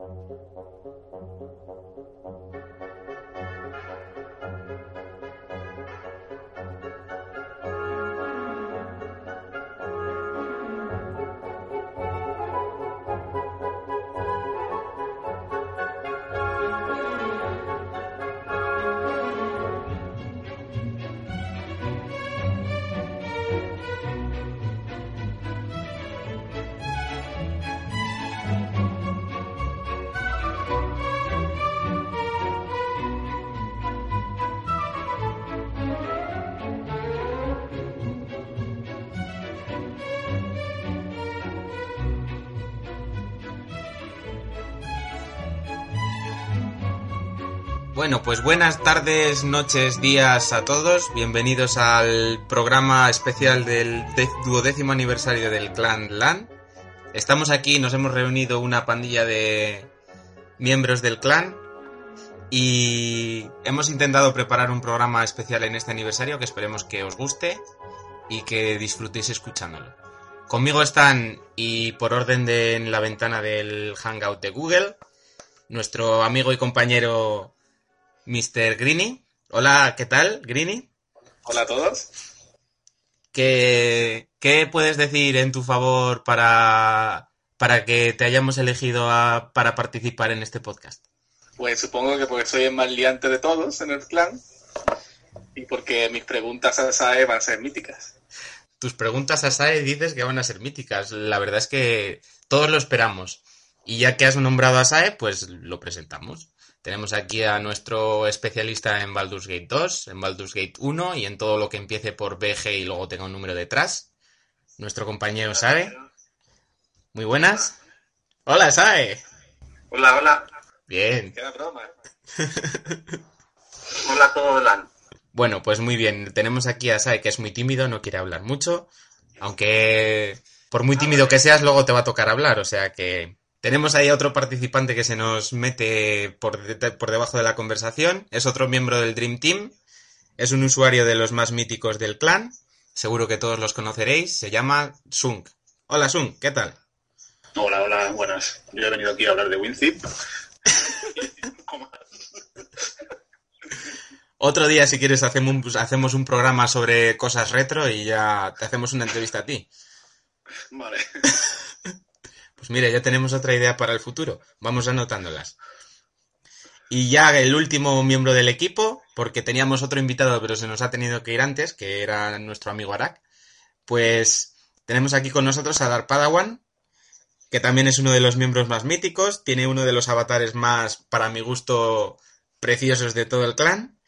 thank you Bueno, pues buenas tardes, noches, días a todos. Bienvenidos al programa especial del duodécimo aniversario del Clan LAN. Estamos aquí, nos hemos reunido una pandilla de miembros del clan y hemos intentado preparar un programa especial en este aniversario que esperemos que os guste y que disfrutéis escuchándolo. Conmigo están, y por orden de en la ventana del Hangout de Google, nuestro amigo y compañero Mr. Greeny. Hola, ¿qué tal, Greeny? Hola a todos. ¿Qué, ¿Qué, puedes decir en tu favor para, para que te hayamos elegido para participar en este podcast? Pues supongo que porque soy el más liante de todos en el clan y porque mis preguntas a SAE van a ser míticas. Tus preguntas a SAE dices que van a ser míticas. La verdad es que todos lo esperamos. Y ya que has nombrado a SAE, pues lo presentamos. Tenemos aquí a nuestro especialista en Baldur's Gate 2, en Baldur's Gate 1 y en todo lo que empiece por BG y luego tenga un número detrás. Nuestro compañero Sae. Muy buenas. Hola, Sae. Hola, hola. Bien. Queda broma. ¿eh? hola a todo Bueno, pues muy bien. Tenemos aquí a Sae que es muy tímido, no quiere hablar mucho. Aunque por muy tímido que seas, luego te va a tocar hablar. O sea que tenemos ahí a otro participante que se nos mete por, por debajo de la conversación. Es otro miembro del Dream Team. Es un usuario de los más míticos del clan. Seguro que todos los conoceréis. Se llama Sung. Hola Sung, ¿qué tal? Hola, hola, buenas. Yo he venido aquí a hablar de WinZip. Otro día, si quieres, hacemos un, hacemos un programa sobre cosas retro y ya te hacemos una entrevista a ti. Vale. Mire, ya tenemos otra idea para el futuro. Vamos anotándolas. Y ya el último miembro del equipo, porque teníamos otro invitado, pero se nos ha tenido que ir antes, que era nuestro amigo Arak. Pues tenemos aquí con nosotros a Dark Padawan, que también es uno de los miembros más míticos, tiene uno de los avatares más, para mi gusto, preciosos de todo el clan.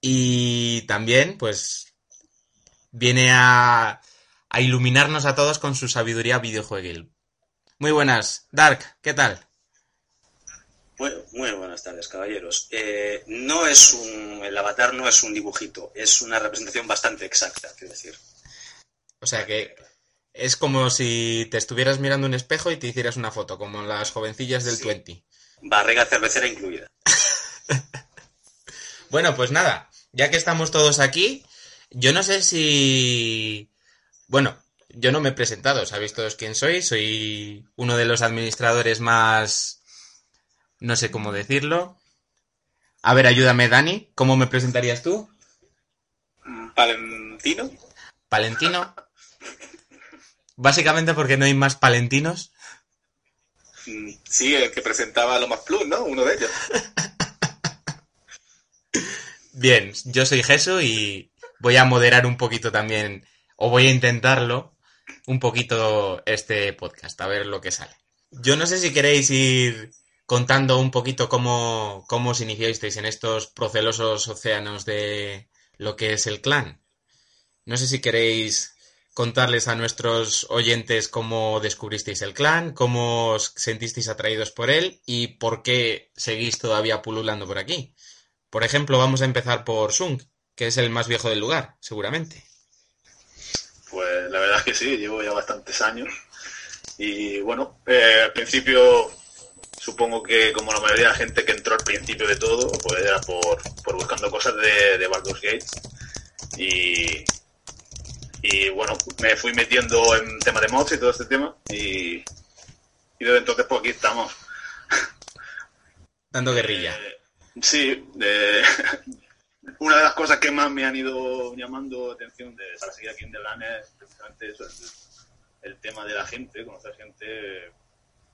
Y también, pues, viene a, a iluminarnos a todos con su sabiduría videojueguil. Muy buenas. Dark, ¿qué tal? Muy, muy buenas tardes, caballeros. Eh, no es un. El avatar no es un dibujito, es una representación bastante exacta, quiero decir. O sea que es como si te estuvieras mirando un espejo y te hicieras una foto, como las jovencillas del sí. Barriga cervecera incluida. bueno, pues nada, ya que estamos todos aquí, yo no sé si. Bueno, yo no me he presentado, sabéis todos quién soy, soy uno de los administradores más... no sé cómo decirlo. A ver, ayúdame, Dani, ¿cómo me presentarías tú? Palentino. ¿Palentino? Básicamente porque no hay más palentinos. Sí, el que presentaba lo más plus, ¿no? Uno de ellos. Bien, yo soy Jesús y voy a moderar un poquito también, o voy a intentarlo, un poquito este podcast, a ver lo que sale. Yo no sé si queréis ir contando un poquito cómo, cómo os iniciasteis en estos procelosos océanos de lo que es el clan. No sé si queréis contarles a nuestros oyentes cómo descubristeis el clan, cómo os sentisteis atraídos por él y por qué seguís todavía pululando por aquí. Por ejemplo, vamos a empezar por Sung, que es el más viejo del lugar, seguramente. Pues la verdad es que sí, llevo ya bastantes años. Y bueno, eh, al principio supongo que como la mayoría de la gente que entró al principio de todo, pues era por, buscando cosas de, de Baldur's Gate. Y, y bueno, me fui metiendo en tema de mods y todo este tema. Y, y desde entonces pues aquí estamos. dando guerrilla. Eh, sí, de- una de las cosas que más me han ido llamando atención de la seguir aquí en The Land es precisamente eso, el, el tema de la gente, conocer gente,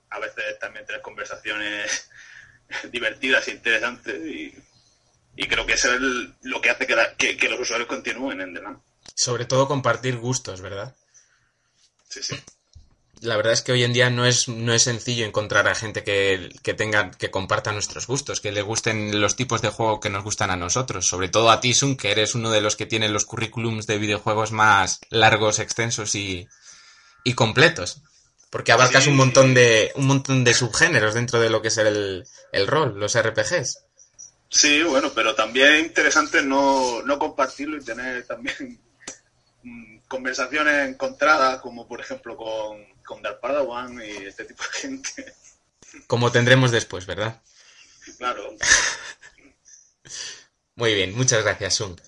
a veces también tener conversaciones divertidas e interesantes y, y creo que eso es el- lo que hace que, la- que- que los usuarios continúen en The Land. Sobre todo compartir gustos, ¿verdad? Sí, sí. La verdad es que hoy en día no es, no es sencillo encontrar a gente que, que tenga, que comparta nuestros gustos, que le gusten los tipos de juego que nos gustan a nosotros. Sobre todo a ti, Sun, que eres uno de los que tiene los currículums de videojuegos más largos, extensos y, y completos. Porque abarcas Sí. un montón de, un montón de subgéneros dentro de lo que es el, el rol, los RPGs. Sí, bueno, pero también es interesante no, no compartirlo y tener también conversaciones encontradas, como por ejemplo con, con Dark Padawan y este tipo de gente. Como tendremos después, ¿verdad? Claro, Muy bien, muchas gracias, Sun.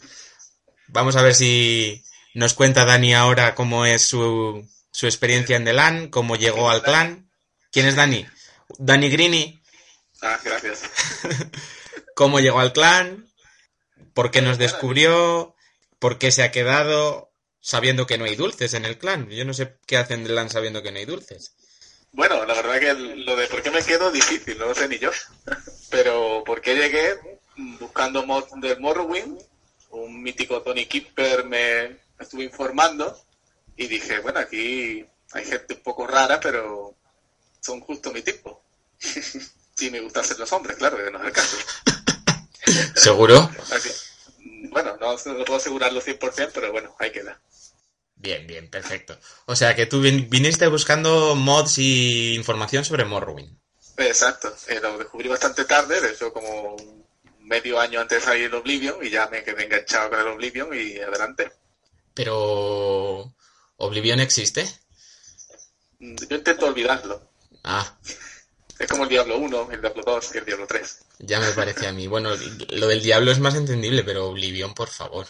Vamos a ver si nos cuenta Dani ahora cómo es su, su experiencia en The LAN, cómo llegó al clan. ¿Quién es Dani? Dani Grini, Ah, gracias. cómo llegó al clan, por qué nos descubrió, por qué se ha quedado sabiendo que no hay dulces en el clan. Yo no sé qué hacen The LAN sabiendo que no hay dulces. Bueno, la verdad que lo de por qué me quedo difícil, no lo sé ni yo. Pero por qué llegué buscando mods del Morrowind, un mítico Tony Kipper me estuvo informando y dije, bueno, aquí hay gente un poco rara, pero son justo mi tipo. sí, me gustan ser los hombres, claro, que no es el caso. ¿Seguro? Así, bueno, no, no puedo asegurarlo 100%, pero bueno, ahí queda. Bien, bien, perfecto. O sea que tú vin- viniste buscando mods y información sobre Morrowind. Exacto, eh, lo descubrí bastante tarde, de hecho como medio año antes de salir el Oblivion y ya me quedé enganchado con el Oblivion y adelante. Pero... ¿Oblivion existe? Mm, Yo intento olvidarlo. Ah, Es como el Diablo 1, el Diablo 2 y el Diablo 3. ya me parece a mí. Bueno, lo del diablo es más entendible, pero Oblivion, por favor.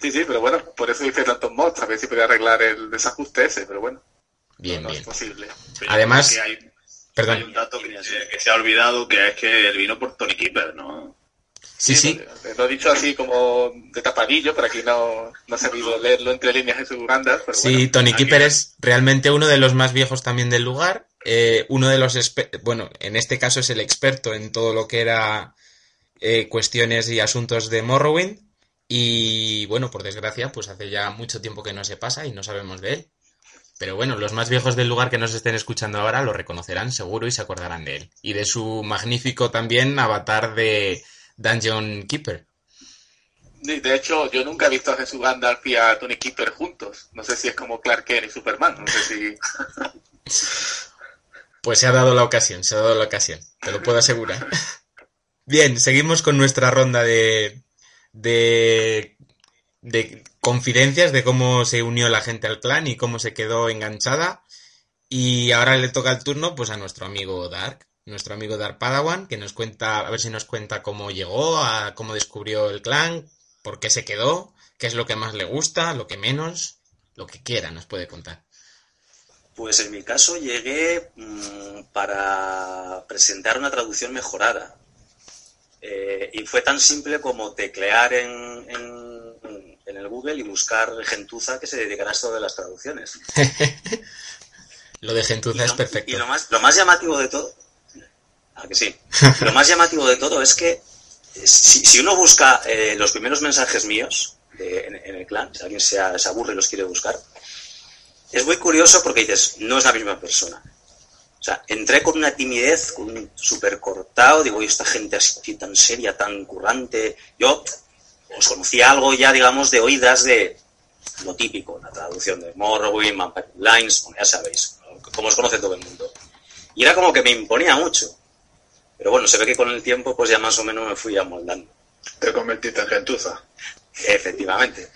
Sí, sí, pero bueno, por eso hice tantos mods, a ver si podía arreglar el desajuste ese, pero bueno, Bien, no bien. es posible. Pero Además- que hay, hay Perdón. un dato que, que se ha olvidado, que es que él vino por Tony Keeper, ¿no? Sí, sí. Lo, lo he dicho así como de tapadillo, pero aquí no, no he sabido leerlo entre líneas en sus bandas, pero Sí, bueno. Tony aquí- Keeper es realmente uno de los más viejos también del lugar. eh, uno de los, bueno, en este caso es el experto en todo lo que era eh, cuestiones y asuntos de Morrowind. Y bueno, por desgracia, pues hace ya mucho tiempo que no se pasa y no sabemos de él. Pero bueno, los más viejos del lugar que nos estén escuchando ahora lo reconocerán seguro y se acordarán de él. Y de su magnífico también avatar de Dungeon Keeper. De hecho, yo nunca he visto a Jesús Gandalf y a Tony Keeper juntos. No sé si es como Clark Kent y Superman, no sé si... Pues se ha dado la ocasión, se ha dado la ocasión, te lo puedo asegurar. Bien, seguimos con nuestra ronda de, de, de confidencias de cómo se unió la gente al clan y cómo se quedó enganchada. Y ahora le toca el turno pues a nuestro amigo Dark, nuestro amigo Dark Padawan, que nos cuenta, a ver si nos cuenta cómo llegó, a cómo descubrió el clan, por qué se quedó, qué es lo que más le gusta, lo que menos, lo que quiera nos puede contar. Pues en mi caso llegué mm, para presentar una traducción mejorada. Eh, y fue tan simple como teclear en, en- en el Google y buscar gentuza que se dedicara a esto de las traducciones. Lo de gentuza es perfecto. y lo más, lo más llamativo de todo, ah, que sí, lo más llamativo de todo es que eh, si, si uno busca eh, los primeros mensajes míos de- en, en el clan, si alguien se, a- se aburre y los quiere buscar, es muy curioso porque dices, no es la misma persona. O sea, entré con una timidez, con un súper cortado, digo, y esta gente así tan seria, tan currante. Yo os conocía algo ya, digamos, de oídas de lo típico, la traducción de Morrowind, Vampire Lines, bueno, ya sabéis, como os conoce todo el mundo. Y era como que me imponía mucho. Pero bueno, se ve que con el tiempo pues ya más o menos me fui amoldando. Te convertiste en gentuza. Efectivamente.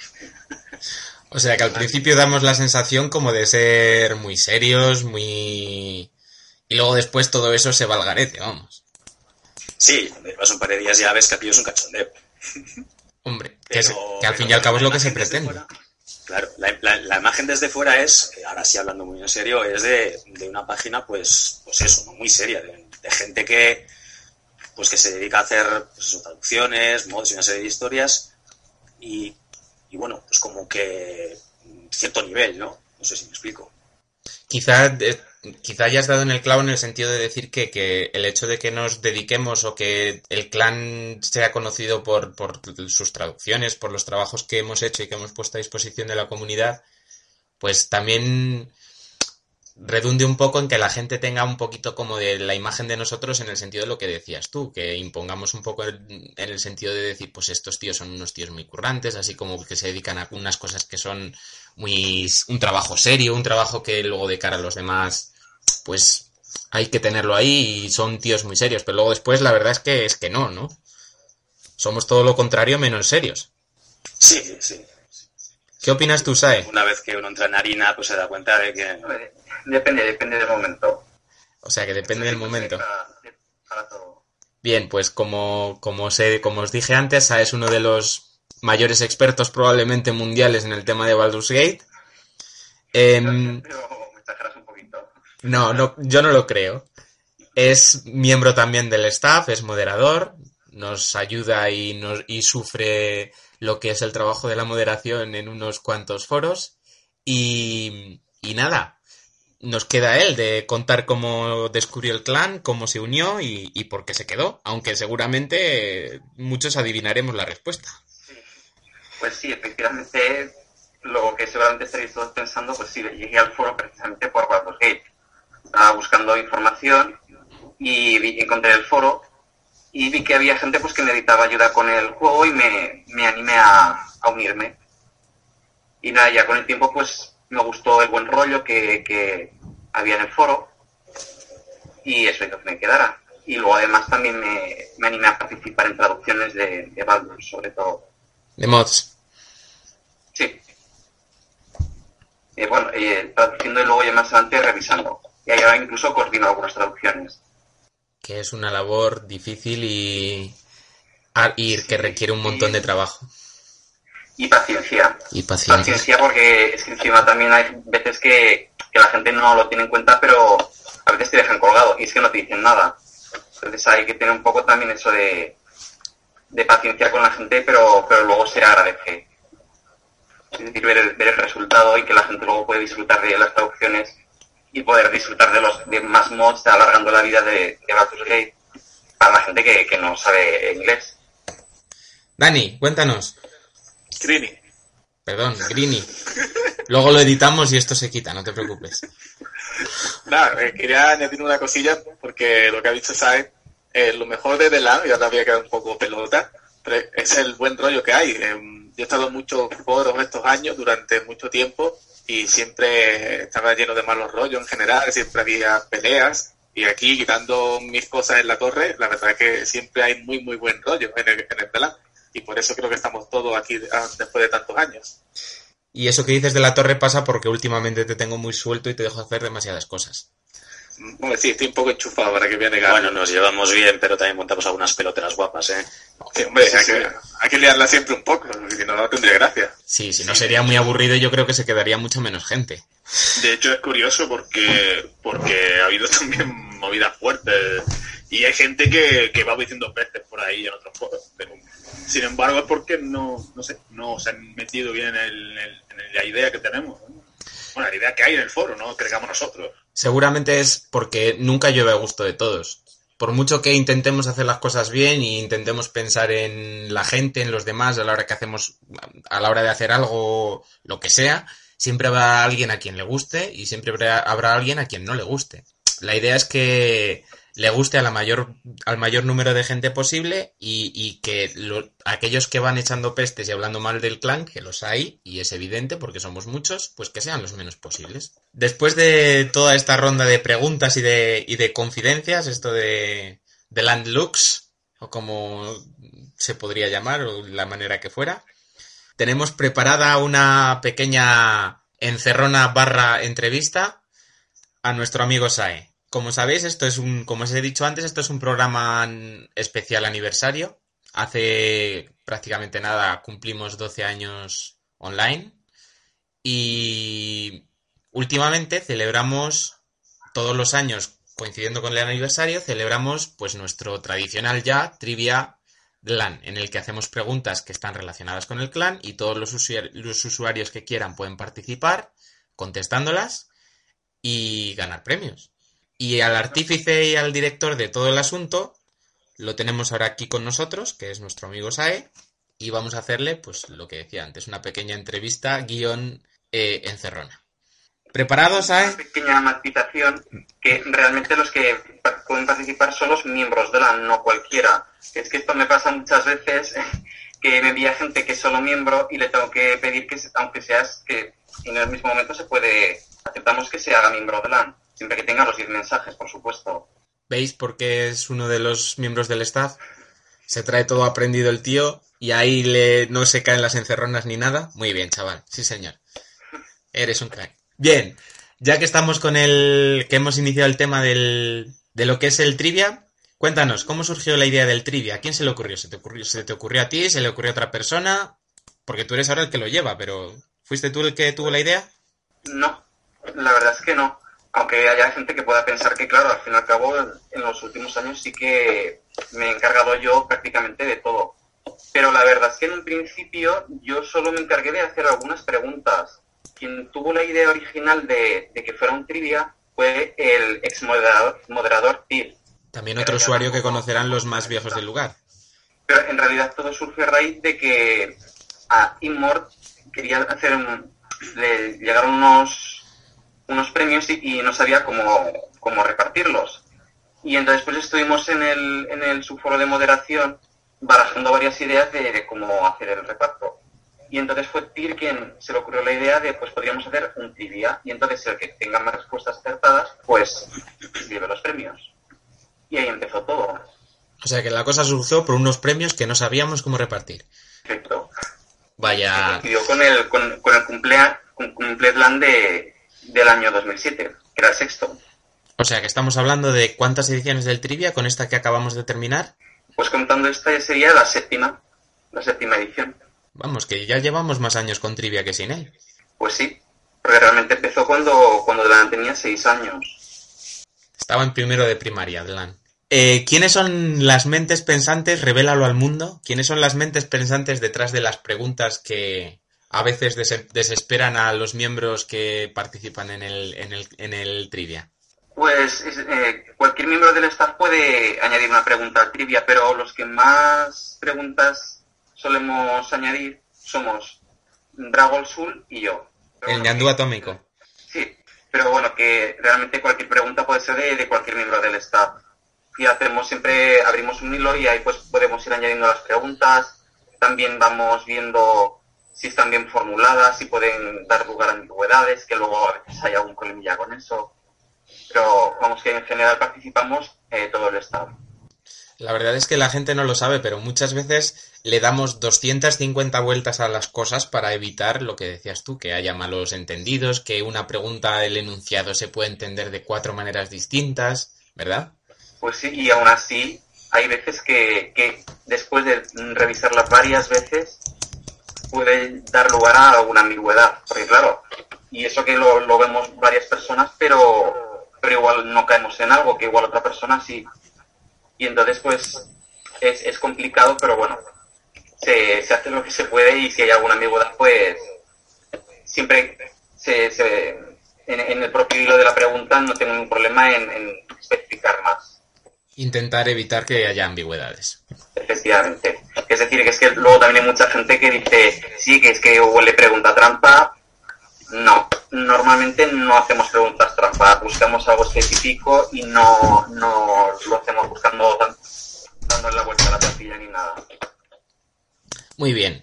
O sea que al principio damos la sensación como de ser muy serios, muy... Y luego después todo eso se va al garete, vamos. Sí, cuando llevas un par de días ya ves que aquello es un cachondeo. Hombre, que, es- que al fin y al cabo es lo que se pretende. fuera- claro, la, la- la imagen desde fuera es, eh, ahora sí hablando muy en serio, es de, de una página, pues, pues eso, ¿no? muy seria, de, de gente que, pues que se dedica a hacer pues, traducciones, mods y una serie de historias y, y bueno, pues como que cierto nivel, ¿no? No sé si me explico. Quizá, eh, quizá hayas dado en el clavo en el sentido de decir que, que, el hecho de que nos dediquemos o que el clan sea conocido por, por sus traducciones, por los trabajos que hemos hecho y que hemos puesto a disposición de la comunidad, pues también redunde un poco en que la gente tenga un poquito como de la imagen de nosotros en el sentido de lo que decías tú, que impongamos un poco en el sentido de decir, pues estos tíos son unos tíos muy currantes, así como que se dedican a unas cosas que son muy un trabajo serio, un trabajo que luego de cara a los demás, pues hay que tenerlo ahí y son tíos muy serios, pero luego después la verdad es que es que no, ¿no? Somos todo lo contrario menos serios. Sí, sí. ¿Qué opinas tú, Sae? Una vez que uno entra en harina, pues se da cuenta de que Depende, depende del momento. O sea que depende del momento. Bien, pues como, como, sé, como os dije antes, Sa es uno de los mayores expertos probablemente mundiales en el tema de Baldur's Gate. Eh, no, no, yo no lo creo. Es miembro también del staff, es moderador, nos ayuda y, nos, y sufre lo que es el trabajo de la moderación en unos cuantos foros. Y, y nada, nos queda él de contar cómo descubrió el clan, cómo se unió y, y por qué se quedó, aunque seguramente muchos adivinaremos la respuesta. Pues sí, efectivamente, lo que seguramente estaréis todos pensando, pues sí, llegué al foro precisamente por Baldur's Gate. Estaba buscando información y encontré el foro y vi que había gente pues que necesitaba ayuda con el juego y me, me animé a, a unirme. Y nada, ya con el tiempo pues me gustó el buen rollo que, que había en el foro y eso hizo que me quedara. Y luego además también me, me animé a participar en traducciones de, de Baldur, sobre todo. De mods. Sí. Eh, bueno, eh, traduciendo y luego ya más adelante revisando. Y ahora incluso coordino algunas traducciones. Que es una labor difícil y, y que requiere un montón de trabajo. Y paciencia. Y paciencia. Paciencia porque es que encima también hay veces que, que la gente no lo tiene en cuenta, pero a veces te dejan colgado y es que no te dicen nada. Entonces hay que tener un poco también eso de, de paciencia con la gente, pero, pero luego se agradece. Es decir, ver el, ver el resultado y que la gente luego puede disfrutar de las traducciones y poder disfrutar de los de más mods, alargando la vida de, de Baldur's Gate para la gente que, que no sabe inglés. Dani, cuéntanos. Grini. Perdón, Grini. Luego lo editamos y esto se quita, no te preocupes. Nada, eh, quería añadir una cosilla porque lo que ha dicho Sae, eh, lo mejor de The Land, y ahora voy a quedar un poco pelota, pero es el buen rollo que hay. Eh, yo he estado en muchos foros estos años durante mucho tiempo y siempre estaba lleno de malos rollos en general, siempre había peleas y aquí quitando mis cosas en la torre, la verdad es que siempre hay muy muy buen rollo en el, en el Land y por eso creo que estamos todos aquí ah, después de tantos años. Y eso que dices de la torre pasa porque últimamente te tengo muy suelto y te dejo hacer demasiadas cosas. Bueno, sí, estoy un poco enchufado para que voy a negar. Bueno, nos llevamos bien, pero también montamos algunas peloteras guapas, ¿eh? Sí, hombre, hay, que, hay que liarla siempre un poco, si no, no tendría gracia. Sí, si no sería muy aburrido yo creo que se quedaría mucho menos gente. De hecho, es curioso porque, porque ha habido también movidas fuertes y hay gente que, que va diciendo pestes por ahí en otros foros. Pero, sin embargo, es porque no, no sé, no se han metido bien en, el, en la idea que tenemos. ¿no? Bueno, la idea que hay en el foro, ¿no? Que digamos nosotros. Seguramente es porque nunca llueve a gusto de todos. Por mucho que intentemos hacer las cosas bien y intentemos pensar en la gente, en los demás, a la hora que hacemos, a la hora de hacer algo, lo que sea, siempre habrá alguien a quien le guste y siempre habrá, habrá alguien a quien no le guste. La idea es que le guste a la mayor, al mayor número de gente posible y, y que lo, aquellos que van echando pestes y hablando mal del clan, que los hay, y es evidente porque somos muchos, pues que sean los menos posibles. Después de toda esta ronda de preguntas y de, y de confidencias, esto de, de Landlux, o como se podría llamar, o la manera que fuera, tenemos preparada una pequeña encerrona barra entrevista a nuestro amigo Sae. Como sabéis, esto es un, como os he dicho antes, esto es un programa especial aniversario. Hace prácticamente nada cumplimos 12 años online y últimamente celebramos todos los años coincidiendo con el aniversario, celebramos pues nuestro tradicional ya trivia LAN, en el que hacemos preguntas que están relacionadas con el clan y todos los, los usuarios que quieran pueden participar contestándolas y ganar premios. Y al artífice y al director de todo el asunto lo tenemos ahora aquí con nosotros, que es nuestro amigo Sae, y vamos a hacerle, pues lo que decía antes, una pequeña entrevista guion eh, encerrona. ¿Preparados, Una Sae? pequeña matización que realmente los que pueden participar son los miembros de la, no cualquiera. Es que esto me pasa muchas veces que me envía gente que es solo miembro y le tengo que pedir que, aunque seas que en el mismo momento se puede, aceptamos que se haga miembro de LAN, siempre que tenga los 10 mensajes, por supuesto. ¿Veis por qué es uno de los miembros del staff? Se trae todo aprendido el tío y ahí le, no se caen las encerronas ni nada. Muy bien, chaval. Sí, señor. Eres un crack. Bien, ya que estamos con el... que hemos iniciado el tema del, de lo que es el trivia, cuéntanos, ¿cómo surgió la idea del trivia? ¿A quién se le ocurrió? ¿Se te ocurrió, se te ocurrió a ti? ¿Se le ocurrió a otra persona? Porque tú eres ahora el que lo lleva, pero ¿fuiste tú el que tuvo la idea? No, la verdad es que no. Aunque haya gente que pueda pensar que, claro, al fin y al cabo, en los últimos años sí que me he encargado yo prácticamente de todo. Pero la verdad es que en un principio yo solo me encargué de hacer algunas preguntas. Quien tuvo la idea original de, de que fuera un trivia fue el ex moderador, moderador. También otro usuario que conocerán los más viejos del lugar. Pero en realidad todo surge a raíz de que a Immort quería hacer un... Le llegaron unos, unos premios y, y no sabía cómo, cómo repartirlos. Y entonces pues estuvimos en el, en el subforo de moderación barajando varias ideas de, de cómo hacer el reparto. Y entonces fue Tir quien se le ocurrió la idea de pues podríamos hacer un trivia y entonces el que tenga más respuestas acertadas pues lleve los premios. Y ahí empezó todo. O sea que la cosa surgió por unos premios que no sabíamos cómo repartir. Perfecto. Vaya, coincidió con el, con, con el cumplea, con de, del año 2007, que era el sexto. O sea que estamos hablando de cuántas ediciones del trivia con esta que acabamos de terminar. Pues contando esta ya sería la séptima, la séptima edición. Vamos, que ya llevamos más años con trivia que sin él. Pues sí, porque realmente empezó cuando, cuando Delan tenía seis años. Estaba en primero de primaria, Delan. Eh, ¿Quiénes son las mentes pensantes? Revélalo al mundo. ¿Quiénes son las mentes pensantes detrás de las preguntas que a veces des- desesperan a los miembros que participan en el, en el, en el trivia? Pues es- eh, cualquier miembro del staff puede añadir una pregunta al trivia, pero los que más preguntas solemos añadir somos Dragol Sul y yo. Pero El bueno, ñandú atómico. Sí, pero bueno, que realmente cualquier pregunta puede ser de, de cualquier miembro del staff. Y hacemos siempre, abrimos un hilo y ahí pues podemos ir añadiendo las preguntas. También vamos viendo si están bien formuladas, si pueden dar lugar a ambigüedades, que luego a veces hay algún problemilla con eso. Pero vamos que en general participamos eh, todo el staff. La verdad es que la gente no lo sabe, pero muchas veces le damos 250 vueltas a las cosas para evitar lo que decías tú, que haya malos entendidos, que una pregunta del enunciado se puede entender de cuatro maneras distintas, ¿verdad? Pues sí, y aún así hay veces que, que después de revisarlas varias veces puede dar lugar a alguna ambigüedad. Porque claro, y eso que lo, lo vemos varias personas, pero, pero igual no caemos en algo que igual otra persona sí. Y entonces pues es, es complicado, pero bueno, se, se hace lo que se puede y si hay alguna ambigüedad pues siempre se, se- en, el propio hilo de la pregunta no tengo ningún problema en- en especificar más. Intentar evitar que haya ambigüedades. Efectivamente. Es decir, que es que luego también hay mucha gente que dice, sí, que es que huele pregunta trampa. No, normalmente no hacemos preguntas trampa, buscamos algo específico y no, no lo hacemos buscando dándole la vuelta a la tortilla ni nada. Muy bien.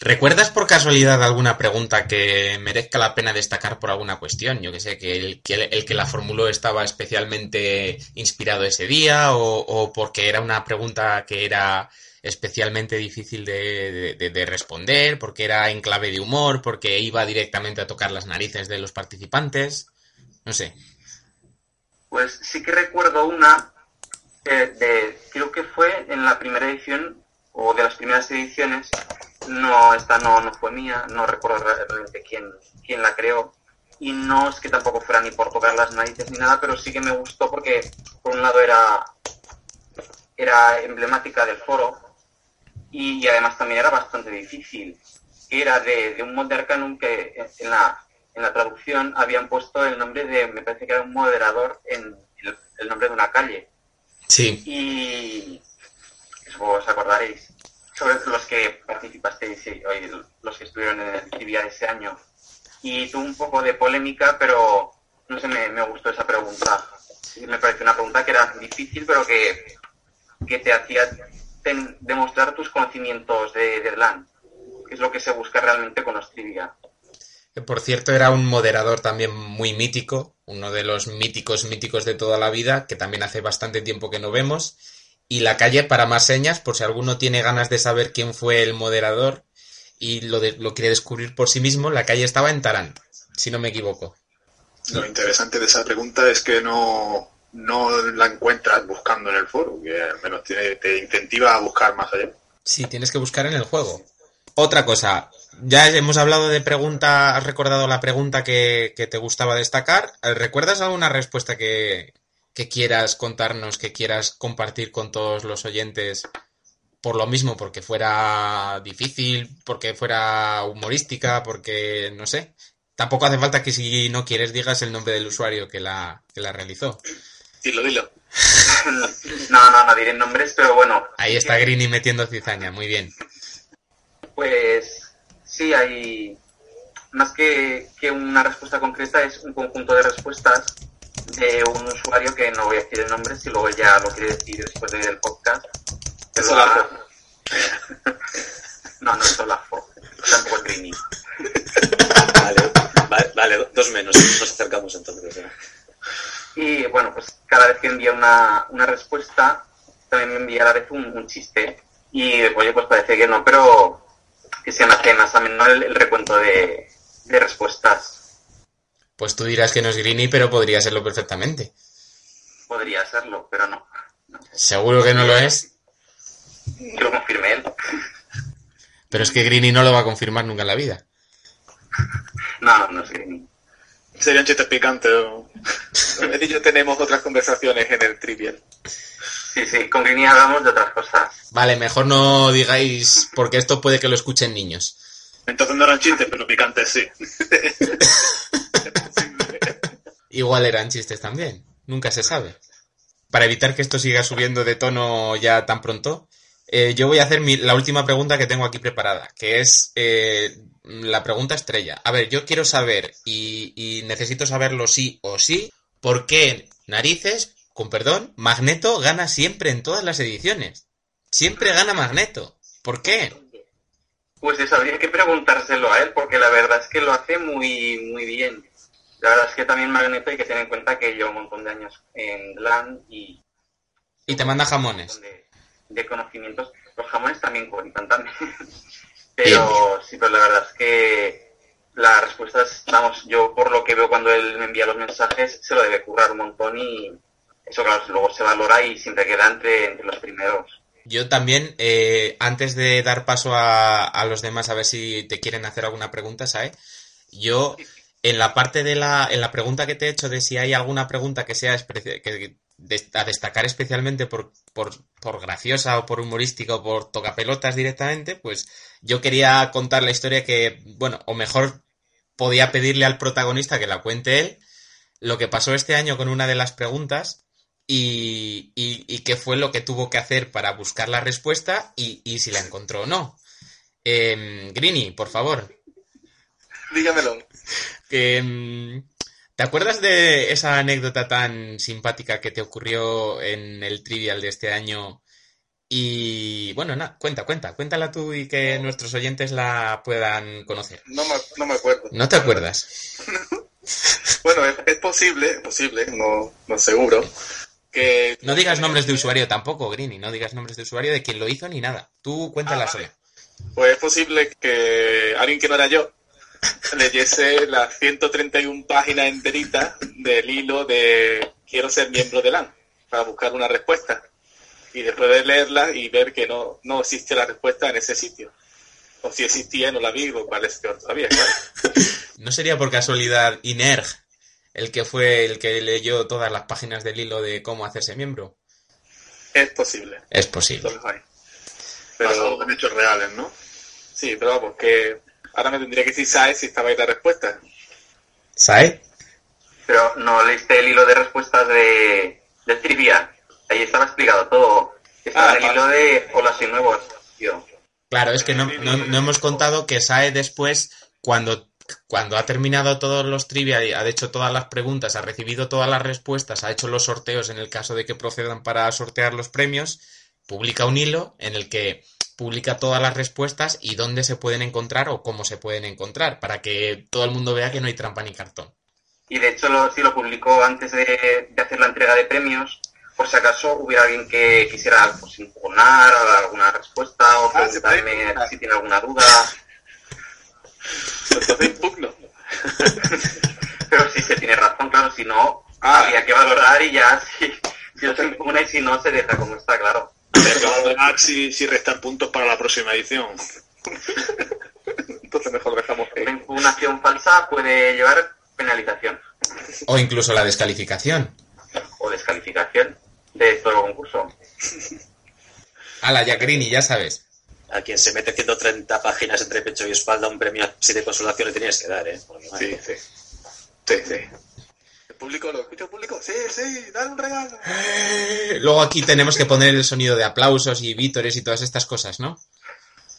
¿Recuerdas por casualidad alguna pregunta que merezca la pena destacar por alguna cuestión? Yo que sé, que el que, el que la formuló estaba especialmente inspirado ese día o, o porque era una pregunta que era especialmente difícil de, de- de- de responder, porque era en clave de humor, porque iba directamente a tocar las narices de los participantes. No sé. Pues sí que recuerdo una eh, de, creo que fue en la primera edición o de las primeras ediciones. No, esta no, no fue mía, no recuerdo realmente quién, quién la creó. y no es que tampoco fuera ni por tocar las narices ni nada, pero sí que me gustó porque por un lado era, era emblemática del foro y, además también era bastante difícil. Era de, un mod de Arcanum que en la, en la traducción habían puesto el nombre de, me parece que era un moderador en el, nombre de una calle. Sí. Y os acordaréis sobre los que participasteis, los que estuvieron en el trivia ese año y tuvo un poco de polémica, pero no sé, me, gustó esa pregunta. Me pareció una pregunta que era difícil, pero que, que te hacía demostrar tus conocimientos de, de que es lo que se busca realmente con los trivia. Por cierto, era un moderador también muy mítico, uno de los míticos míticos de toda la vida, que también hace bastante tiempo que no vemos. Y la calle para más señas, por si alguno tiene ganas de saber quién fue el moderador, y lo, lo quiere descubrir por sí mismo, la calle estaba en Tarán, si no me equivoco. Lo interesante de esa pregunta es que no, no la encuentras buscando en el foro, que al menos te, te incentiva a buscar más allá. Sí, tienes que buscar en el juego. Otra cosa, ya hemos hablado de pregunta, has recordado la pregunta que, que te gustaba destacar. ¿Recuerdas alguna respuesta que, que, quieras contarnos, que quieras compartir con todos los oyentes por lo mismo, porque fuera difícil, porque fuera humorística, porque no sé. Tampoco hace falta que si no quieres digas el nombre del usuario que la, que la realizó. Dilo, dilo. no, no, no diré nombres, pero bueno. Ahí está Greeny metiendo cizaña, muy bien. Pues sí, hay más que, que una respuesta concreta, es un conjunto de respuestas de un usuario que no voy a decir el nombre, si luego ya lo quiere decir después del podcast no, no es Solafo. Tampoco es Greeny. Vale, vale, dos menos. Nos acercamos entonces. Y bueno, pues cada vez que envía una, una respuesta, también me envía a la vez un, chiste. Y oye, pues parece que no, pero que se me hace más o menos el, recuento de, de, respuestas. Pues tú dirás que no es Greeny, pero podría serlo perfectamente. Podría serlo, pero no. ¿Seguro que no lo es? Yo lo confirmé él. Pero es que Greeny no lo va a confirmar nunca en la vida. No, no es Greeny. Sería un chiste picante. Él y yo tenemos otras conversaciones en el trivial. Sí, sí, con Greeny hablamos de otras cosas. Vale, mejor no digáis, porque esto puede que lo escuchen niños. Entonces no eran chistes, pero picantes sí. Igual eran chistes también, nunca se sabe. Para evitar que esto siga subiendo de tono ya tan pronto, eh, yo voy a hacer la última pregunta que tengo aquí preparada, que es eh, la pregunta estrella. A ver, yo quiero saber, y, necesito saberlo sí o sí, ¿por qué narices, con perdón, Magneto gana siempre en todas las ediciones? Siempre gana Magneto. ¿Por qué? Pues eso habría que preguntárselo a él, porque la verdad es que lo hace muy, muy bien. La verdad es que también Magneto hay que tener en cuenta que lleva un montón de años en LAN y... Y te manda jamones de conocimientos. Los jamones también cuentan también. pero sí, pero la verdad es que las respuestas, vamos, yo por lo que veo cuando él me envía los mensajes, se lo debe currar un montón y eso claro, luego se valora y siempre queda entre, entre los primeros. Yo también, eh, antes de dar paso a, a, los demás a ver si te quieren hacer alguna pregunta, ¿sabes? Yo, en la parte de la, en la pregunta que te he hecho de si hay alguna pregunta que sea que, a destacar especialmente por, por, graciosa o por humorística o por tocapelotas directamente, pues yo quería contar la historia que, bueno, o mejor podía pedirle al protagonista que la cuente él, lo que pasó este año con una de las preguntas y, y, qué fue lo que tuvo que hacer para buscar la respuesta y, y si la encontró o no. Eh, Greeny, por favor. Dígamelo. Em, ¿Te acuerdas de esa anécdota tan simpática que te ocurrió en el trivial de este año? Y bueno, nada, cuenta, cuenta, cuéntala tú y que nuestros oyentes la puedan conocer. No me, no me acuerdo. ¿No te acuerdas? bueno, es, posible, es posible, no, no seguro. Que... No digas nombres de usuario tampoco, Greeny, no digas nombres de usuario de quien lo hizo ni nada. Tú cuéntala ah, sola. Pues es posible que alguien que no era yo leyese las 131 páginas enteritas del hilo de quiero ser miembro de LAN para buscar una respuesta y después de leerla y ver que no, no existe la respuesta en ese sitio. O si existía no la vi, lo cual es peor todavía, claro. ¿No sería por casualidad Inerg el que fue el que leyó todas las páginas del hilo de cómo hacerse miembro? Es posible. Es posible. Pero en hechos reales, ¿no? sí, pero vamos, que ahora me tendría que decir ¿sabes si estaba ahí la respuesta? ¿Sabe? Pero no leíste el hilo de respuestas de, de trivia. Ahí estaba explicado todo. Estaba Ah, el hilo de Hola, soy nuevo. Tío. Claro, es que no, no- no hemos contado que Sae después, cuando, cuando ha terminado todos los trivia, y ha hecho todas las preguntas, ha recibido todas las respuestas, ha hecho los sorteos en el caso de que procedan para sortear los premios, publica un hilo en el que publica todas las respuestas y dónde se pueden encontrar o cómo se pueden encontrar, para que todo el mundo vea que no hay trampa ni cartón. Y de hecho lo, sí lo publicó antes de, de hacer la entrega de premios, por si acaso hubiera alguien que quisiera pues, impugnar alguna respuesta o Ah, preguntarme si tiene alguna duda. Entonces impugno. Pero si se tiene razón, claro, si no, Ah. había que valorar y ya, si, si no se impugna y si no, se deja como está, claro. Hay que valorar si, si restar puntos para la próxima edición. Entonces mejor dejamos Una que... impugnación falsa puede llevar penalización O incluso la descalificación. o descalificación de todo el concurso. A la Jacqueline, ya sabes. A quien se mete 130 páginas entre pecho y espalda, un premio así de consolación le tenías que dar, ¿eh? Porque, madre Sí, sí. Sí, sí. ¿El público lo escucha el público? Sí, sí, dale un regalo. Luego aquí tenemos que poner el sonido de aplausos y vítores y todas estas cosas, ¿no?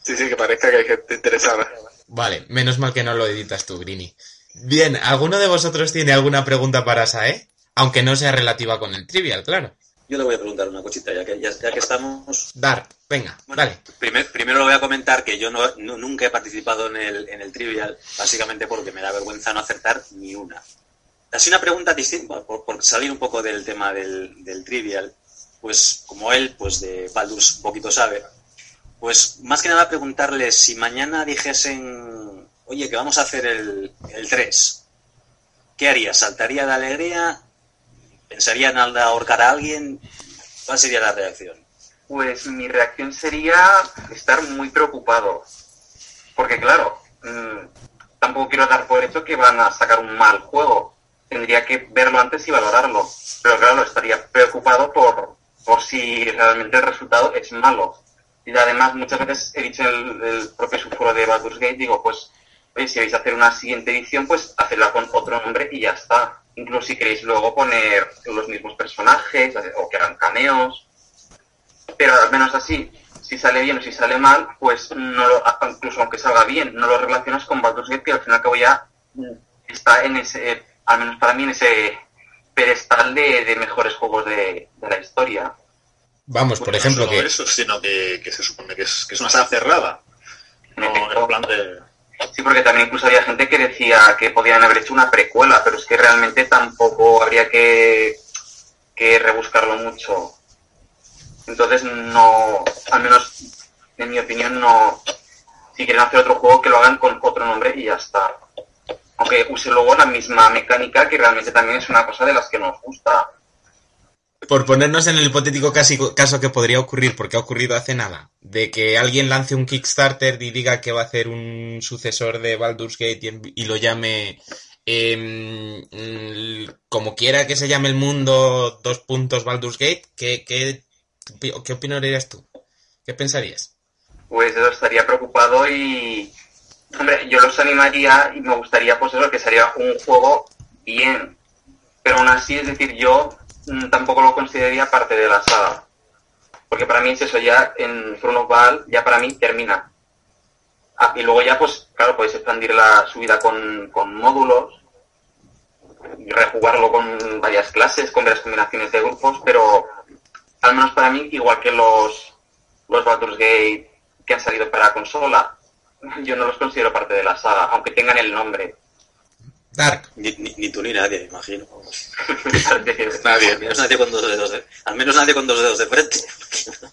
Sí, sí, que parezca que hay gente interesada. Vale, menos mal que no lo editas tú, Grini. Bien, ¿alguno de vosotros tiene alguna pregunta para Sae? Aunque no sea relativa con el trivial, claro. Yo le voy a preguntar una cosita, ya que, ya, ya que estamos. Dar, venga, Bueno, dale. primer- primero le voy a comentar que yo no, no- nunca he participado en el, en el trivial, básicamente porque me da vergüenza no acertar ni una. Así una pregunta distinta, por, por salir un poco del tema del, del trivial, pues como él, pues de Baldur's un poquito sabe, pues más que nada preguntarle si mañana dijesen, oye, que vamos a hacer el, el 3, ¿qué haría? ¿Saltaría de alegría? ¿Pensaría en ahorcar a alguien? ¿Cuál sería la reacción? Pues mi reacción sería estar muy preocupado. Porque claro, mm, tampoco quiero dar por hecho que van a sacar un mal juego. Tendría que verlo antes y valorarlo. Pero claro, estaría preocupado por, por si realmente el resultado es malo. Y además muchas veces he dicho en el, propio subforo de Baldur's Gate, digo, pues, si vais a hacer una siguiente edición, pues hacedla con otro nombre y ya está. Incluso si queréis luego poner los mismos personajes o que hagan cameos pero al menos así, si sale bien o si sale mal, pues no lo, incluso aunque salga bien, no lo relacionas con Baldur's Gate, que al fin y al cabo ya está en ese, al menos para mí, en ese pedestal de, de mejores juegos de, de la historia. Vamos, por Bueno, ejemplo, no solo que... eso, sino que, que se supone que es, que es una sala cerrada. No, en plan de... Sí, porque también incluso había gente que decía que podían haber hecho una precuela, pero es que realmente tampoco habría que, que rebuscarlo mucho. Entonces, no, al menos en mi opinión, no. Si quieren hacer otro juego, que lo hagan con otro nombre y ya está. Aunque use luego la misma mecánica, que realmente también es una cosa de las que nos gusta. Por ponernos en el hipotético caso que podría ocurrir, porque ha ocurrido hace nada, de que alguien lance un Kickstarter y diga que va a hacer un sucesor de Baldur's Gate y, lo llame em, como quiera que se llame el mundo, dos puntos Baldur's Gate, ¿qué, qué, qué opinarías tú? ¿Qué pensarías? Pues eso estaría preocupado y. Hombre, yo los animaría y me gustaría, pues eso, que sería un juego bien. Pero aún así, es decir, yo tampoco lo consideraría parte de la saga. Porque para mí es eso, ya en Throne of Baal, ya para mí termina. Ah, y luego ya, pues, claro, podéis expandir la subida con, con módulos, rejugarlo con varias clases, con varias combinaciones de grupos, pero al menos para mí, igual que los, los Baldur's Gate que han salido para consola, yo no los considero parte de la saga, aunque tengan el nombre. Dark. Ni, ni- ni tú ni nadie, me imagino. vamos. Nadie. Al menos nadie con dos dedos de, al menos nadie con dos dedos de frente.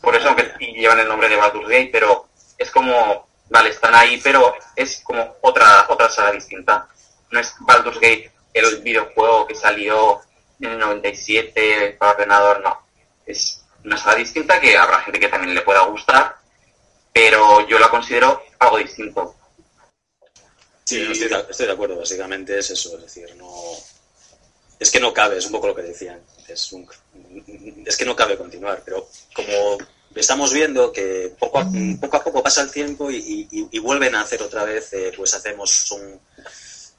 Por eso, aunque y llevan el nombre de Baldur's Gate, pero es como, vale, están ahí, pero es como otra, otra saga distinta. No es Baldur's Gate, el videojuego que salió en el 97 para ordenador, no. Es una saga distinta que habrá gente que también le pueda gustar, pero yo la considero algo distinto. Sí, estoy, de, estoy de acuerdo, básicamente es eso, es decir, no... Es que no cabe, es un poco lo que decían, es, un, es que no cabe continuar, pero como estamos viendo que poco a poco, a poco pasa el tiempo y, y, vuelven a hacer otra vez, eh, pues hacemos un,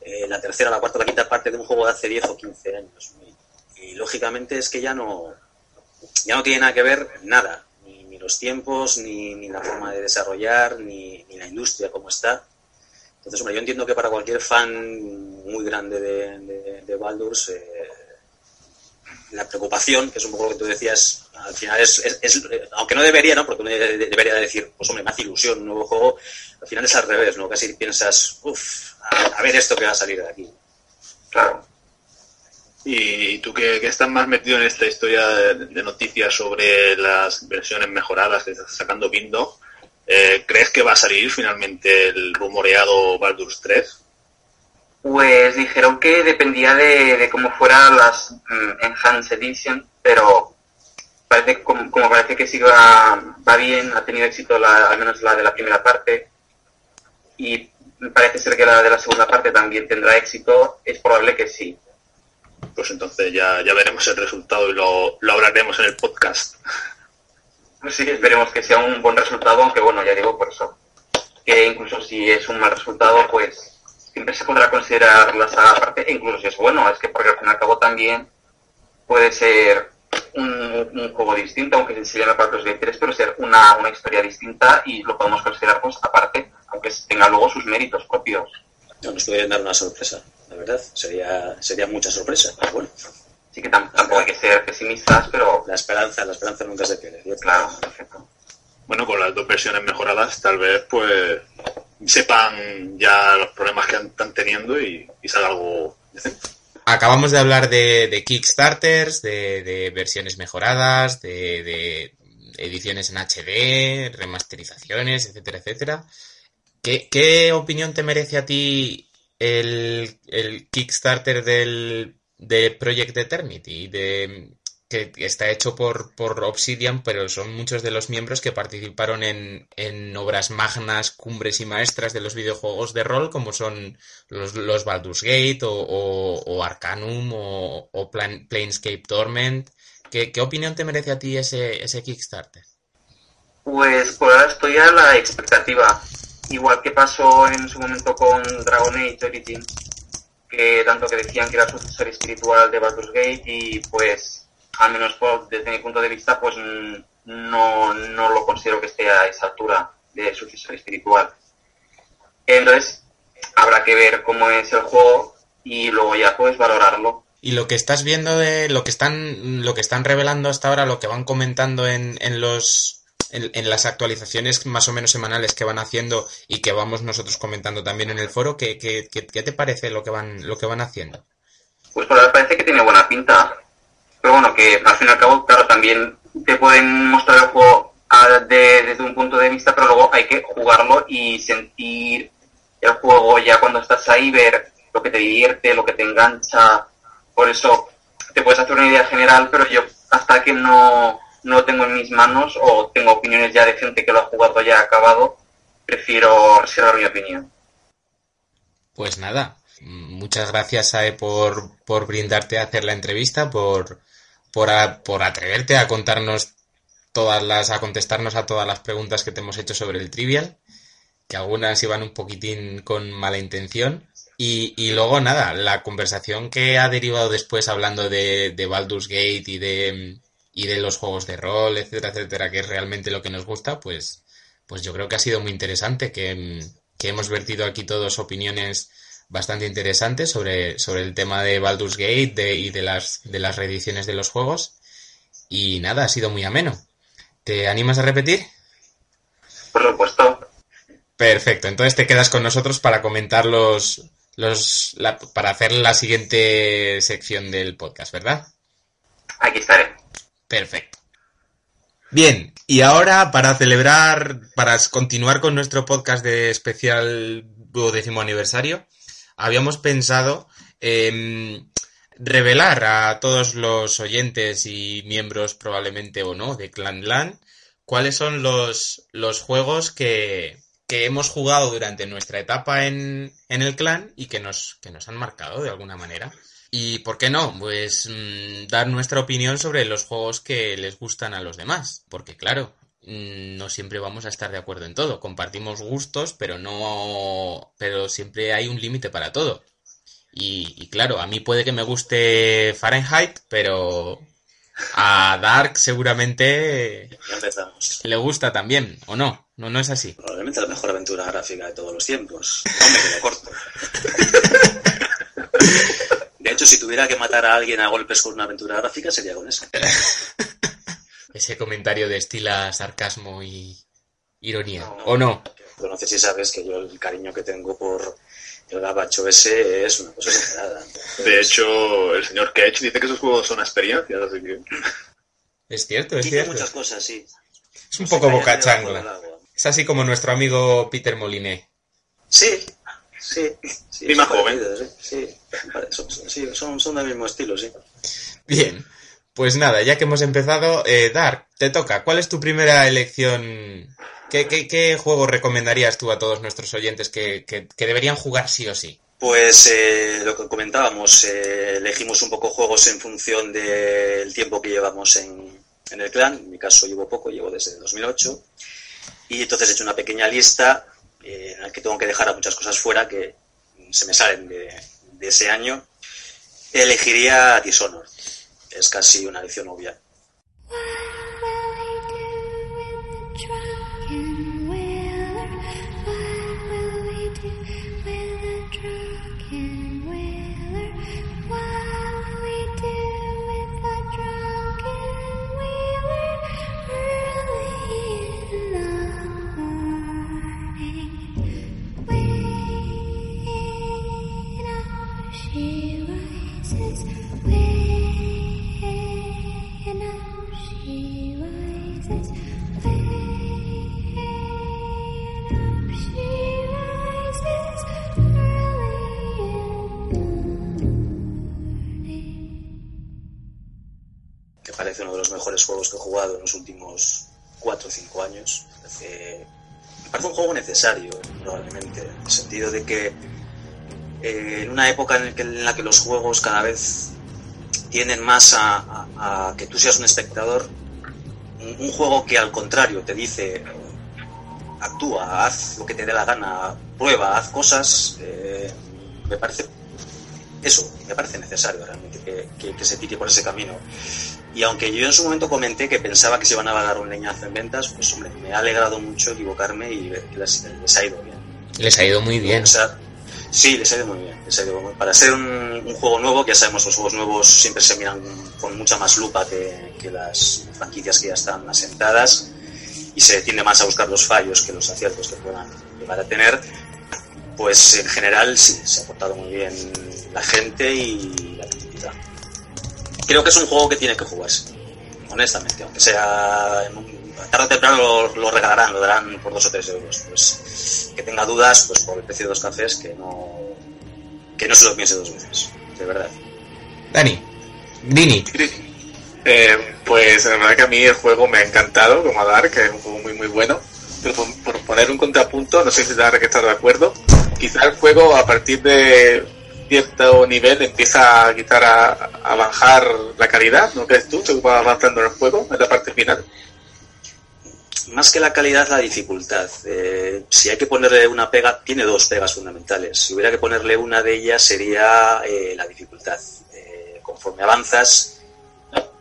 eh, la tercera, la cuarta, la quinta parte de un juego de hace 10 o 15 años. Y, lógicamente es que ya no, ya no tiene nada que ver nada, ni, ni los tiempos, ni, ni, la forma de desarrollar, ni, ni, la industria como está. Entonces, hombre, yo entiendo que para cualquier fan muy grande de, Baldur's, eh, la preocupación, que es un poco lo que tú decías, al final es, es, aunque no debería, ¿no? Porque uno debería decir, pues hombre, me hace ilusión un nuevo juego, al final es al revés, ¿no? Casi piensas, uff, a, ver esto que va a salir de aquí. Claro. Y tú que, que, estás más metido en esta historia de, noticias sobre las versiones mejoradas que está sacando Windows, eh, ¿crees que va a salir finalmente el rumoreado Baldur's 3? Pues dijeron que dependía de, cómo fueran las mm, Enhanced Edition, pero parece como, parece que sí va, va, bien, ha tenido éxito la, al menos la de la primera parte y parece ser que la de la segunda parte también tendrá éxito, es probable que sí. Pues entonces ya, ya veremos el resultado y lo, lo hablaremos en el podcast. Pues sí, esperemos que sea un buen resultado, aunque bueno, ya digo por eso, que incluso si es un mal resultado, pues siempre se podrá considerar la saga aparte, incluso si es bueno, es que porque al fin y al cabo también puede ser un, juego distinto, aunque se llame Gate 3, pero ser una, una historia distinta y lo podemos considerar pues aparte, aunque tenga luego sus méritos propios. No, nos podrían dar una sorpresa, la verdad, sería, sería mucha sorpresa, pero bueno. Sí que tampoco hay que ser pesimistas, pero... La esperanza, la esperanza nunca se pierde. Claro, perfecto. Bueno, con las dos versiones mejoradas, tal vez, pues, sepan ya los problemas que están teniendo y, y salga algo decente. Acabamos de hablar de, de Kickstarters, de, de, versiones mejoradas, de, de, ediciones en HD, remasterizaciones, etcétera, etcétera. ¿Qué, ¿Qué, opinión te merece a ti el, el Kickstarter del, de Project Eternity? De, que está hecho por, por Obsidian, pero son muchos de los miembros que participaron en, en obras magnas, cumbres y maestras de los videojuegos de rol, como son los, los Baldur's Gate o, o, o Arcanum o, o Plan, Planescape Torment. ¿Qué, ¿Qué, opinión te merece a ti ese, ese Kickstarter? Pues por ahora estoy a la expectativa. Igual que pasó en su momento con Dragon Age Origins, tanto que decían que era sucesor espiritual de Baldur's Gate y pues al menos desde mi punto de vista, pues no, no lo considero que esté a esa altura de sucesor espiritual. Entonces, habrá que ver cómo es el juego y luego ya pues valorarlo. Y lo que estás viendo de lo que están lo que están revelando hasta ahora, lo que van comentando en, en los en, en, las actualizaciones más o menos semanales que van haciendo y que vamos nosotros comentando también en el foro, ¿qué, qué, qué, qué te parece lo que van lo que van haciendo? Pues por ahora parece que tiene buena pinta. Pero bueno, que al fin y al cabo, claro, también te pueden mostrar el juego a, de, desde un punto de vista, pero luego hay que jugarlo y sentir el juego ya cuando estás ahí, ver lo que te divierte, lo que te engancha. Por eso te puedes hacer una idea general, pero yo hasta que no, no lo tengo en mis manos o tengo opiniones ya de gente que lo ha jugado ya acabado, prefiero reservar mi opinión. Pues nada, muchas gracias Ae por, por brindarte a hacer la entrevista, por, por, a, por atreverte a contarnos todas las, a contestarnos a todas las preguntas que te hemos hecho sobre el trivial, que algunas iban un poquitín con mala intención. Y, y luego nada, la conversación que ha derivado después hablando de, de Baldur's Gate y de, y de los juegos de rol, etcétera, etcétera, que es realmente lo que nos gusta, pues, pues yo creo que ha sido muy interesante, que, que hemos vertido aquí todos opiniones bastante interesantes sobre, sobre el tema de Baldur's Gate de, y de las, de las reediciones de los juegos. Y nada, ha sido muy ameno. ¿Te animas a repetir? Por supuesto. Perfecto, entonces te quedas con nosotros para comentar los, los la, para hacer la siguiente sección del podcast, ¿verdad? Aquí estaré. Perfecto. Bien, y ahora para celebrar, para continuar con nuestro podcast de especial duodécimo aniversario, habíamos pensado eh, revelar a todos los oyentes y miembros probablemente o no de Clan Lan cuáles son los, los juegos que, que hemos jugado durante nuestra etapa en, en el clan y que nos, que nos han marcado de alguna manera. Y por qué no, pues mm, dar nuestra opinión sobre los juegos que les gustan a los demás. Porque claro, mm, no siempre vamos a estar de acuerdo en todo. Compartimos gustos, pero no. pero siempre hay un límite para todo. Y, y claro, a mí puede que me guste Fahrenheit, pero a Dark seguramente Ya empezamos. le gusta también, ¿o no? No, no es así. Probablemente la mejor aventura gráfica de todos los tiempos. No me quedo corto. De hecho, si tuviera que matar a alguien a golpes con una aventura gráfica, sería con esa. Ese comentario destila sarcasmo y ironía, ¿o no? Pero no sé si sabes que yo el cariño que tengo por el gabacho ese es una cosa exagerada. De hecho, el señor Cage dice que esos juegos son experiencias, así que... Es cierto, es Dice cierto. muchas cosas, sí. Es un No poco boca agua. Es así como nuestro amigo Peter Moliné. Sí, sí. sí Y más son joven. parecidos, Sí, sí, son, son- sí, son, son del mismo estilo, sí. Bien, pues nada, ya que hemos empezado, eh, Dark, te toca. ¿Cuál es tu primera elección? ¿Qué, qué, qué juego recomendarías tú a todos nuestros oyentes que, que- que deberían jugar sí o sí? Pues eh, lo que comentábamos, eh, elegimos un poco juegos en función del tiempo que llevamos en, en el clan. En mi caso llevo poco, llevo desde 2008. Y entonces he hecho una pequeña lista eh, en la que tengo que dejar a muchas cosas fuera que se me salen de, de ese año. Elegiría Dishonored. Es casi una elección obvia. Parece uno de los mejores juegos que he jugado en los últimos 4 o 5 años. Parece- me parece un juego necesario, probablemente, en el sentido de que eh, en una época en, la que los juegos cada vez tienden más a, que tú seas un espectador, un, un juego que al contrario te dice actúa, haz lo que te dé la gana, prueba, haz cosas, eh, me parece eso, me parece necesario realmente que, que- que se tire por ese camino. Y aunque yo en su momento comenté que pensaba que se iban a dar un leñazo en ventas, pues hombre, me ha alegrado mucho equivocarme y ver que les, les ha ido bien. Les ha ido muy bien. O sea, sí, les ha ido muy bien. les ha ido muy- Para ser un, un juego nuevo, que ya sabemos, los juegos nuevos siempre se miran con mucha más lupa que, que las franquicias que ya están asentadas y se tiende más a buscar los fallos que los aciertos que puedan llegar a tener. Pues en general sí, se ha portado muy bien la gente y la Creo que es un juego que tiene que jugarse, honestamente, aunque sea en un- tarde o temprano lo, lo regalarán, lo darán por dos o tres euros. Pues que tenga dudas, pues por el precio de dos cafés, que no, que no se lo piense dos veces, de verdad. Dani, Dini, Eh, pues la verdad que a mí el juego me ha encantado, como a Dark, que es un juego muy muy bueno. Pero por, por poner un contrapunto, no sé si Dark está de acuerdo, quizá el juego a partir de cierto nivel empieza a quitar a, a bajar la calidad, ¿no crees tú? Según va avanzando en el juego, en la parte final. Más que la calidad, la dificultad. Eh, si hay que ponerle una pega, tiene dos pegas fundamentales. Si hubiera que ponerle una de ellas sería eh, la dificultad. Eh, conforme avanzas,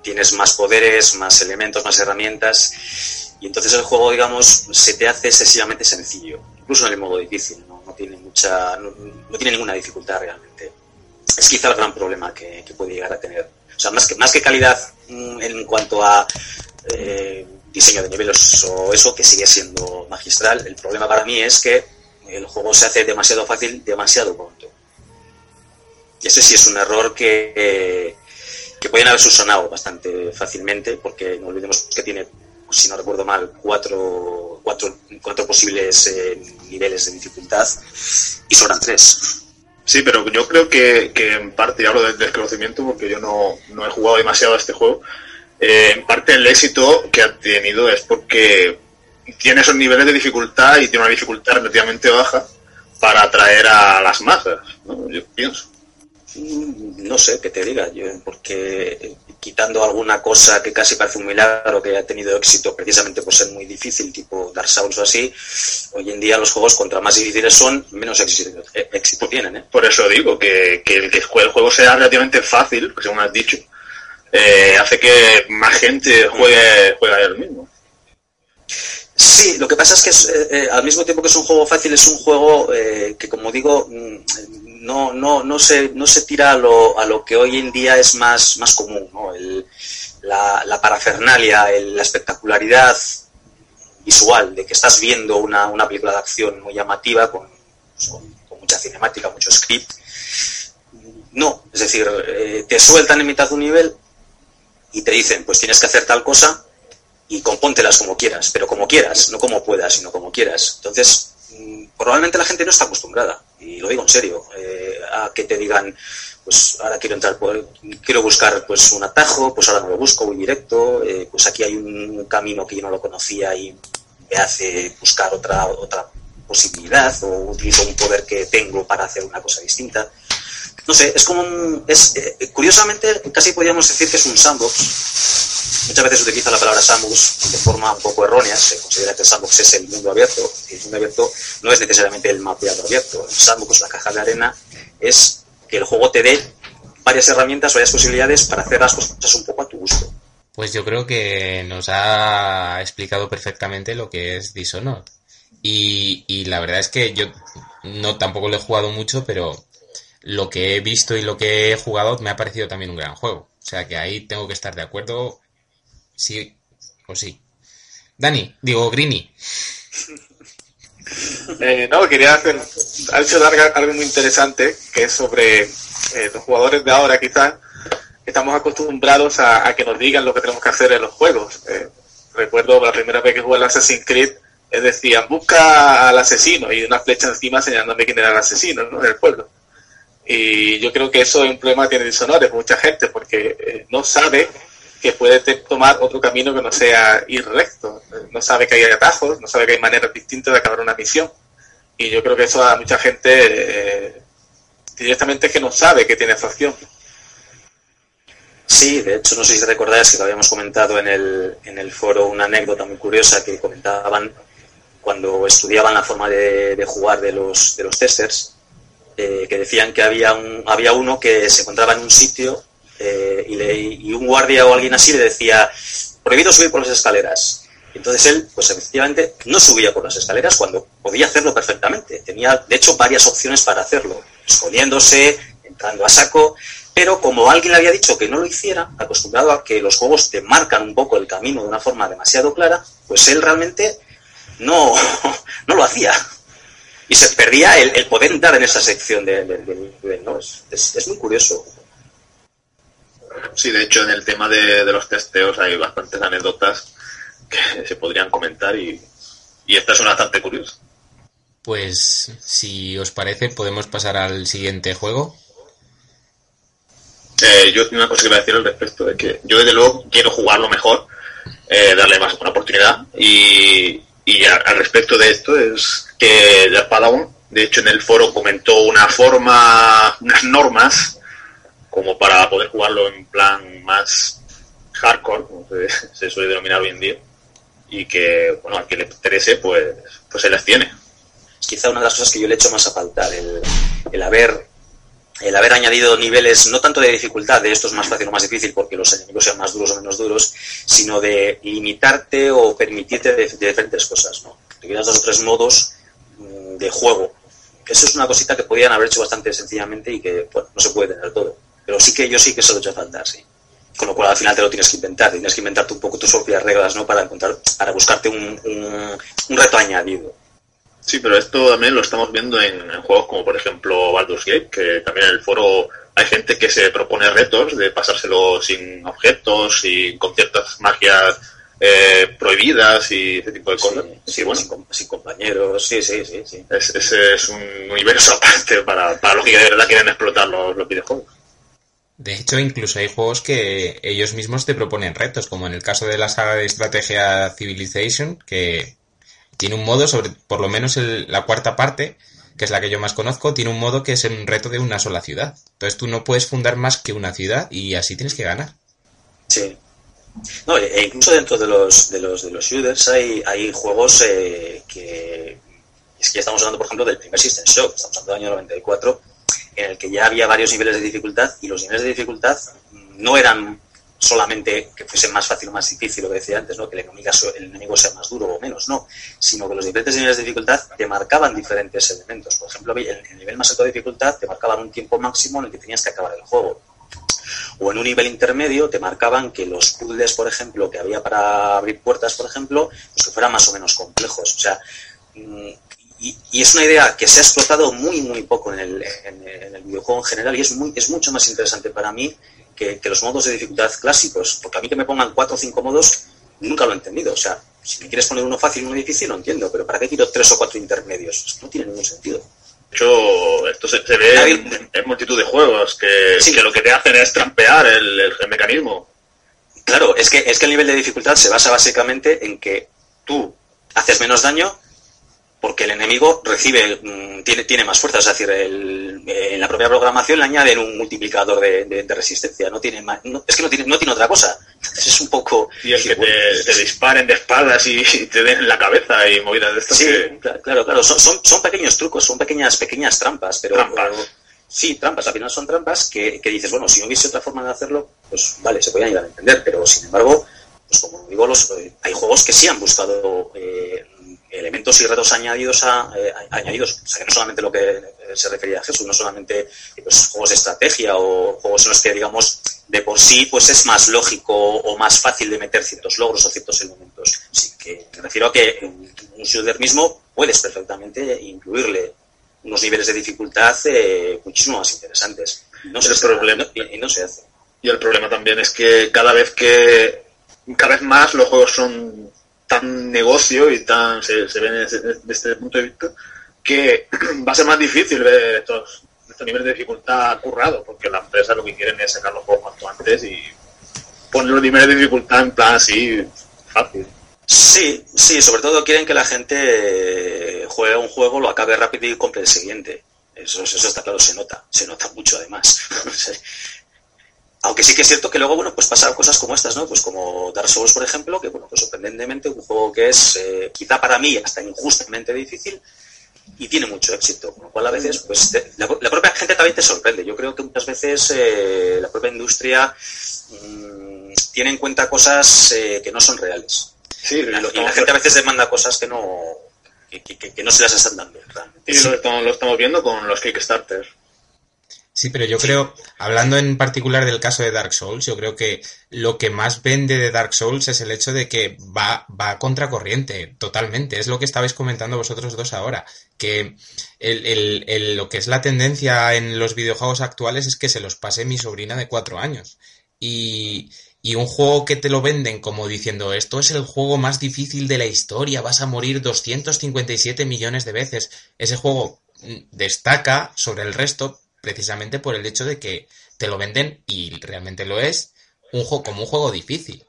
tienes más poderes, más elementos, más herramientas, y entonces el juego, digamos, se te hace excesivamente sencillo, incluso en el modo difícil. No, tiene mucha, no, tiene ninguna dificultad realmente. Es quizá el gran problema que, puede llegar a tener. O sea, más que, más que calidad mm, en cuanto a eh, diseño de niveles o eso, que sigue siendo magistral. El problema para mí es que el juego se hace demasiado fácil, demasiado pronto. Y ese sí es un error que, que pueden haber subsanado bastante fácilmente, porque no olvidemos que tiene, si no recuerdo mal, cuatro, cuatro, cuatro posibles eh, niveles de dificultad y sobran tres. Sí, pero yo creo que, que en parte, y hablo del desconocimiento porque yo no, no he jugado demasiado a este juego, eh, en parte el éxito que ha tenido es porque tiene esos niveles de dificultad y tiene una dificultad relativamente baja para atraer a las masas, ¿no? Yo pienso. Mm, No sé qué te diga, yo, porque eh, quitando alguna cosa que casi parece un milagro que haya tenido éxito precisamente por ser muy difícil, tipo Dark Souls o así, hoy en día los juegos contra más difíciles son, menos éxito, eh, éxito tienen, ¿eh? Por eso digo que, que el que el juego sea relativamente fácil, según has dicho, eh, hace que más gente juegue, juegue a él mismo. Sí, lo que pasa es que es, eh, al mismo tiempo que es un juego fácil, es un juego eh, que, como digo, mm, no, no, no, se, no se tira a lo, a lo que hoy en día es más, más común, ¿no? El- la, la parafernalia, la espectacularidad visual de que estás viendo una, una película de acción muy llamativa, con mucha cinemática, mucho script. No, es decir, eh, te sueltan en mitad de un nivel y te dicen, pues tienes que hacer tal cosa y compóntelas como quieras, pero como quieras, no como puedas, sino como quieras. Entonces, mm, probablemente la gente no está acostumbrada, y lo digo en serio, eh, a que te digan, pues ahora quiero entrar, quiero buscar pues un atajo, pues ahora no lo busco, voy directo, eh, pues aquí hay un camino que yo no lo conocía y me hace buscar otra, otra posibilidad o utilizo un poder que tengo para hacer una cosa distinta. No sé, es como un, es, eh, curiosamente casi podríamos decir que es un sandbox, Muchas veces se utiliza la palabra sandbox de forma un poco errónea. Se considera que el sandbox es el mundo abierto. Y el mundo abierto no es necesariamente el mapeado abierto. El sandbox, la caja de arena, es que el juego te dé varias herramientas, varias posibilidades para hacer las cosas un poco a tu gusto. Pues yo creo que nos ha explicado perfectamente lo que es Dishonored. Y, y la verdad es que yo no tampoco lo he jugado mucho, pero lo que he visto y lo que he jugado me ha parecido también un gran juego. O sea que ahí tengo que estar de acuerdo, sí o sí. Dani, digo Grini. Eh, no, quería hacer, ha hecho algo muy interesante, que es sobre eh, los jugadores de ahora quizás, estamos acostumbrados a, que nos digan lo que tenemos que hacer en los juegos. Eh, recuerdo la primera vez que jugué al Assassin's Creed, decían, busca al asesino, y una flecha encima señalándome quién era el asesino, ¿no? En el pueblo. Y yo creo que eso es un problema que tiene Dishonored, mucha gente, porque eh, no sabe que puede tomar otro camino que no sea ir recto. No sabe que hay atajos, no sabe que hay maneras distintas de acabar una misión. Y yo creo que eso a mucha gente eh, directamente es que no sabe que tiene esa opción. Sí, de hecho, no sé si recordáis que lo habíamos comentado en el, en el foro una anécdota muy curiosa que comentaban cuando estudiaban la forma de, de jugar de los, de los testers, eh, que decían que había, un, había uno que se encontraba en un sitio eh, y, le- y un guardia o alguien así le decía, prohibido subir por las escaleras. Entonces él, pues efectivamente, no subía por las escaleras cuando podía hacerlo perfectamente. Tenía, de hecho, varias opciones para hacerlo, escondiéndose, entrando a saco, pero como alguien le había dicho que no lo hiciera, acostumbrado a que los juegos te marcan un poco el camino de una forma demasiado clara, pues él realmente no, no lo hacía. Y se perdía el, el poder entrar en esa sección de- de- ¿no? Es, es- es muy curioso. Sí, de hecho, en el tema de, de los testeos hay bastantes anécdotas que se podrían comentar y, y esta es una bastante curiosa. Pues si os parece podemos pasar al siguiente juego. Eh, yo tengo una cosa que iba a decir al respecto, es que yo desde luego quiero jugarlo mejor, eh, darle más una oportunidad y, y a- al respecto de esto es que The Padawan, de hecho en el foro comentó una forma, unas normas como para poder jugarlo en plan más hardcore, como se, suele denominar hoy en día, y que, bueno, al que le interese, pues, pues se las tiene. Quizá una de las cosas que yo le echo más a faltar, el, el haber el haber añadido niveles no tanto de dificultad, de esto es más fácil o más difícil porque los enemigos sean más duros o menos duros, sino de limitarte o permitirte de, diferentes cosas, ¿no? Te quedas dos o tres modos de juego. Eso es una cosita que podrían haber hecho bastante sencillamente y que bueno, no se puede tener todo. Pero sí que yo sí que se lo he hecho faltar, sí. Con lo cual al final te lo tienes que inventar, tienes que inventarte un poco tus propias reglas, ¿no? Para encontrar, para buscarte un, un, un reto añadido. Sí, pero esto también lo estamos viendo en, en juegos como por ejemplo Baldur's Gate, que también en el foro hay gente que se propone retos de pasárselo sin objetos y con ciertas magias eh, prohibidas y ese tipo de cosas. Sí, Sí, bueno, sin, com- sin compañeros, sí, sí, sí, sí. es, ese es un universo aparte para, para los que de verdad quieren explotar los, los videojuegos. De hecho, incluso hay juegos que ellos mismos te proponen retos, como en el caso de la saga de estrategia Civilization, que tiene un modo sobre, por lo menos el- la cuarta parte, que es la que yo más conozco, tiene un modo que es un reto de una sola ciudad. Entonces tú no puedes fundar más que una ciudad y así tienes que ganar. Sí. No, e incluso dentro de los de los de los shooters hay, hay juegos eh, que es que estamos hablando, por ejemplo, del primer System Shock, estamos hablando del año 94, en el que ya había varios niveles de dificultad y los niveles de dificultad no eran solamente que fuesen más fácil o más difícil, lo que decía antes, ¿no? que el enemigo, el enemigo sea más duro o menos, no, sino que los diferentes niveles de dificultad te marcaban diferentes elementos. Por ejemplo, el nivel más alto de dificultad te marcaban un tiempo máximo en el que tenías que acabar el juego o en un nivel intermedio te marcaban que los puzzles, por ejemplo, que había para abrir puertas, por ejemplo, pues que fueran más o menos complejos. O sea, mm, y, es una idea que se ha explotado muy, muy poco en el, en, el videojuego en general y es, muy, es mucho más interesante para mí que, los modos de dificultad clásicos, porque a mí que me pongan cuatro o cinco modos nunca lo he entendido. O sea, si me quieres poner uno fácil y uno difícil, lo entiendo, pero ¿para qué quiero tres o cuatro intermedios? Es no tiene ningún sentido. De hecho, esto se, se ve en, en multitud de juegos, que, Sí. que lo que te hacen es trampear el, el- el mecanismo. Claro, es que, es que el nivel de dificultad se basa básicamente en que tú haces menos daño porque el enemigo recibe, mm, tiene, tiene más fuerza. Es decir, el- eh, en la propia programación le añaden un multiplicador de, de- de resistencia. No tiene más- no- es que no tiene, no tiene otra cosa. Entonces es un poco... Y el que te, te disparen de espaldas y, te den en la cabeza y movidas de estas Sí, que... claro, claro. Son, son, son pequeños trucos, son pequeñas, pequeñas trampas, pero... Trampas. pero- sí, trampas. Al final son trampas que, que dices, bueno, si no hubiese otra forma de hacerlo, pues vale, se podían llegar a entender. Pero, sin embargo, pues como digo, los, eh, hay juegos que sí han buscado eh, elementos y retos añadidos a, eh, a- añadidos. O sea, que no solamente lo que eh, se refería a Jesús, no solamente pues, juegos de estrategia o juegos en los que, digamos, de por sí pues es más lógico o más fácil de meter ciertos logros o ciertos elementos. Sí que me refiero a que en un shooter mismo puedes perfectamente incluirle unos niveles de dificultad eh, muchísimo más interesantes. No se El problema- y no se hace. Y el problema también es que cada vez que cada vez más los juegos son tan negocio y tan se, se ven desde, este punto de vista que va a ser más difícil ver estos, niveles de dificultad currados porque las empresas lo que quieren es sacar los juegos cuanto antes y poner los niveles de dificultad en plan así fácil. Sí, sí, sobre todo quieren que la gente juegue un juego, lo acabe rápido y compre el siguiente. Eso, eso está claro, se nota, se nota mucho además. Aunque sí que es cierto que luego, bueno, pues pasan cosas como estas, ¿no? Pues como Dark Souls, por ejemplo, que, bueno, pues sorprendentemente un juego que es, eh, quizá para mí, hasta injustamente difícil y tiene mucho éxito. Con lo cual, a veces, pues, te- la, la propia gente también te sorprende. Yo creo que muchas veces eh, la propia industria mm, tiene en cuenta cosas eh, que no son reales. Sí, Y, la gente a veces demanda cosas que no, que, que- que- que no se las están dando. realmente. y lo, estamos, lo estamos viendo con los Kickstarters. Sí, pero yo creo, hablando en particular del caso de Dark Souls, yo creo que lo que más vende de Dark Souls es el hecho de que va, va a contracorriente, totalmente. Es lo que estabais comentando vosotros dos ahora. Que el, el- el- lo que es la tendencia en los videojuegos actuales es que se los pase mi sobrina de cuatro años. Y, y un juego que te lo venden como diciendo esto es el juego más difícil de la historia, vas a morir 257 millones de veces. Ese juego mm, destaca sobre el resto precisamente por el hecho de que te lo venden y realmente lo es un juego como un juego difícil.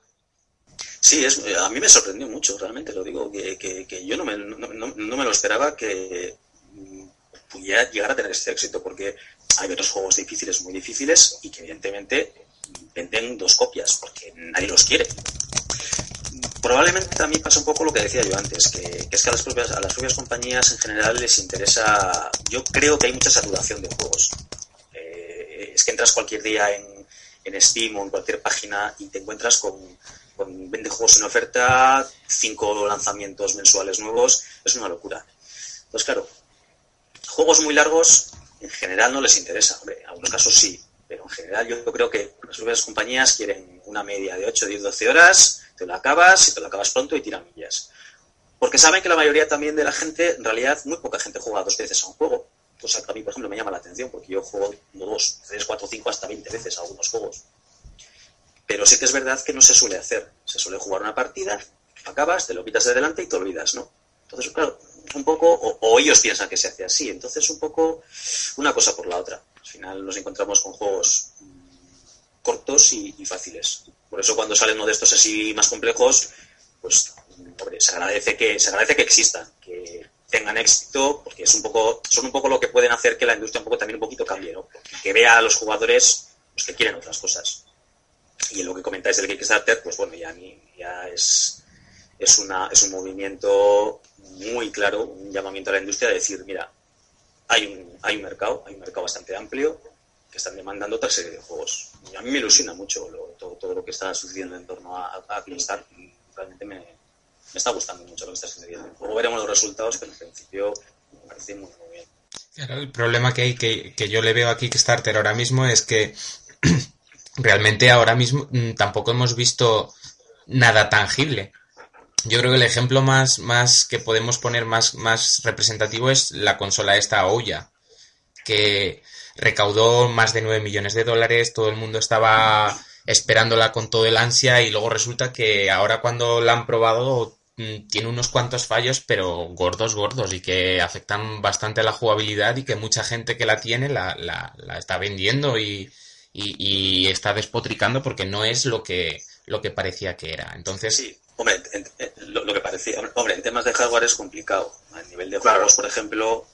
Sí, es, a mí me sorprendió mucho, realmente lo digo, que, que- yo no me, no, no- no me lo esperaba que mm, pudiera llegar a tener este éxito, porque hay otros juegos difíciles, muy difíciles, y que evidentemente venden dos copias, porque nadie los quiere. Probablemente también pasa un poco lo que decía yo antes, que, es que a las, propias, a las propias compañías en general les interesa, yo creo que hay mucha saturación de juegos. Eh, es que entras cualquier día en, en Steam o en cualquier página y te encuentras con, con 20 juegos en oferta, 5 lanzamientos mensuales nuevos, es una locura. Entonces, claro, juegos muy largos en general no les interesa. Hombre, en algunos casos sí, pero en general yo creo que las propias compañías quieren una media de 8, 10, 12 horas, te lo acabas y te lo acabas pronto y tiran millas. Porque saben que la mayoría también de la gente, en realidad, muy poca gente juega dos veces a un juego. Cosa que a mí, por ejemplo, me llama la atención, porque yo juego no dos, tres, cuatro, cinco, hasta 20 veces a algunos juegos. Pero sí que es verdad que no se suele hacer. Se suele jugar una partida, acabas, te lo quitas de delante y te olvidas, ¿no? Entonces, claro, un poco, o, ellos piensan que se hace así. Entonces, un poco una cosa por la otra. Al final nos encontramos con juegos cortos y fáciles. Por eso cuando sale uno de estos así más complejos, pues hombre, se agradece que, se agradece que existan, que tengan éxito, porque es un poco, son un poco lo que pueden hacer que la industria un poco también un poquito cambie, ¿no? Que vea a los jugadores pues, que quieren otras cosas. Y en lo que comentáis del Kickstarter, pues bueno, ya, a mí- ya es, es, una, es un movimiento muy claro, un llamamiento a la industria de decir, mira, hay un, hay un mercado, hay un mercado bastante amplio que están demandando otra serie de juegos. Y a mí me ilusiona mucho lo- todo, lo que está sucediendo en torno a, a Kickstarter. Realmente me, me está gustando mucho lo que está sucediendo. Luego veremos los resultados, pero en principio me parece muy, muy bien. Claro, el problema que hay que, que yo le veo a Kickstarter ahora mismo es que realmente ahora mismo mm, tampoco hemos visto nada tangible. Yo creo que el ejemplo más, más que podemos poner más, más representativo es la consola esta Ouya, que recaudó más de 9 millones de dólares, todo el mundo estaba esperándola con todo el ansia y luego resulta que ahora cuando la han probado mm, tiene unos cuantos fallos, pero gordos, gordos y que afectan bastante a la jugabilidad y que mucha gente que la tiene la, la, la está vendiendo y, y, y está despotricando porque no es lo que, lo que parecía que era. Entonces, Sí, hombre, en- en- lo, lo que parecía, hombre, en temas de hardware es complicado. A nivel de Claro. juegos, por ejemplo,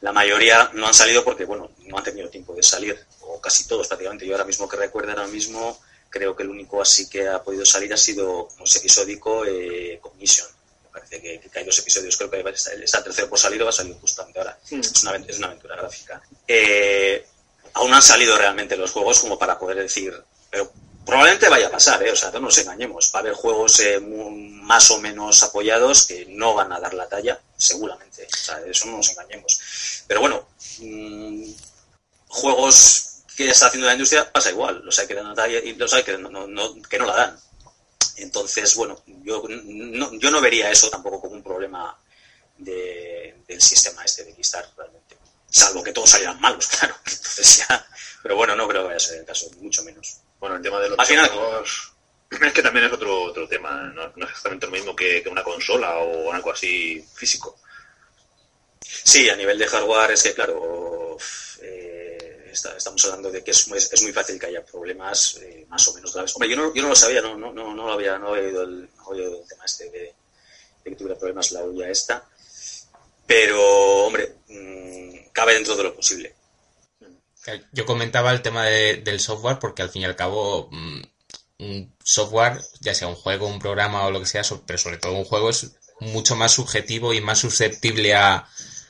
la mayoría no han salido porque, bueno, no han tenido tiempo de salir, o casi todos prácticamente. Yo ahora mismo que recuerdo ahora mismo, creo que el único así que ha podido salir ha sido, como es episódico, eh, Commission. Me parece que, que hay dos episodios, creo que está, el tercero por salir, va a salir justamente ahora. Mm. Es, una, es una aventura gráfica. Eh, aún no han salido realmente los juegos como para poder decir, pero probablemente vaya a pasar, ¿eh? o sea, no nos engañemos, va a haber juegos eh, más o menos apoyados que no van a dar la talla, seguramente, o sea, eso no nos engañemos. Pero bueno, mm, juegos que está haciendo la industria pasa igual, los hay que dar la talla y los hay que no, no- que no la dan. Entonces, bueno, yo no, yo no vería eso tampoco como un problema de- del sistema este de Kickstarter realmente. Salvo que todos salieran malos, claro. Entonces ya. Pero bueno, no creo que vaya a ser el caso, mucho menos. Bueno, el tema de los videojuegos es que también es otro otro tema, no, no es exactamente lo mismo que, que una consola o algo así físico. Sí, a nivel de hardware es que, claro, eh, está- estamos hablando de que es muy, es muy fácil que haya problemas eh, más o menos graves. Hombre, yo no, yo no lo sabía, no, no, no, no lo había, no había oído el, el tema este de, de que tuviera problemas la olla esta. Pero, hombre, mm, cabe dentro de lo posible. Yo comentaba el tema de- del software porque al fin y al cabo mm, un software, ya sea un juego, un programa o lo que sea, pero sobre todo un juego es mucho más subjetivo y más susceptible a,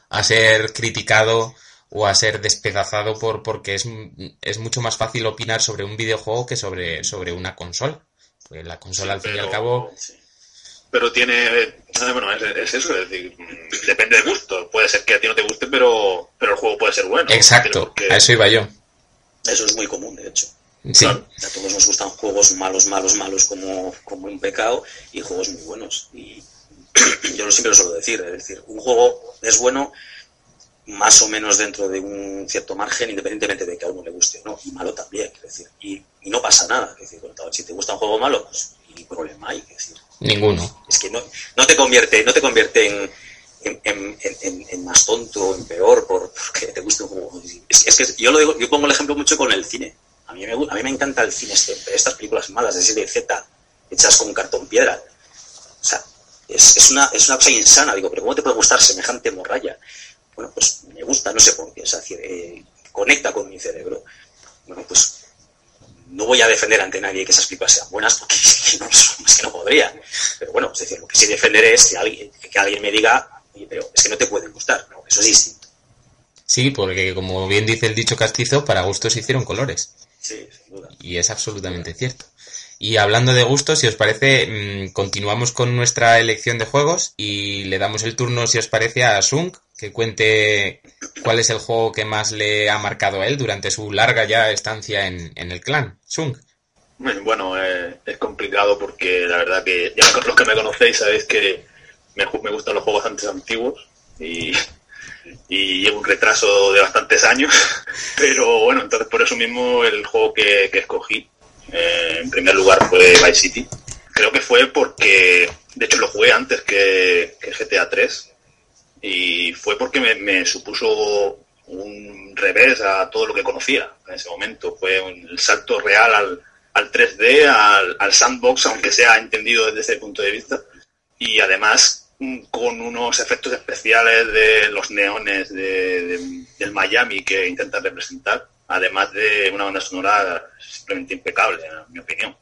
a ser criticado o a ser despedazado por porque es, es mucho más fácil opinar sobre un videojuego que sobre, sobre una consola. Pues la consola Sí, al fin y al cabo Pero tiene, bueno, es, es eso, es decir, mm, depende de gusto. Puede ser que a ti no te guste, pero, pero el juego puede ser bueno. Exacto, a eso iba yo. Eso es muy común, de hecho. Sí, Claro. A todos nos gustan juegos malos, malos, malos como, como un pecado y juegos muy buenos. Y yo siempre lo suelo decir, es decir, un juego es bueno más o menos dentro de un cierto margen, independientemente de que a uno le guste o no, y malo también, quiero decir, y, y no pasa nada, es decir, bueno, si te gusta un juego malo, pues ni problema hay, es decir, ninguno. es que no, no te convierte, no te convierte en, en, en- en- más tonto o en peor por, porque te guste un juego. Es, que yo lo digo, yo pongo el ejemplo mucho con el cine. A mí me, a mí me encanta el cine, este, estas películas malas de serie Z, hechas con cartón piedra. O sea, es, es una, es una cosa insana. Digo, pero ¿cómo te puede gustar semejante morralla? Bueno, pues me gusta, no sé por qué. Es decir, eh, conecta con mi cerebro. Bueno, pues no voy a defender ante nadie que esas películas sean buenas porque es que no, es que no podría. Pero bueno, es decir, lo que sí defenderé es que alguien, que alguien me diga, oye, pero es que no te pueden gustar. No, eso es distinto. Sí, porque como bien dice el dicho castizo, para gustos se hicieron colores. Sí, sin duda. Y es absolutamente cierto. Y hablando de gustos, si os parece, mm, continuamos con nuestra elección de juegos y le damos el turno, si os parece, a Sung, que cuente cuál es el juego que más le ha marcado a él durante su larga ya estancia en, en el clan. Sung. Bueno, eh, es complicado porque la verdad que ya los que me conocéis sabéis que me, me gustan los juegos antes antiguos y, y llevo un retraso de bastantes años, pero bueno, entonces por eso mismo el juego que, que escogí eh, en primer lugar fue Vice City. Creo que fue porque, de hecho lo jugué antes que, que GTA 3 y fue porque me, me supuso un revés a todo lo que conocía en ese momento. Fue un- salto real al, al 3D, al, al sandbox, aunque sea entendido desde ese punto de vista. y además mm, con unos efectos especiales de los neones de, de- del Miami que intentan representar, además de una banda sonora simplemente impecable, en mi opinión.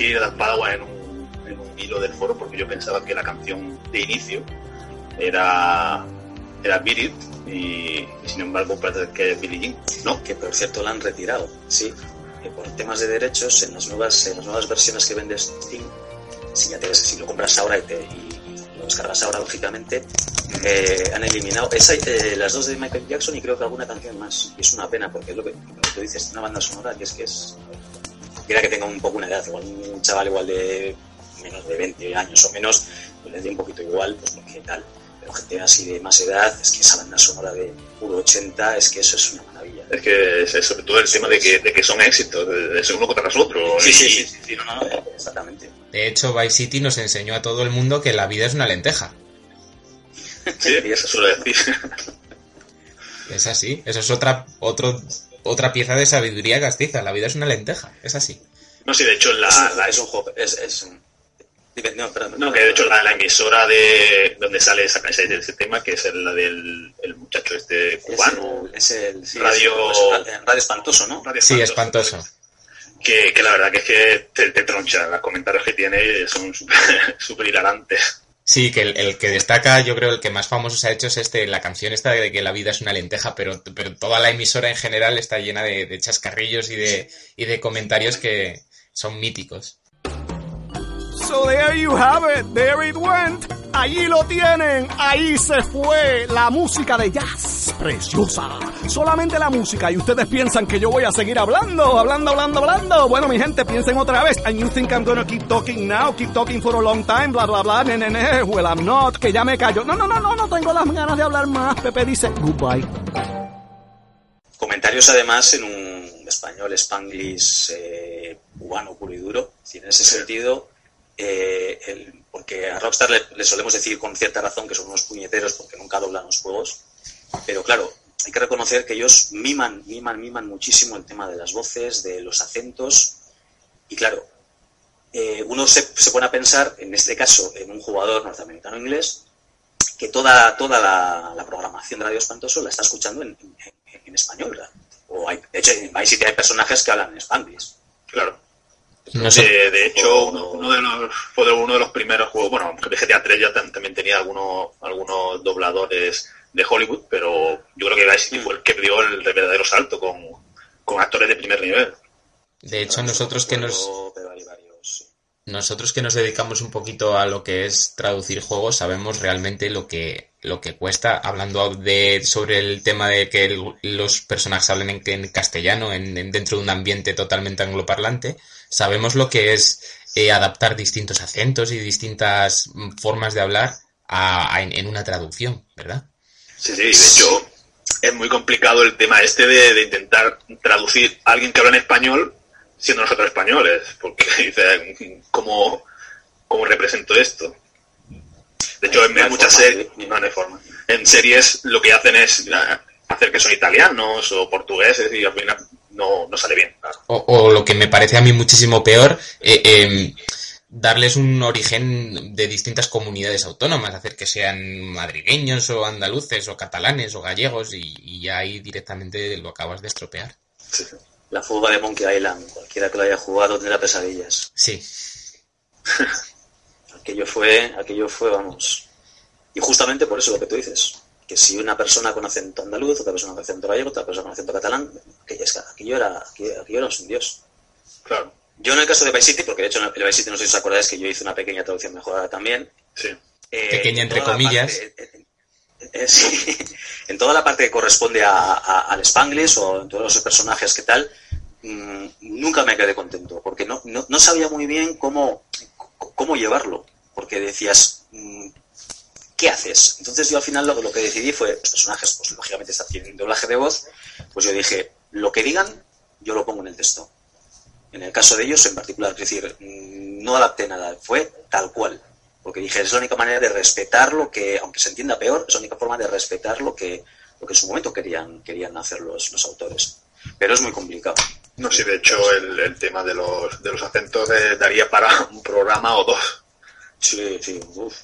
Corregir a Padawan en un, en un hilo del foro porque yo pensaba que la canción de inicio era, era It y, y sin embargo parece que es Billie Jean. No, que por cierto la han retirado, sí, que por temas de derechos en las nuevas, en las nuevas versiones que vende Steam, si ya te, si lo compras ahora y, te, y lo descargas ahora lógicamente, eh, han eliminado esa, eh, las dos de Michael Jackson y creo que alguna canción más. Y es una pena porque es lo que, lo que tú dices, es una banda sonora que es que es quiera que tenga un poco una edad, igual un chaval igual de menos de 20 años o menos, pues le dé un poquito igual, pues porque tal. Pero gente así de más edad, es que esa banda sonora de puro 80, es que eso es una maravilla. es que es sobre todo el tema de que, de que son éxitos, ser uno contra los otros. Sí, y- sí, sí, sí, sí, no, no, exactamente. De hecho, Vice City nos enseñó a todo el mundo que la vida es una lenteja. Sí, eso suelo decir. Es así. Eso es otra, otro, otra pieza de sabiduría castiza. La vida es una lenteja. Es así. No, sí, de hecho, la, es, un, la- es un juego, es, es un- no, perdón, no, que de hecho la, la emisora de donde sale esa, ese, ese tema, que es la del el muchacho este es cubano, el, es el sí, Radio- es el- radio espantoso, ¿no? Radio Sí, Espantoso, espantoso. Que, que la verdad que es que te, te troncha, los comentarios que tiene son súper hilarantes. Sí, que el, que destaca, yo creo, el que más famoso se ha hecho es este, la canción esta de que la vida es una lenteja, pero, pero toda la emisora en general está llena de, de chascarrillos y de, y de comentarios que son míticos. So there you have it, there it went. Allí lo tienen, ahí se fue la música de jazz, preciosa. Solamente la música y ustedes piensan que yo voy a seguir hablando, hablando, hablando, hablando. Bueno, mi gente, piensen otra vez. And you think I'm gonna keep talking now, keep talking for a long time, bla, bla, bla, ne, ne, ne. Well, I'm not, que ya me callo. No, no, no, no, no tengo las ganas de hablar más. Pepe dice goodbye. Comentarios además en un español spanglish eh, cubano puro y duro. Y en ese sentido, eh, el- porque a Rockstar le solemos decir con cierta razón que son unos puñeteros porque nunca doblan los juegos. Pero claro, hay que reconocer que ellos miman, miman, miman muchísimo el tema de las voces, de los acentos. Y claro, eh, uno se, se pone a pensar, en este caso, en un jugador norteamericano inglés, que toda, toda la, la programación de Radio Espantoso la está escuchando en, en- en español. ¿verdad? O hay, de hecho, en Vice City hay personajes que hablan en spanglish. Claro. No sé- De, de hecho, uno, uno de los, fue de uno de los primeros juegos, bueno, GTA 3 ya tam- también tenía algunos, algunos dobladores de Hollywood, pero yo creo que Vice City fue el que dio el verdadero salto con, con actores de primer nivel. De hecho, nosotros que nos, nosotros que nos dedicamos un poquito a lo que es traducir juegos, sabemos realmente lo que, lo que cuesta, hablando de, sobre el tema de que el- los personajes hablen en, en castellano, en, en- dentro de un ambiente totalmente angloparlante, sabemos lo que es eh, adaptar distintos acentos y distintas mm, formas de hablar a, a- en, en una traducción, ¿verdad? Sí, sí, de hecho, es muy complicado el tema este de, de intentar traducir a alguien que habla en español siendo nosotros españoles, porque dice, ¿cómo, cómo represento esto? De hecho, en No muchas forma, series, no, no hay forma. En series lo que hacen es ah, hacer que son italianos o portugueses y al final no, no sale bien. claro. O, o lo que me parece a mí muchísimo peor, eh, em, darles un origen de distintas comunidades autónomas, hacer que sean madrileños o andaluces o catalanes o gallegos y, y ya ahí directamente lo acabas de estropear. La fuga de Monkey Island, cualquiera que lo haya jugado tendrá pesadillas. Sí, aquello fue, aquello fue, vamos. Y justamente por eso lo que tú dices, que si una persona con acento andaluz, otra persona con acento gallego, otra persona con acento catalán, aquello, es que aquello era, aquello, aquello era un dios. Claro, Yo en el caso de Vice City, porque de hecho en el Vice City no sé si os acordáis que yo hice una pequeña traducción mejorada también, sí. eh, Pequeña en entre comillas. parte- eh, eh, sí, en toda la parte que corresponde a- a- al Spanglish o en todos los personajes que tal, mm, nunca me quedé contento, porque no, no, no sabía muy bien cómo, cómo llevarlo, porque decías, mm, ¿qué haces? Entonces yo al final lo, lo que decidí fue, los personajes, pues lógicamente están tienen doblaje de voz, pues yo dije, lo que digan, yo lo pongo en el texto. En el caso de ellos en particular, es decir, mm, no adapté nada, fue tal cual. Porque dije, es la única manera de respetar lo que, aunque se entienda peor, es la única forma de respetar lo que, lo que en su momento querían, querían hacer los, los autores. Pero es muy complicado. No sé, de hecho, el, el tema de los, de los acentos eh, daría para un programa o dos. Sí, sí, uf.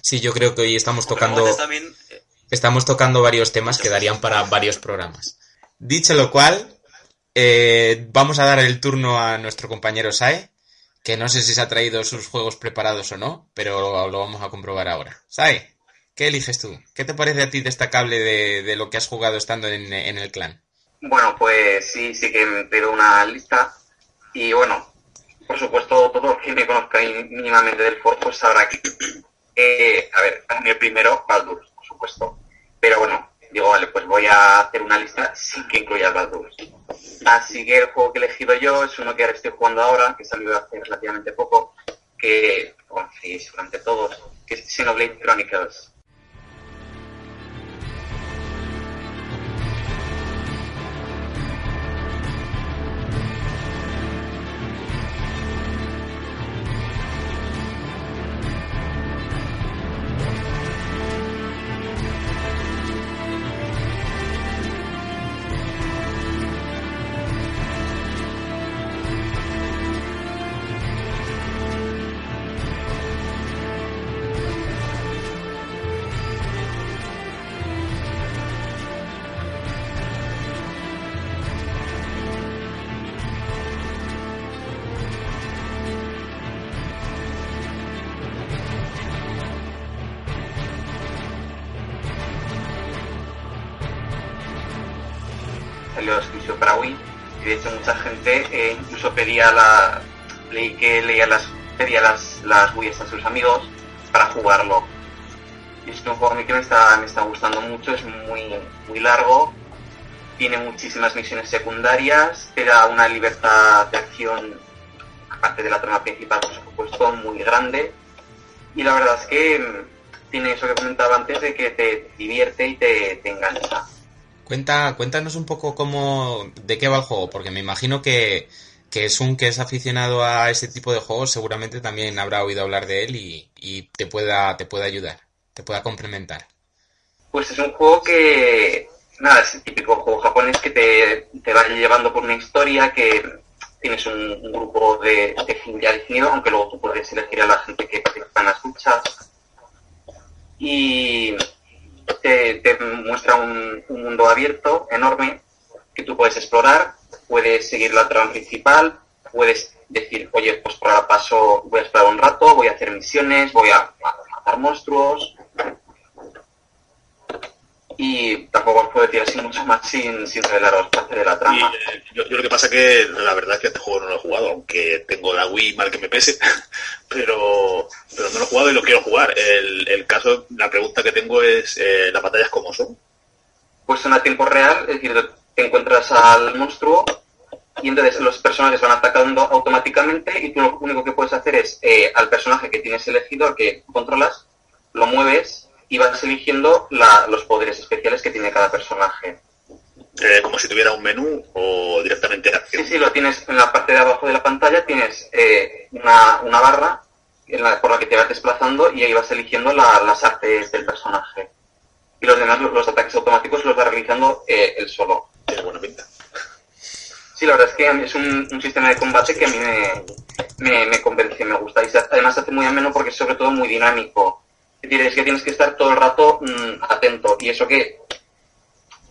Sí, yo creo que hoy estamos tocando, también, eh, estamos tocando varios temas que darían para varios programas. Dicho lo cual, eh, vamos a dar el turno a nuestro compañero Sae, que no sé si se ha traído sus juegos preparados o no, pero lo, vamos a comprobar ahora. Sae, ¿qué eliges tú? ¿Qué te parece a ti destacable de, lo que has jugado estando en, el clan? Bueno, pues sí, sí que me pido una lista. Y bueno, por supuesto, todo el que me conozca mínimamente del foro pues sabrá que, eh, a ver, el primero, Baldur, por supuesto. Pero bueno, digo, vale, pues voy a hacer una lista sin que incluya el Baldur. Así que el juego que he elegido yo es uno que ahora estoy jugando ahora, que salió hace relativamente poco, que conocéis durante todos, que es Xenoblade Chronicles. Eh, incluso pedía la leí que leía las pedía las las Wii a sus amigos para jugarlo. Y es un juego a mí que me está me está gustando mucho es muy muy largo tiene muchísimas misiones secundarias te da una libertad de acción aparte de la trama principal por supuesto muy grande. Y la verdad es que mm, tiene eso que comentaba antes de que te divierte y te, te engancha Cuenta, cuéntanos un poco cómo, de qué va el juego, porque me imagino que, que es un que es aficionado a ese tipo de juegos, seguramente también habrá oído hablar de él y, y te pueda, te pueda ayudar, te pueda complementar. Pues es un juego que, nada, es el típico juego japonés que te, te va llevando por una historia, que tienes un, grupo de, de ya definido, aunque luego tú puedes elegir a la gente que participa en las luchas. Y te, muestra un, un mundo abierto, enorme, que tú puedes explorar, puedes seguir la trama principal, puedes decir, oye, pues por ahora paso, voy a esperar un rato, voy a hacer misiones, voy a matar monstruos, y tampoco os puedo decir así mucho más sin, sin revelaros parte de la Y, trama. eh, yo, yo lo que pasa que la verdad es que este juego no lo he jugado, aunque tengo la Wii mal que me pese, pero, pero no lo he jugado y lo quiero jugar. El, el caso, la pregunta que tengo es, eh, ¿las batallas cómo son? Pues son a tiempo real, es decir, te encuentras al monstruo y entonces los personajes van atacando automáticamente y tú lo único que puedes hacer es eh, al personaje que tienes elegido, al que controlas, lo mueves y vas eligiendo la- los poderes especiales que tiene cada personaje. Eh, como si tuviera un menú o directamente Sí, acción. sí, lo tienes en la parte de abajo de la pantalla, tienes eh, una, una barra en la- por la que te vas desplazando y ahí vas eligiendo la- las artes del personaje. Y los demás, los, los ataques automáticos los va realizando eh, él solo. Tiene buena pinta. Sí, la verdad es que es un, un sistema de combate que a mí me, me, me convence, me gusta. Y se- además se hace muy ameno porque es sobre todo muy dinámico. Es que tienes que estar todo el rato mm, atento. Y eso que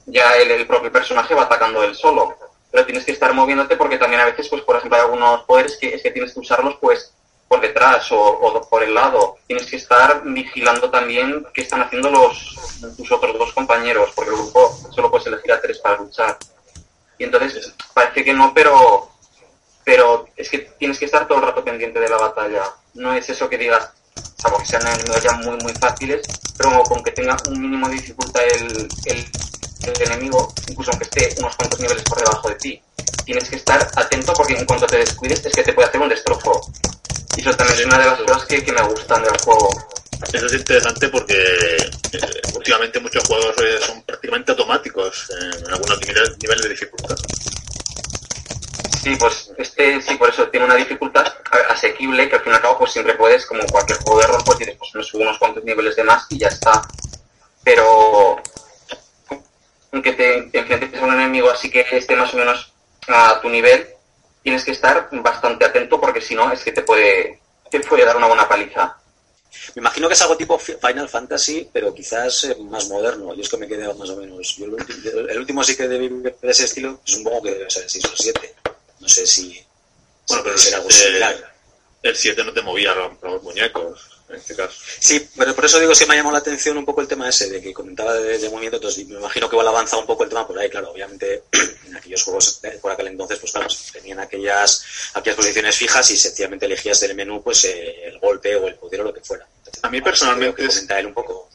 ya el, el propio personaje va atacando él solo. Pero tienes que estar moviéndote porque también a veces, pues por ejemplo, hay algunos poderes que es que tienes que usarlos pues por detrás o, o por el lado. Tienes que estar vigilando también qué están haciendo los tus otros dos compañeros, porque el grupo solo puedes elegir a tres para luchar. Y entonces parece que no, pero pero es que tienes que estar todo el rato pendiente de la batalla. No es eso que digas, salvo que sean enemigos ya muy muy fáciles, pero con que tenga un mínimo de dificultad el, el, el enemigo, incluso aunque esté unos cuantos niveles por debajo de ti. Tienes que estar atento porque en cuanto te descuides es que te puede hacer un destrozo. Y eso también es una de las cosas que, que me gustan del juego. Eso es interesante porque eh, últimamente muchos juegos eh, son prácticamente automáticos en algunos niveles, niveles de dificultad. Sí, pues este sí, por eso tiene una dificultad asequible que al fin y al cabo pues siempre puedes, como cualquier juego de rol, pues dices, pues me unos cuantos niveles de más y ya está. Pero aunque te, te enfrentes a un enemigo así que esté más o menos a tu nivel, tienes que estar bastante atento porque si no es que te puede, te puede dar una buena paliza. Me imagino que es algo tipo Fi- Final Fantasy, pero quizás eh, más moderno. Yo es que me quedé más o menos. Yo el, ulti- el último sí que de ese estilo, pues supongo que debe ser el 6 o 7. No sé si, Bueno, pero puede ser algo eh, similar. el 7 no te movía los, los muñecos, en este caso. Sí, pero por eso digo que me ha llamado la atención un poco el tema ese, de que comentaba de, de movimiento, entonces me imagino que igual ha avanzado un poco el tema por ahí, claro, obviamente en aquellos juegos por aquel entonces, pues claro, tenían aquellas, aquellas posiciones fijas y sencillamente elegías del menú pues eh, el golpe o el poder o lo que fuera. Entonces, A mí personalmente que él un poco.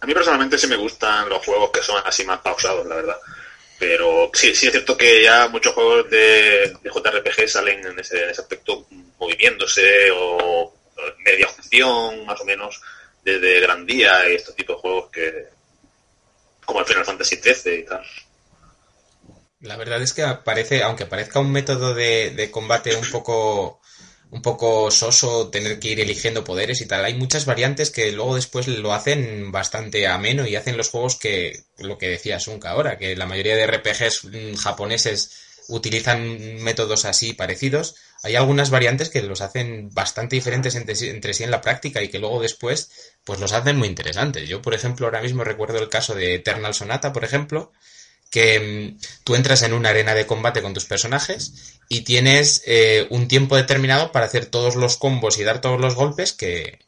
A mí personalmente sí me gustan los juegos que son así más pausados, la verdad. Pero sí, sí es cierto que ya muchos juegos de, JRPG salen en ese, en ese aspecto moviéndose o media acción, más o menos, desde Gran Día y estos tipos de juegos que... como el Final Fantasy XIII y tal. La verdad es que parece, aunque parezca un método de, de combate un poco, un poco soso, tener que ir eligiendo poderes y tal, hay muchas variantes que luego después lo hacen bastante ameno y hacen los juegos que, lo que decía Sunka ahora, que la mayoría de RPGs mm, japoneses utilizan métodos así parecidos. Hay algunas variantes que los hacen bastante diferentes entre sí, entre sí en la práctica y que luego después pues los hacen muy interesantes. Yo, por ejemplo, ahora mismo recuerdo el caso de Eternal Sonata, por ejemplo, que mm, tú entras en una arena de combate con tus personajes y tienes eh, un tiempo determinado para hacer todos los combos y dar todos los golpes que,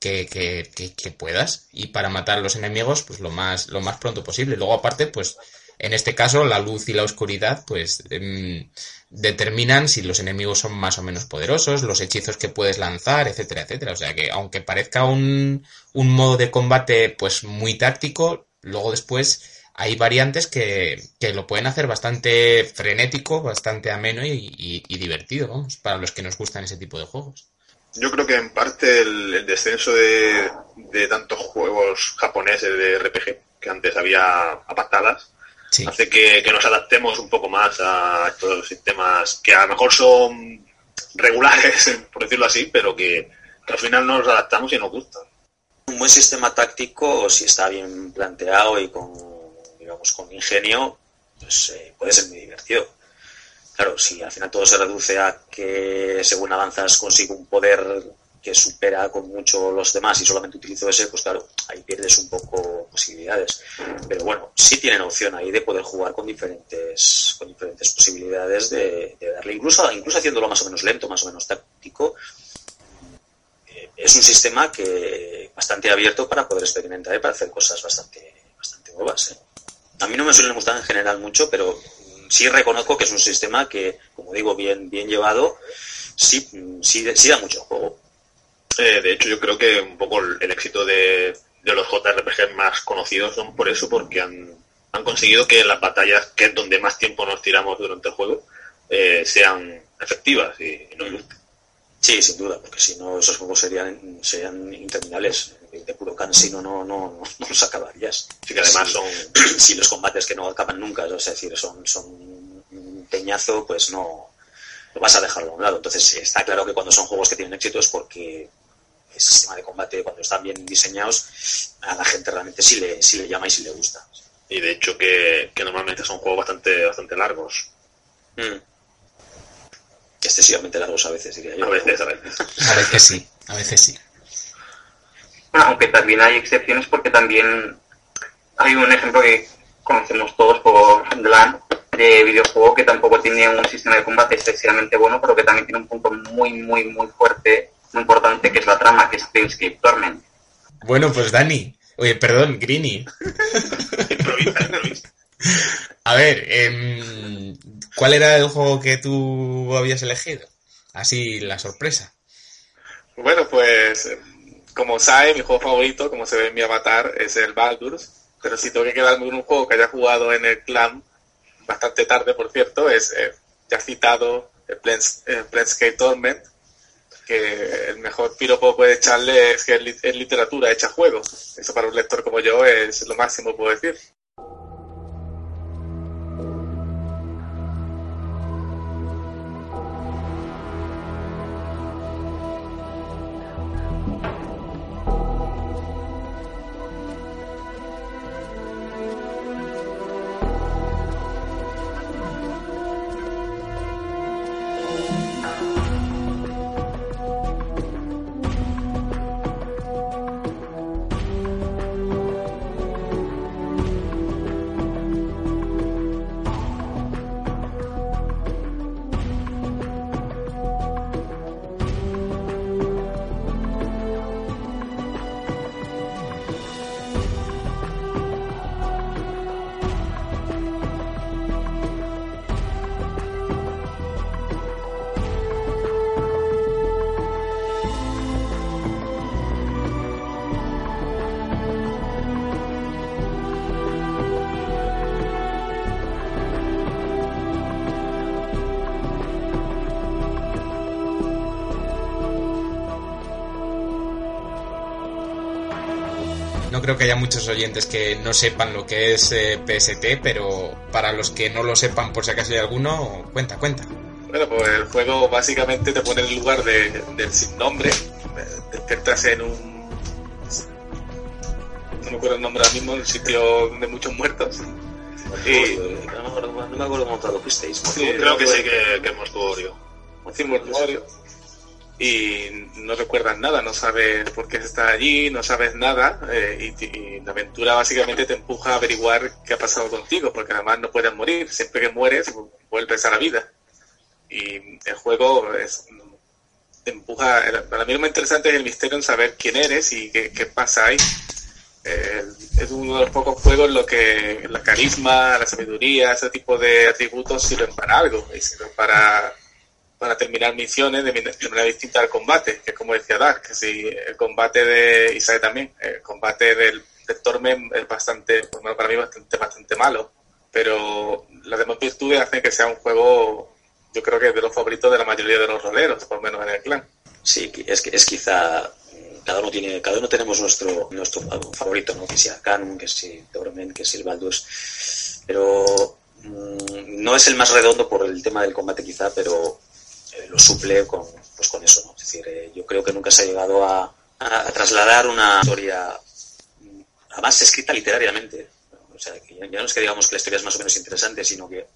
que, que, que- puedas y para matar a los enemigos pues lo más, lo más pronto posible. Luego aparte pues en este caso la luz y la oscuridad pues em, determinan si los enemigos son más o menos poderosos, los hechizos que puedes lanzar, etcétera, etcétera. O sea que aunque parezca un, un modo de combate pues muy táctico, luego después hay variantes que, que lo pueden hacer bastante frenético, bastante ameno y, y- y divertido, vamos, para los que nos gustan ese tipo de juegos. Yo creo que en parte el, el descenso de, de tantos juegos japoneses de RPG que antes había a patadas Sí. hace que, que nos adaptemos un poco más a estos sistemas que a lo mejor son regulares, por decirlo así, pero que, que al final nos adaptamos y nos gustan. Un buen sistema táctico, si está bien planteado y con, digamos, con ingenio, pues eh, puede ser muy divertido. Claro, si al final todo se reduce a que según avanzas consigo un poder que supera con mucho los demás y solamente utilizo ese, pues claro, ahí pierdes un poco posibilidades. Pero bueno, sí tienen opción ahí de poder jugar con diferentes, con diferentes posibilidades de, darle, incluso, incluso haciéndolo más o menos lento, más o menos táctico, eh, es un sistema que bastante abierto para poder experimentar y para hacer cosas bastante, bastante nuevas. A mí no me suelen gustar en general mucho, pero mm, sí reconozco que es un sistema que, como digo, bien, bien llevado, sí, mm, sí, sí da mucho juego. Eh, de hecho, yo creo que un poco el, el éxito de, de los JRPG más conocidos son por eso, porque han, han conseguido que las batallas, que es donde más tiempo nos tiramos durante el juego, eh, sean efectivas y, y nos gusten. Sí, sin duda, porque si no esos juegos serían, serían interminables. De puro cansino no, no, no, no los acabarías. Así que además Sí. son si los combates que no acaban nunca, es decir, son, son un peñazo, pues no lo vas a dejarlo a un lado. Entonces sí, está claro que cuando son juegos que tienen éxito es porque el sistema de combate, cuando están bien diseñados, a la gente realmente sí le, sí le llama y sí le gusta. y de hecho que, que normalmente son juegos bastante bastante largos. Mm. Excesivamente largos a veces, diría yo. A veces, a veces. A veces sí, a veces sí. Bueno, aunque también hay excepciones porque también hay un ejemplo que conocemos todos por DLAN de videojuego que tampoco tiene un sistema de combate excesivamente bueno, pero que también tiene un punto muy, muy, muy fuerte muy importante que es la trama, que es Dreamscape Torment. Bueno, pues Dani. Oye, perdón, Greeny. Improvisa, improvisa. A ver, em, ¿cuál era el juego que tú habías elegido? Así, la sorpresa. Bueno, pues eh, como sabe, mi juego favorito, como se ve en mi avatar, es el Baldur's. Pero si tengo que quedarme con un juego que haya jugado en el clan, bastante tarde, por cierto, es eh, ya citado el Planescape Torment, que el mejor piropo puede echarle es que es, lit- es literatura hecha juego. Eso para un lector como yo es lo máximo puedo decir. No creo que haya muchos oyentes que no sepan lo que es eh, PST, pero para los que no lo sepan, por si acaso hay alguno, cuenta, cuenta. Bueno, pues el juego básicamente te pone en el lugar de- del sin nombre. Eh, Despiertas en un. No me acuerdo el nombre ahora mismo, un sitio de muchos muertos. Y- No me acuerdo, no me acuerdo cómo traducisteis. Sí, Creo que sí que, que es mortuorio. un mortuorio. Y no recuerdas nada, no sabes por qué estás allí, no sabes nada. eh, y, y la aventura básicamente te empuja a averiguar qué ha pasado contigo, porque además no puedes morir. Siempre que mueres, vuelves a la vida. Y el juego es, te empuja. Para mí lo más interesante es el misterio en saber quién eres y qué, qué pasa ahí. Eh, es uno de los pocos juegos en los que la carisma, la sabiduría, ese tipo de atributos sirven para algo y sirven para, para terminar misiones de, manera distinta al combate, que es como decía Dark, que si el combate de Isaac también, el combate del, del Torment es bastante, menos para mí, bastante, bastante malo, pero las demás virtudes hacen que sea un juego, yo creo que de los favoritos de la mayoría de los roleros, por lo menos en el clan. Sí, es, que- es quizá cada uno tiene, cada uno tenemos nuestro, nuestro favorito, ¿no? Que sea Canon, que sea Torment, que sea el Baldur's, pero mm, no es el más redondo por el tema del combate quizá, pero eh, lo suple con, pues con eso, ¿no? Es decir, eh, yo creo que nunca se ha llegado a, trasladar una historia, mm, además escrita literariamente, o sea, que ya, no es que digamos que la historia es más o menos interesante, sino que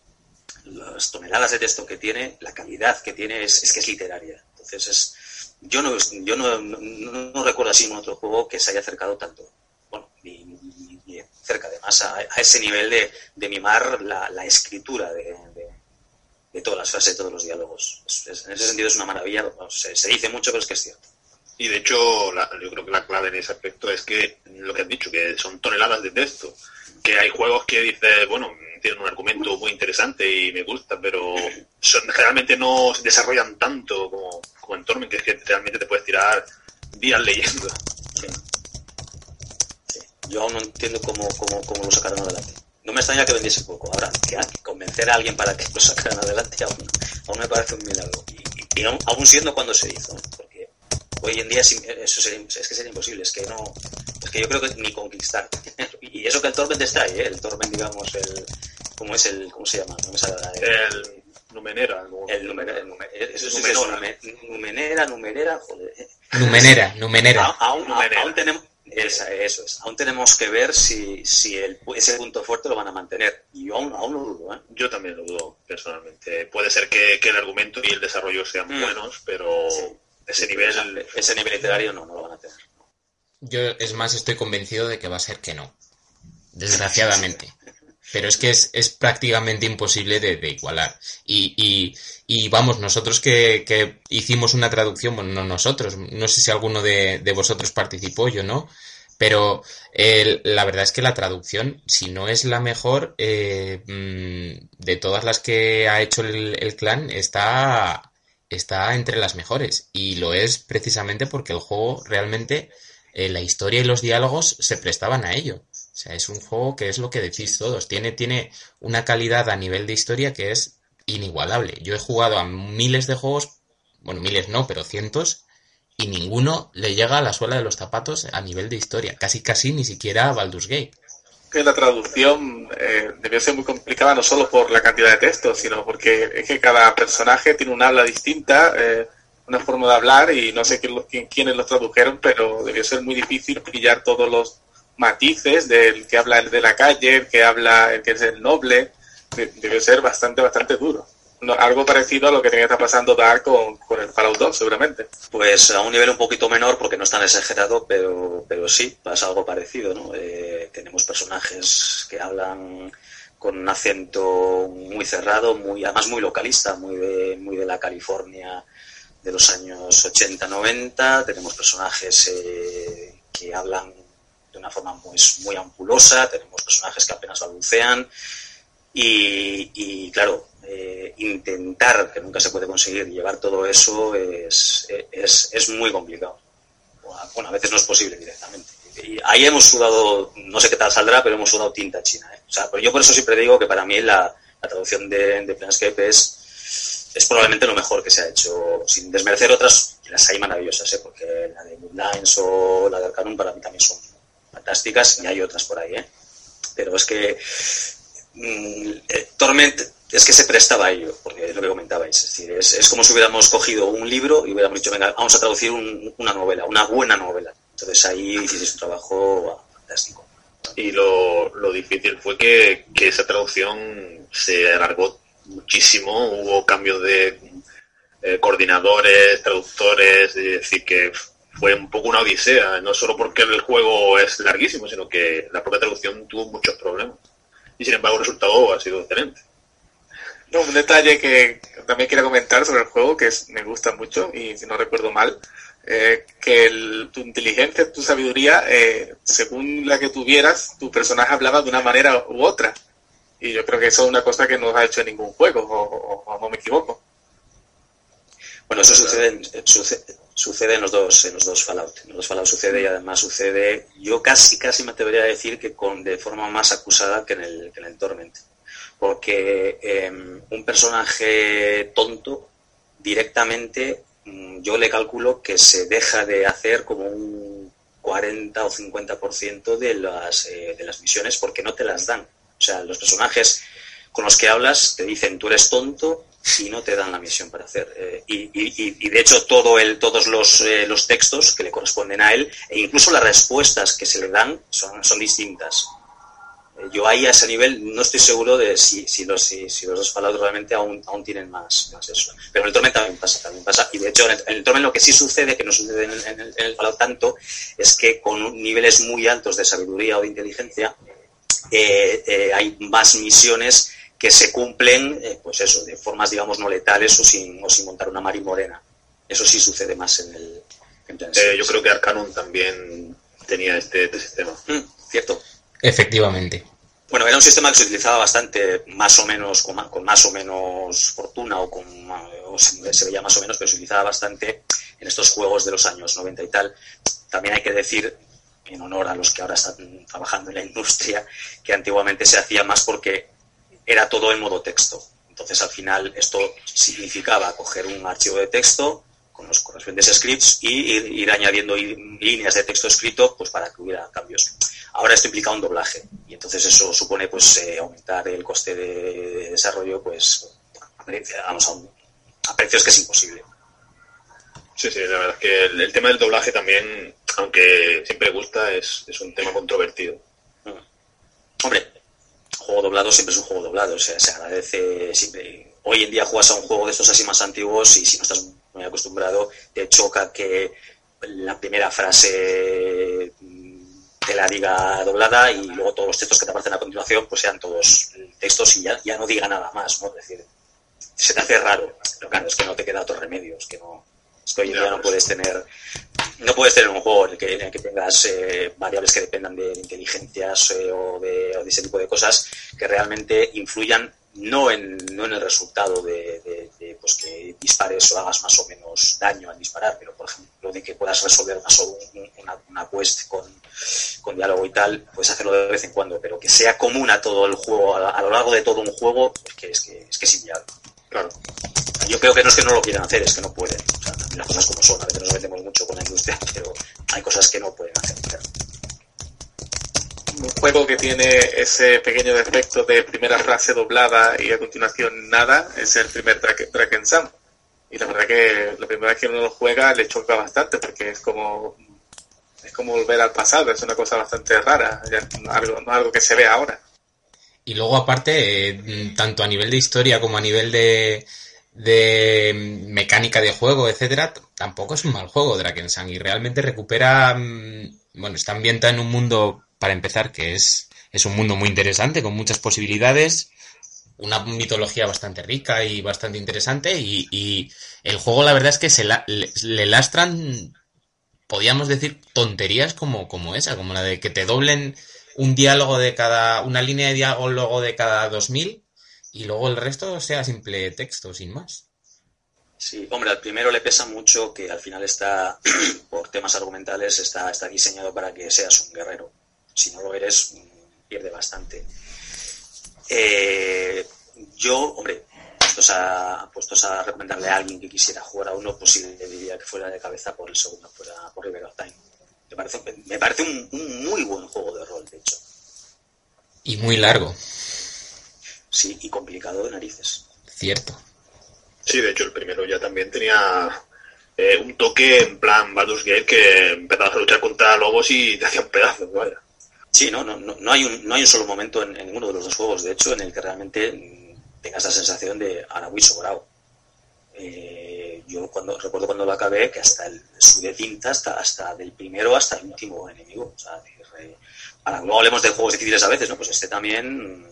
las toneladas de texto que tiene, la calidad que tiene es, es que es literaria. Entonces es, yo no, yo no, no, recuerdo así un otro juego que se haya acercado tanto, bueno, ni, ni- cerca además a, a ese nivel de, de mimar la, escritura de- de todas las frases, de todos los diálogos. Es- es- en ese sentido es una maravilla, Bueno, se, se dice mucho, pero es que es cierto. Y de hecho, la- yo creo que la clave en ese aspecto es que lo que has dicho, que son toneladas de texto. Que hay juegos que dices, bueno, tienen un argumento muy interesante y me gusta, pero son, generalmente no se desarrollan tanto como, como en Torment, que es que realmente te puedes tirar días leyendo. Sí. Sí. Yo aún no entiendo cómo, cómo, cómo lo sacaron adelante. No me extraña que vendiese poco. Ahora, que convencer a alguien para que lo sacaran adelante aún, aún me parece un milagro. Y, y aún, aún siendo cuando se hizo, ¿no? porque hoy en día es, eso sería, es que sería imposible. Es que no, es que yo creo que ni conquistar. y eso que el Torment está ahí, ¿eh? el Torment, digamos, el, ¿cómo es el, cómo se llama? No me sale la- el, El Numenera. el numer- el numer- eso sí, Numenora. eso, nume- numenera, numerera, joder. Numenera, Numenera. A- aún, Numenera. aún tenemos esa- eso es aún tenemos que ver si, si el, ese punto fuerte lo van a mantener y yo aún, aún lo dudo ¿eh? Yo también lo dudo, personalmente. Puede ser que, que el argumento y el desarrollo sean Mm. buenos, pero Sí. ese O nivel... sea, ese nivel literario no, no lo van a tener Yo, es más, estoy convencido de que va a ser que no. Desgraciadamente. pero es que es, es prácticamente imposible de, de igualar. Y, y, y vamos, nosotros que, que hicimos una traducción, bueno, no nosotros, no sé si alguno de, de vosotros participó, yo no, pero la verdad es que la traducción, si no es la mejor, eh, mm, de todas las que ha hecho el, el clan, está, está entre las mejores. Y lo es precisamente porque el juego realmente, eh, la historia y los diálogos se prestaban a ello. Sea, es un juego que es lo que decís todos. Tiene, tiene una calidad a nivel de historia que es inigualable. Yo he jugado a miles de juegos, bueno, miles no, pero cientos, y ninguno le llega a la suela de los zapatos a nivel de historia. Casi, casi ni siquiera a Baldur's Gate. que la traducción eh, debió ser muy complicada no solo por la cantidad de textos, sino porque es que cada personaje tiene un habla distinta, eh, una forma de hablar y no sé quién, quiénes lo tradujeron, pero debió ser muy difícil pillar todos los matices del que habla el de la calle, el que habla el que es el noble, De- debió ser bastante, bastante duro. Algo parecido a lo que tenía que estar pasando Dark con, con el Fallout 2, seguramente. Pues a un nivel un poquito menor, porque no es tan exagerado, pero, pero sí, pasa algo parecido, ¿no? Eh, tenemos personajes que hablan con un acento muy cerrado, muy, además muy localista, muy de, muy de la California de los años 80-90. Tenemos personajes eh, que hablan una forma muy, muy ampulosa, tenemos personajes que apenas balbucean. Y, y, claro, eh, intentar, que nunca se puede conseguir, llevar todo eso es, es, es muy complicado. Bueno, a veces no es posible directamente. Y ahí hemos sudado, no sé qué tal saldrá, pero hemos sudado tinta china. ¿eh? Pero yo por eso siempre digo que para mí la, la traducción de, de es, es probablemente lo mejor que se ha hecho, sin desmerecer otras, las hay maravillosas, ¿eh? porque la de Bloodlines o la de Arcanum para mí también son fantásticas y hay otras por ahí. ¿eh? Pero es que mm, eh, Torment es que se prestaba a ello, porque es lo que comentabais. Es decir, es, es como si hubiéramos cogido un libro y hubiéramos dicho, venga, vamos a traducir un- una novela, una buena novela. Entonces ahí hicisteis un trabajo fantástico. Y lo, lo difícil fue que, que esa traducción se alargó muchísimo, hubo cambios de eh, coordinadores, traductores, es decir, que fue un poco una odisea, no solo porque el juego es larguísimo, sino que la propia traducción tuvo muchos problemas. Y sin embargo el resultado ha sido excelente. No, un detalle que también quería comentar sobre el juego, que es- me gusta mucho, y si no recuerdo mal, eh, que el- tu inteligencia, tu sabiduría, eh, según la que tuvieras, tu personaje hablaba de una manera u otra. Y yo creo que eso es una cosa que no ha hecho en ningún juego, o, o- o no me equivoco. Bueno, eso sucede, en- eh, suce- sucede en los dos, en los dos Fallout. En los dos Fallout sucede y además sucede, yo casi casi me atrevería a decir que con de forma más acusada que en el, que en el Torment. Porque eh, un personaje tonto directamente mm, yo le calculo que se deja de hacer como un 40 o 50% de las, eh, de las misiones porque no te las dan. O sea, los personajes con los que hablas te dicen tú eres tonto y no te dan la misión para hacer. Eh, y, y- y- de hecho todo el, todos los, eh, los textos que le corresponden a él e incluso las respuestas que se le dan son, son distintas. Eh, yo ahí a ese nivel no estoy seguro de si, si, los, si, si los dos Fallout realmente aún, aún tienen más, más eso. Pero en el Torment también pasa, también pasa. Y de hecho en el, el Torment lo que sí sucede, que no sucede en el, en el- en el Fallout tanto, es que con niveles muy altos de sabiduría o de inteligencia eh, eh, hay más misiones que se cumplen, eh, pues eso, de formas, digamos, no letales o sin, o sin montar una marimorena. Eso sí sucede más en el... en. Eh, yo creo que Arcanum también tenía este, este sistema. Mm, cierto. Efectivamente. Bueno, era un sistema que se utilizaba bastante, más o menos, con, más o menos fortuna, o con o se, se veía más o menos, pero se utilizaba bastante en estos juegos de los años 90 y tal. También hay que decir, en honor a los que ahora están trabajando en la industria, que antiguamente se hacía más porque era todo en modo texto. Entonces, al final, esto significaba coger un archivo de texto con los correspondientes scripts y ir, ir añadiendo líneas de texto escrito pues para que hubiera cambios. Ahora esto implica un doblaje y entonces eso supone pues eh, aumentar el coste de desarrollo pues vamos, a, un- a precios que es imposible. Sí, sí, la verdad es que el, el tema del doblaje también, aunque siempre gusta, es, es un tema controvertido. Hombre, juego doblado siempre es un juego doblado, o sea, se agradece siempre. Hoy en día juegas a un juego de estos así más antiguos y si no estás muy acostumbrado, te choca que la primera frase te la diga doblada y luego todos los textos que te aparecen a continuación pues sean todos textos y ya, ya no diga nada más, ¿no? Es decir, se te hace raro, pero claro, es que no te queda otro remedio, es que no, es que hoy en día no puedes tener, no puedes tener un juego en el que, en el que tengas eh, variables que dependan de inteligencias eh, o, de, o de ese tipo de cosas que realmente influyan no en, no en el resultado de, pues que dispares o hagas más o menos daño al disparar, pero por ejemplo de que puedas resolver más o un- una, una quest con, con diálogo y tal, puedes hacerlo de vez en cuando, pero que sea común a todo el juego, a, a lo largo de todo un juego, es que es, que, es, que es inviable. Claro. Yo creo que no es que no lo quieran hacer, es que no pueden. O sea, las cosas como son, a veces nos metemos mucho con la industria, pero hay cosas que no pueden hacer. claro. un juego que tiene ese pequeño defecto de primera frase doblada y a continuación nada es el primer Dra- Draken Sam. Y la verdad que la primera vez que uno lo juega le choca bastante porque es como es como volver al pasado, es una cosa bastante rara, algo, no algo que se ve ahora. Y luego, aparte, eh, tanto a nivel de historia como a nivel de, de mecánica de juego, etcétera, tampoco es un mal juego Drakensang y realmente recupera, mm, bueno, está ambientado en un mundo, para empezar, que es, es un mundo muy interesante, con muchas posibilidades, una mitología bastante rica y bastante interesante y, y el juego la verdad es que se la- le, le lastran, podríamos decir, tonterías como, como esa, como la de que te doblen un diálogo de cada, una línea de diálogo de cada 2000 y luego el resto sea simple texto, sin más. Sí, hombre, al primero le pesa mucho que al final está, por temas argumentales, está, está diseñado para que seas un guerrero. Si no lo eres, mm, pierde bastante. Eh, yo, hombre, puestos a, puestos a recomendarle a alguien que quisiera jugar a uno, pues sí le diría que fuera de cabeza por el segundo, fuera por River of Time. Me parece, me parece un, un muy buen juego de rol, de hecho. Y muy largo, Sí, y complicado de narices. cierto. Sí, de hecho el primero ya también tenía eh, un toque en plan Baldur's Gate que empezabas a luchar contra lobos y te hacían pedazos, vaya. Sí, no, no, no, no hay un, no hay un solo momento en, en ninguno de los dos juegos, de hecho, en el que realmente tengas la sensación de Arahui sobrado. Eh, yo cuando recuerdo cuando lo acabé que hasta el subí de tinta hasta, hasta del primero hasta el último enemigo. O sea, decir, eh, hablemos de juegos difíciles a veces, ¿no? Pues este también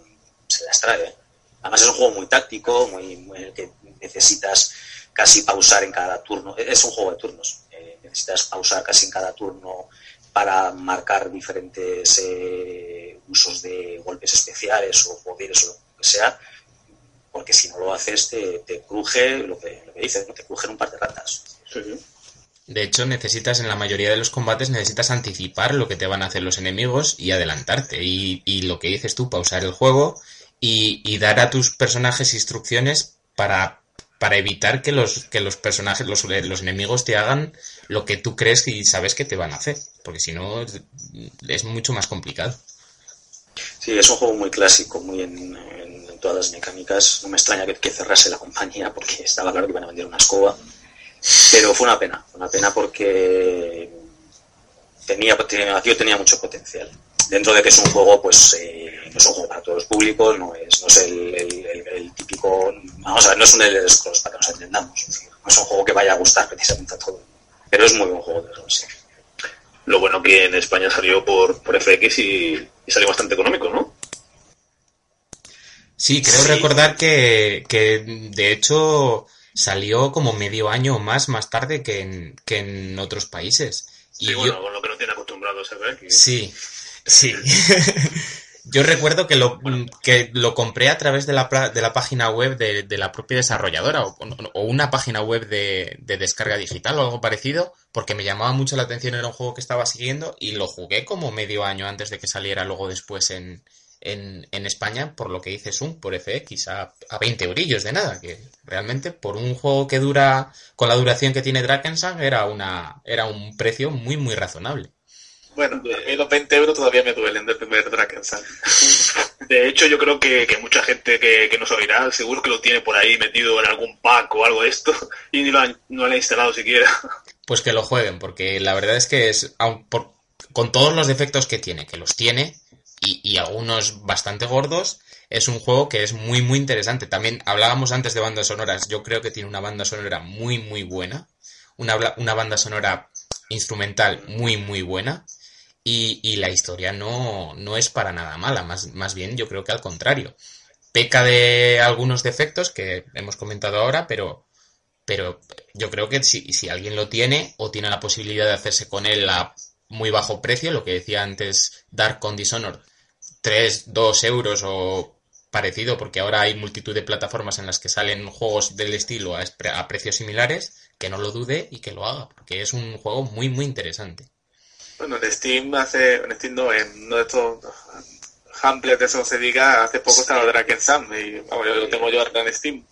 se las trae. Además es un juego muy táctico, muy, muy en el que necesitas casi pausar en cada turno. Es un juego de turnos. Eh, necesitas pausar casi en cada turno para marcar diferentes eh, usos de golpes especiales o poderes o lo que sea, porque si no lo haces te, te cruje lo que, lo que dices, ¿no? te crujen un par de ratas. Sí, sí. De hecho, necesitas, en la mayoría de los combates, necesitas anticipar lo que te van a hacer los enemigos y adelantarte. Y, y lo que dices tú, pausar el juego y, y dar a tus personajes instrucciones para, para evitar que los, que los personajes, los, los enemigos te hagan lo que tú crees y sabes que te van a hacer. Porque si no, es, es mucho más complicado. Sí, es un juego muy clásico, muy en, en- todas las mecánicas. No me extraña que, cerrase la compañía porque estaba claro que iban a vender una escoba. Pero fue una pena, una pena porque tenía, tenía, tío, tenía mucho potencial. Dentro de que es un juego, pues eh, no es un juego para todos los públicos, no es, no es el, típico, vamos a ver, no es un Elder Scrolls para que nos entendamos. No es un juego que vaya a gustar precisamente a todo. Pero es muy buen juego de rol. Lo bueno que en España salió por, por FX y salió bastante económico, ¿no? Sí, creo Sí. recordar que, que de hecho salió como medio año o más más tarde que en, que en otros países. Y Sí, yo- bueno, con lo que no tiene acostumbrados FX. Sí, sí. Yo recuerdo que lo, que lo compré a través de la, de la página web de, de la propia desarrolladora o, o una página web de, de descarga digital o algo parecido, porque me llamaba mucho la atención, era un juego que estaba siguiendo y lo jugué como medio año antes de que saliera luego después en, en, en España, por lo que hice Zoom, por FX, a, a 20 eurillos de nada, que realmente por un juego que dura, con la duración que tiene Drakensang, era, una, era un precio muy, muy razonable. Bueno, a mí los 20 euros todavía me duelen del primer Drakensang. De hecho, yo creo que, que mucha gente que, que nos oirá seguro que lo tiene por ahí metido en algún pack o algo de esto y ni lo han, no lo ha instalado siquiera. Pues que lo jueguen, porque la verdad es que es, aun por- con todos los defectos que tiene, que los tiene, y, algunos bastante gordos, es un juego que es muy, muy interesante. También hablábamos antes de bandas sonoras, yo creo que tiene una banda sonora muy, muy buena, una, una banda sonora instrumental muy, muy buena, y, y la historia no, no es para nada mala, más, más bien yo creo que al contrario. Peca de algunos defectos que hemos comentado ahora, pero, pero yo creo que si, si alguien lo tiene o tiene la posibilidad de hacerse con él a muy bajo precio, lo que decía antes Dark con Dishonored, 3, 2 euros o parecido, porque ahora hay multitud de plataformas en las que salen juegos del estilo a, precios similares, que no lo dude y que lo haga, porque es un juego muy, muy interesante. Bueno, en Steam hace, en Steam no, en uno de estos Hamlet de esos se diga, hace poco estaba Draken Sam y vamos, yo lo tengo yo ahora en Steam.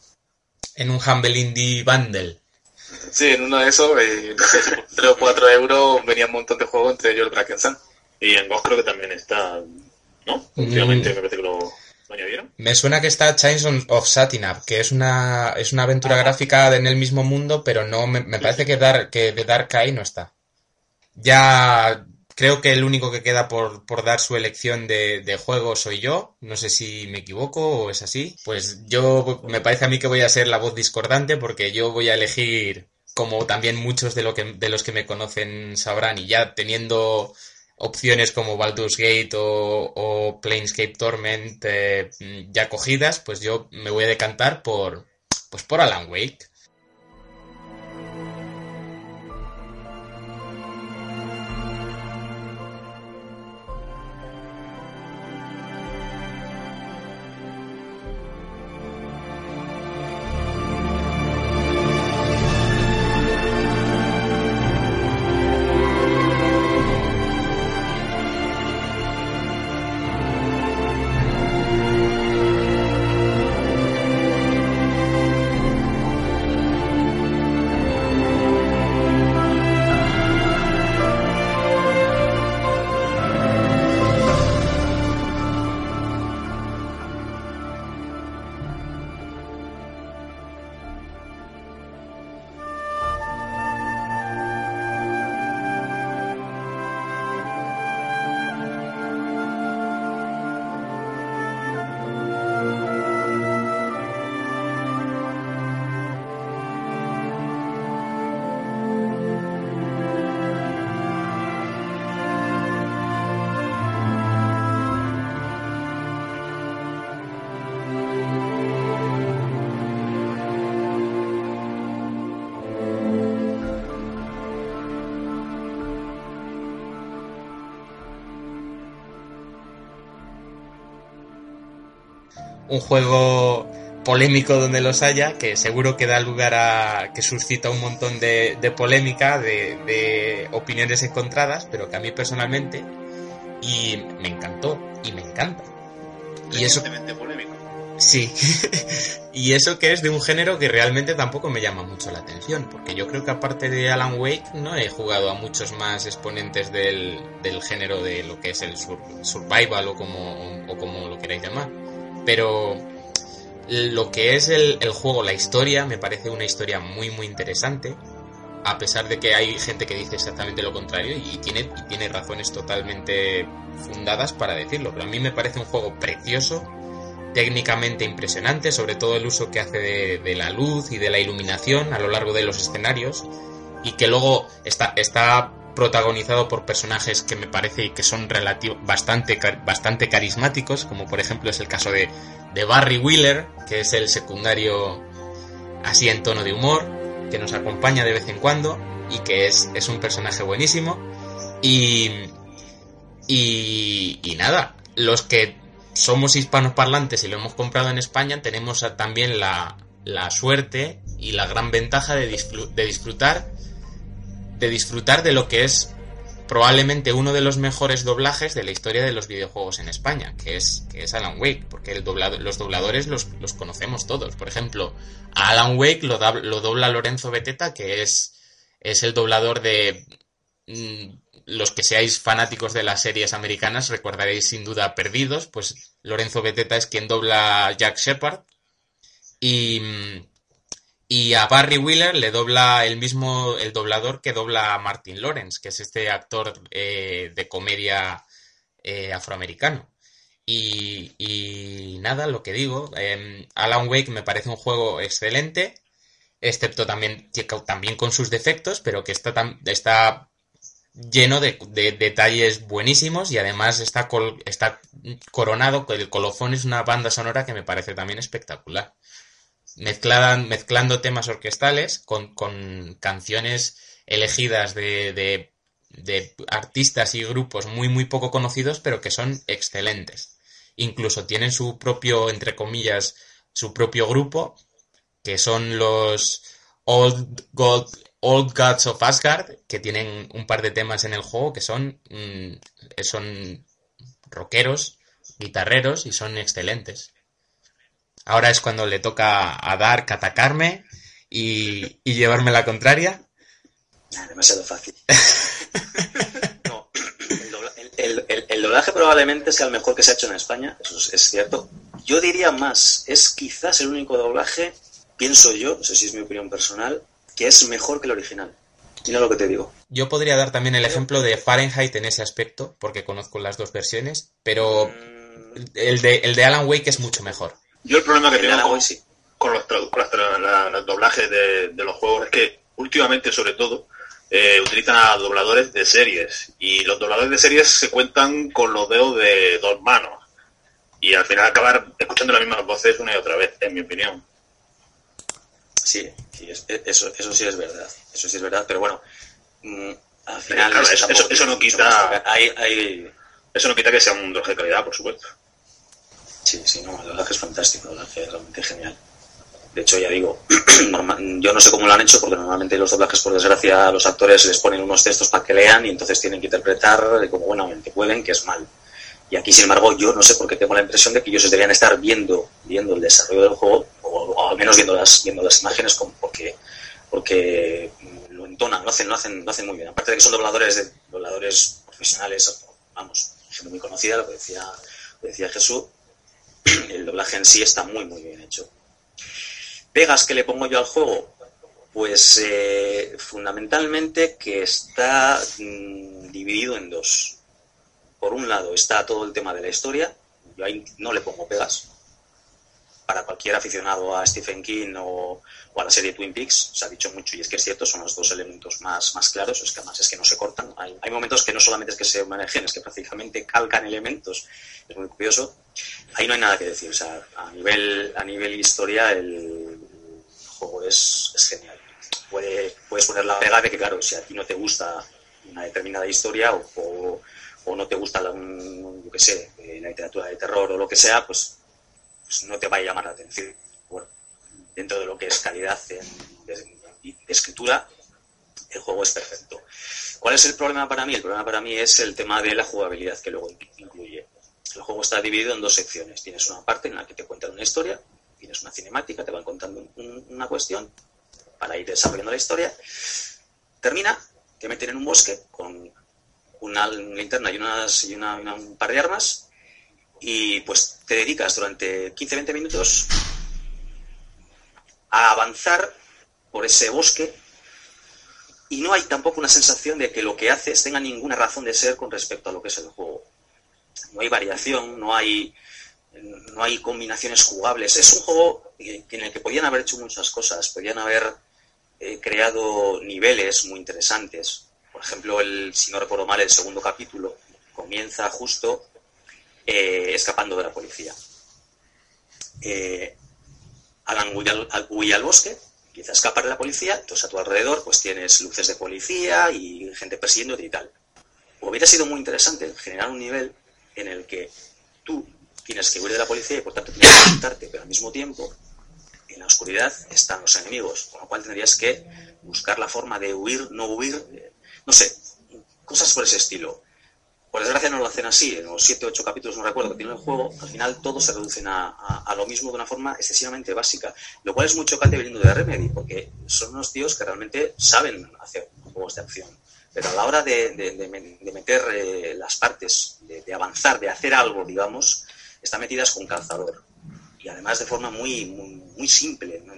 En un Humble Indie Bundle. Sí, en uno de esos, eh, no sé, si por 3 o 4 euros venía un montón de juegos, entre ellos el Draken Sam. Y en GOG creo que también está, ¿no? Últimamente me parece que lo, lo añadieron. Me suena que está Chains of Satinab, que es una, es una aventura gráfica en el mismo mundo, pero no me, me parece que, Dar, que de Dark Eye no está. Ya creo que el único que queda por, por dar su elección de, de juego soy yo. No sé si me equivoco o es así. Pues yo me parece a mí que voy a ser la voz discordante porque yo voy a elegir, como también muchos de, lo que, de los que me conocen sabrán, y ya teniendo opciones como Baldur's Gate o, o Planescape Torment eh, ya cogidas, pues yo me voy a decantar por, pues por Alan Wake. Un juego polémico donde los haya, que seguro que da lugar a. que suscita un montón de, de polémica, de, de opiniones encontradas, pero que a mí personalmente. y me encantó, y me encanta. Y eso. Polémico. Sí. y eso que es de un género que realmente tampoco me llama mucho la atención, porque yo creo que aparte de Alan Wake no he jugado a muchos más exponentes del, del género de lo que es el sur- survival o como, o como lo queráis llamar. Pero lo que es el, el juego, la historia, me parece una historia muy muy interesante. A pesar de que hay gente que dice exactamente lo contrario y tiene, y tiene razones totalmente fundadas para decirlo. Pero a mí me parece un juego precioso, técnicamente impresionante, sobre todo el uso que hace de, de la luz y de la iluminación a lo largo de los escenarios y que luego está, está protagonizado por personajes que me parece que son relativo, bastante, car- bastante carismáticos, como por ejemplo es el caso de, de Barry Wheeler, que es el secundario así en tono de humor, que nos acompaña de vez en cuando y que es, es un personaje buenísimo. Y, y, nada, los que somos hispanoparlantes y lo hemos comprado en España, tenemos también la, la suerte y la gran ventaja de disfrutar de disfrutar de lo que es probablemente uno de los mejores doblajes de la historia de los videojuegos en España, que es, que es Alan Wake, porque el doblado- los dobladores los, los conocemos todos. Por ejemplo, a Alan Wake lo, da- lo dobla Lorenzo Beteta, que es, es el doblador de... mm, los que seáis fanáticos de las series americanas recordaréis sin duda Perdidos, pues Lorenzo Beteta es quien dobla Jack Shepard. Y, mm, y a Barry Wheeler le dobla el mismo, el doblador que dobla a Martin Lawrence, que es este actor eh, de comedia eh, afroamericano. Y, nada, lo que digo, eh, Alan Wake me parece un juego excelente, excepto también, también con sus defectos, pero que está, tam- está lleno de, de detalles buenísimos y además está, col- está coronado, el colofón es una banda sonora que me parece también espectacular. Mezcladan, mezclando temas orquestales con, con canciones elegidas de, de, artistas y grupos muy, muy poco conocidos, pero que son excelentes. Incluso tienen su propio, entre comillas, su propio grupo, que son los Old, Old Gods of Asgard, que tienen un par de temas en el juego que son, mm, son rockeros, guitarreros y son excelentes. Ahora es cuando le toca a Dark atacarme y, y llevarme la contraria. Nah, demasiado fácil. No, el, dobla- el- el- el- el doblaje probablemente sea el mejor que se ha hecho en España, eso es, es cierto. Yo diría más, es quizás el único doblaje, pienso yo, no sé si es mi opinión personal, que es mejor que el original. Mira lo que te digo. Yo podría dar también el ejemplo de Fahrenheit en ese aspecto, porque conozco las dos versiones, pero Mm, el de, el de Alan Wake es mucho mejor. Yo el problema que tengo con, con los, con las tra- la- los doblajes de, de los juegos es que últimamente, sobre todo, eh, utilizan a dobladores de series. Y los dobladores de series se cuentan con los dedos de dos manos. Y al final acabar escuchando las mismas voces una y otra vez, en mi opinión. Sí, sí, e- eso, eso sí es verdad. Eso sí es verdad, pero bueno, mm, al final claro, eso no quita- Hay, hay, Eso no quita que sea un doblaje de calidad, por supuesto. Sí, sí, no, el doblaje es fantástico, el doblaje es realmente genial. De hecho, ya digo, yo no sé cómo lo han hecho, porque normalmente los doblajes, por desgracia, a los actores les ponen unos textos para que lean y entonces tienen que interpretar como buenamente pueden, que es mal. Y aquí, sin embargo, yo no sé por qué tengo la impresión de que ellos deberían estar viendo, viendo el desarrollo del juego, o, al menos viendo las, viendo las imágenes, porque, porque mm, lo entonan, lo hacen, lo hacen, lo hacen muy bien. Aparte de que son dobladores, de, dobladores profesionales, vamos, gente muy conocida, lo que decía, lo que decía Jesús, el doblaje en sí está muy, muy bien hecho. Pegas que le pongo yo al juego, pues eh, fundamentalmente que está mm, dividido en dos. Por un lado está todo el tema de la historia, yo ahí no le pongo pegas. Para cualquier aficionado a Stephen King o, o a la serie Twin Peaks, se ha dicho mucho y es que es cierto, son los dos elementos más, más claros, es que además es que no se cortan. Hay, hay momentos que no solamente es que se manejen, es que prácticamente calcan elementos, es muy curioso. Ahí no hay nada que decir, o sea, a nivel, a nivel historia el juego es, genial. Puede, puedes poner la pega de que, claro, si a ti no te gusta una determinada historia o, o, no te gusta la, un- yo qué sé, eh, la literatura de terror o lo que sea, pues, pues no te va a llamar la atención. Dentro de lo que es calidad en- de, de escritura, el juego es perfecto. ¿Cuál es el problema para mí? El problema para mí es el tema de la jugabilidad que luego incluye. El juego está dividido en dos secciones. Tienes una parte en la que te cuentan una historia, tienes una cinemática, te van contando un- una cuestión para ir desarrollando la historia. Termina, te meten en un bosque con una linterna y, unas, y una- una- un par de armas y pues te dedicas durante 15-20 minutos a avanzar por ese bosque y no hay tampoco una sensación de que lo que haces tenga ninguna razón de ser con respecto a lo que es el juego. No hay variación, no hay, no hay combinaciones jugables. Es un juego en el que podían haber hecho muchas cosas, podían haber eh, creado niveles muy interesantes. Por ejemplo, el, si no recuerdo mal, el segundo capítulo comienza justo eh, escapando de la policía. Eh, Alan huye al, al bosque, empieza a escapar de la policía, entonces a tu alrededor pues tienes luces de policía y gente persiguiéndote y tal. Hubiera sido muy interesante generar un nivel en el que tú tienes que huir de la policía y por tanto tienes que ocultarte, pero al mismo tiempo en la oscuridad están los enemigos, con lo cual tendrías que buscar la forma de huir, no huir, eh, no sé, cosas por ese estilo. Por desgracia no lo hacen así, en los 7 o 8 capítulos no recuerdo que tiene el juego, al final todos se reducen a, a- a lo mismo de una forma excesivamente básica, lo cual es muy chocante viniendo de Remedy, porque son unos tíos que realmente saben hacer juegos de acción. Pero a la hora de, de- de de meter eh, las partes, de, avanzar, de hacer algo, digamos, están metidas con calzador. Y además de forma muy, muy, muy simple. No,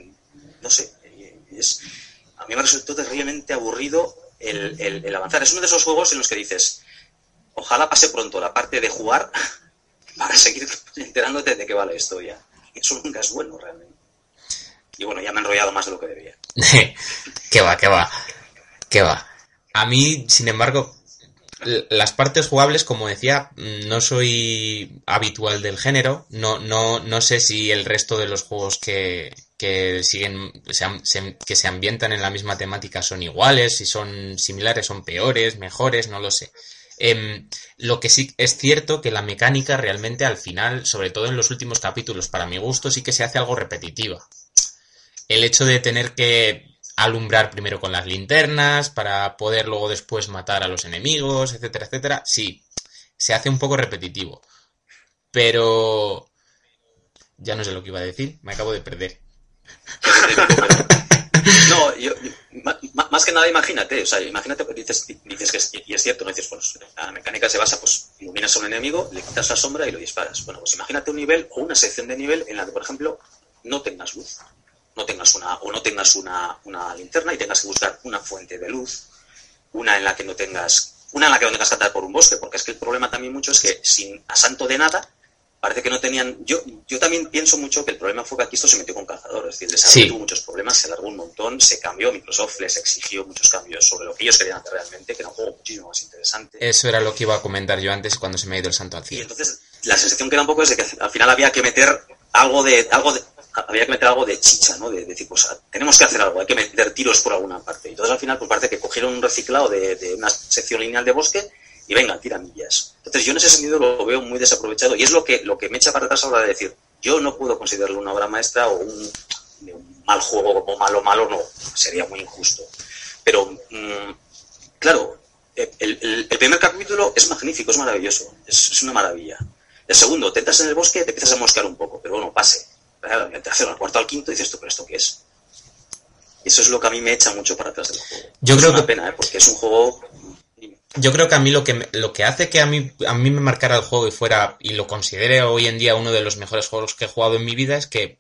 no sé, es, a mí me resultó terriblemente aburrido el, el- el avanzar. Es uno de esos juegos en los que dices, ojalá pase pronto la parte de jugar para seguir enterándote de qué va la historia. Y eso nunca es bueno realmente. Y bueno, ya me he enrollado más de lo que debía. que va, que va. Que va. A mí, sin embargo, las partes jugables, como decía, mm, no soy habitual del género. No, no, no sé si el resto de los juegos que, que siguen, que se ambientan en la misma temática son iguales, si son similares, son peores, mejores, no lo sé. Em, lo que sí es cierto que la mecánica realmente al final, sobre todo en los últimos capítulos, para mi gusto, sí que se hace algo repetitiva. El hecho de tener que alumbrar primero con las linternas para poder luego después matar a los enemigos, etcétera, etcétera, sí, se hace un poco repetitivo. Pero ya no sé lo que iba a decir, me acabo de perder. No, yo, yo- más que nada imagínate, o sea, imagínate, pues, dices, dices que es, y es cierto, no dices, pues la mecánica se basa, pues iluminas a un enemigo, le quitas la sombra y lo disparas. Bueno, pues imagínate un nivel o una sección de nivel en la que, por ejemplo, no tengas luz, no tengas una, o no tengas una, una linterna y tengas que buscar una fuente de luz, una en la que no tengas, una en la que no tengas que andar por un bosque, porque es que el problema también mucho es que sin a santo de nada, parece que no tenían. Yo, yo también pienso mucho que el problema fue que aquí esto se metió con cazadores. Es decir, el desarrollo Sí. tuvo muchos problemas, se alargó un montón, se cambió. Microsoft les exigió muchos cambios sobre lo que ellos querían hacer realmente, que era un juego muchísimo más interesante. Eso era lo que iba a comentar yo antes cuando se me ha ido el santo al Y entonces la sensación que da un poco es de que al final había que meter algo de. algo de había que meter algo de chicha, ¿no? De, de decir, pues tenemos que hacer algo, hay que meter tiros por alguna parte. Y entonces al final, pues parece que cogieron un reciclado de, de una sección lineal de bosque y venga, tiramillas. Entonces yo en ese sentido lo veo muy desaprovechado y es lo que, lo que me echa para atrás ahora de decir, yo no puedo considerarlo una obra maestra o un, un mal juego como malo, malo, no, sería muy injusto. Pero, mm, claro, el, el- el primer capítulo es magnífico, es maravilloso, es, es una maravilla. El segundo, te entras en el bosque, te empiezas a mosquear un poco, pero bueno, pase. El tercero, al cuarto, al quinto, dices tú, pero ¿esto qué es? Y eso es lo que a mí me echa mucho para atrás del juego. Yo es creo una que- pena, ¿eh? porque es un juego... Yo creo que a mí lo que lo que hace que a mí a mí me marcara el juego y fuera y lo considere hoy en día uno de los mejores juegos que he jugado en mi vida es que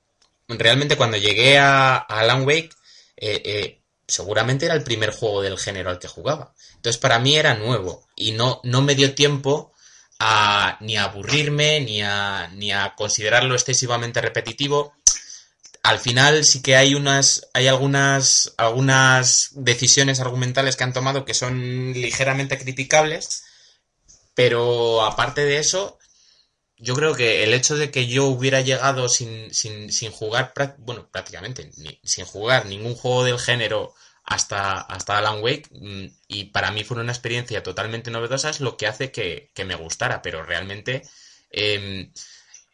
realmente cuando llegué a, a Alan Wake eh, eh, seguramente era el primer juego del género al que jugaba. Entonces para mí era nuevo y no no me dio tiempo a ni a aburrirme ni a ni a considerarlo excesivamente repetitivo. Al final sí que hay unas hay algunas algunas decisiones argumentales que han tomado que son ligeramente criticables, pero aparte de eso, yo creo que el hecho de que yo hubiera llegado sin, sin, sin jugar, bueno, prácticamente, sin jugar ningún juego del género hasta, hasta Alan Wake, mm, y para mí fue una experiencia totalmente novedosa, es lo que hace que, que me gustara, pero realmente em,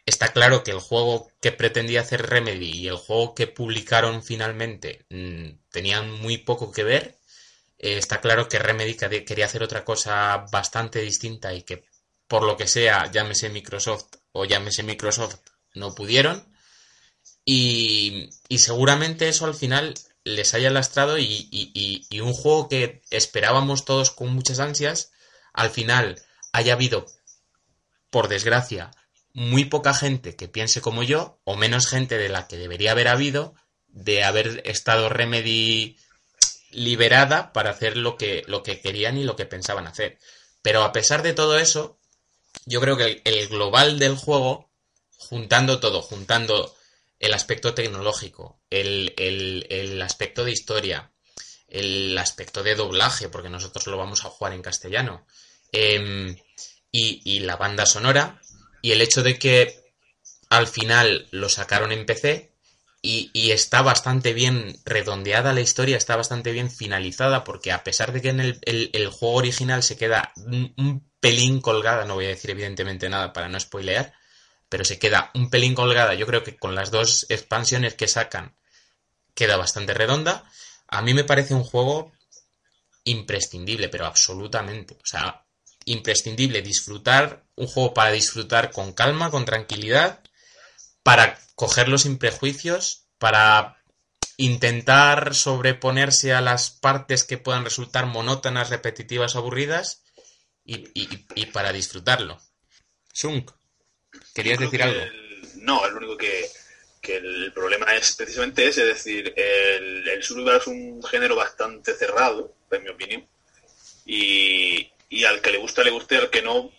está claro que el juego que pretendía hacer Remedy y el juego que publicaron finalmente mm, tenían muy poco que ver. Eh, está claro que Remedy quería hacer otra cosa bastante distinta y que por lo que sea, llámese Microsoft o llámese Microsoft, no pudieron. Y, y seguramente eso al final les haya lastrado y- y- y un juego que esperábamos todos con muchas ansias, al final haya habido, por desgracia, muy poca gente que piense como yo, o menos gente de la que debería haber habido, de haber estado Remedy liberada para hacer lo que, lo que querían y lo que pensaban hacer. Pero a pesar de todo eso, yo creo que el, global del juego, juntando todo, juntando el aspecto tecnológico, el, el- el aspecto de historia, el aspecto de doblaje, porque nosotros lo vamos a jugar en castellano, em, y, y la banda sonora, y el hecho de que al final lo sacaron en PC y, está bastante bien redondeada la historia, está bastante bien finalizada, porque a pesar de que en el juego original se queda un, un pelín colgada, no voy a decir evidentemente nada para no spoilear, pero se queda un pelín colgada, yo creo que con las dos expansiones que sacan queda bastante redonda. A mí me parece un juego imprescindible, pero absolutamente. O sea, imprescindible disfrutar, un juego para disfrutar con calma, con tranquilidad, para cogerlo sin prejuicios, para intentar sobreponerse a las partes que puedan resultar monótonas, repetitivas, aburridas, y, y- y para disfrutarlo. Shunk, ¿querías decir que algo? el- no, el único que, que el problema es precisamente ese, es decir, el, el survival es un género bastante cerrado, en mi opinión, y, y al que le gusta, le guste, al que no,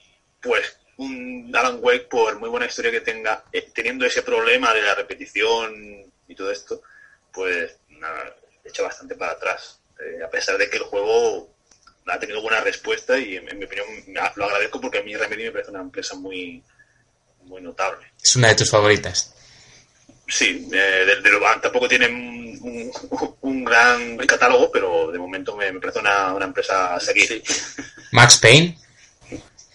pues un Alan Wake, por muy buena historia que tenga, eh, teniendo ese problema de la repetición y todo esto, pues nada, echa bastante para atrás. Eh, a pesar de que el juego ha tenido buena respuesta y en, en mi opinión lo agradezco porque a mí Remedy me parece una empresa muy, muy notable. Es una de tus favoritas. Sí, eh, de, de lo- tampoco tienen un, un gran catálogo, pero de momento me, me parece una, una empresa a seguir. Sí. Max Payne.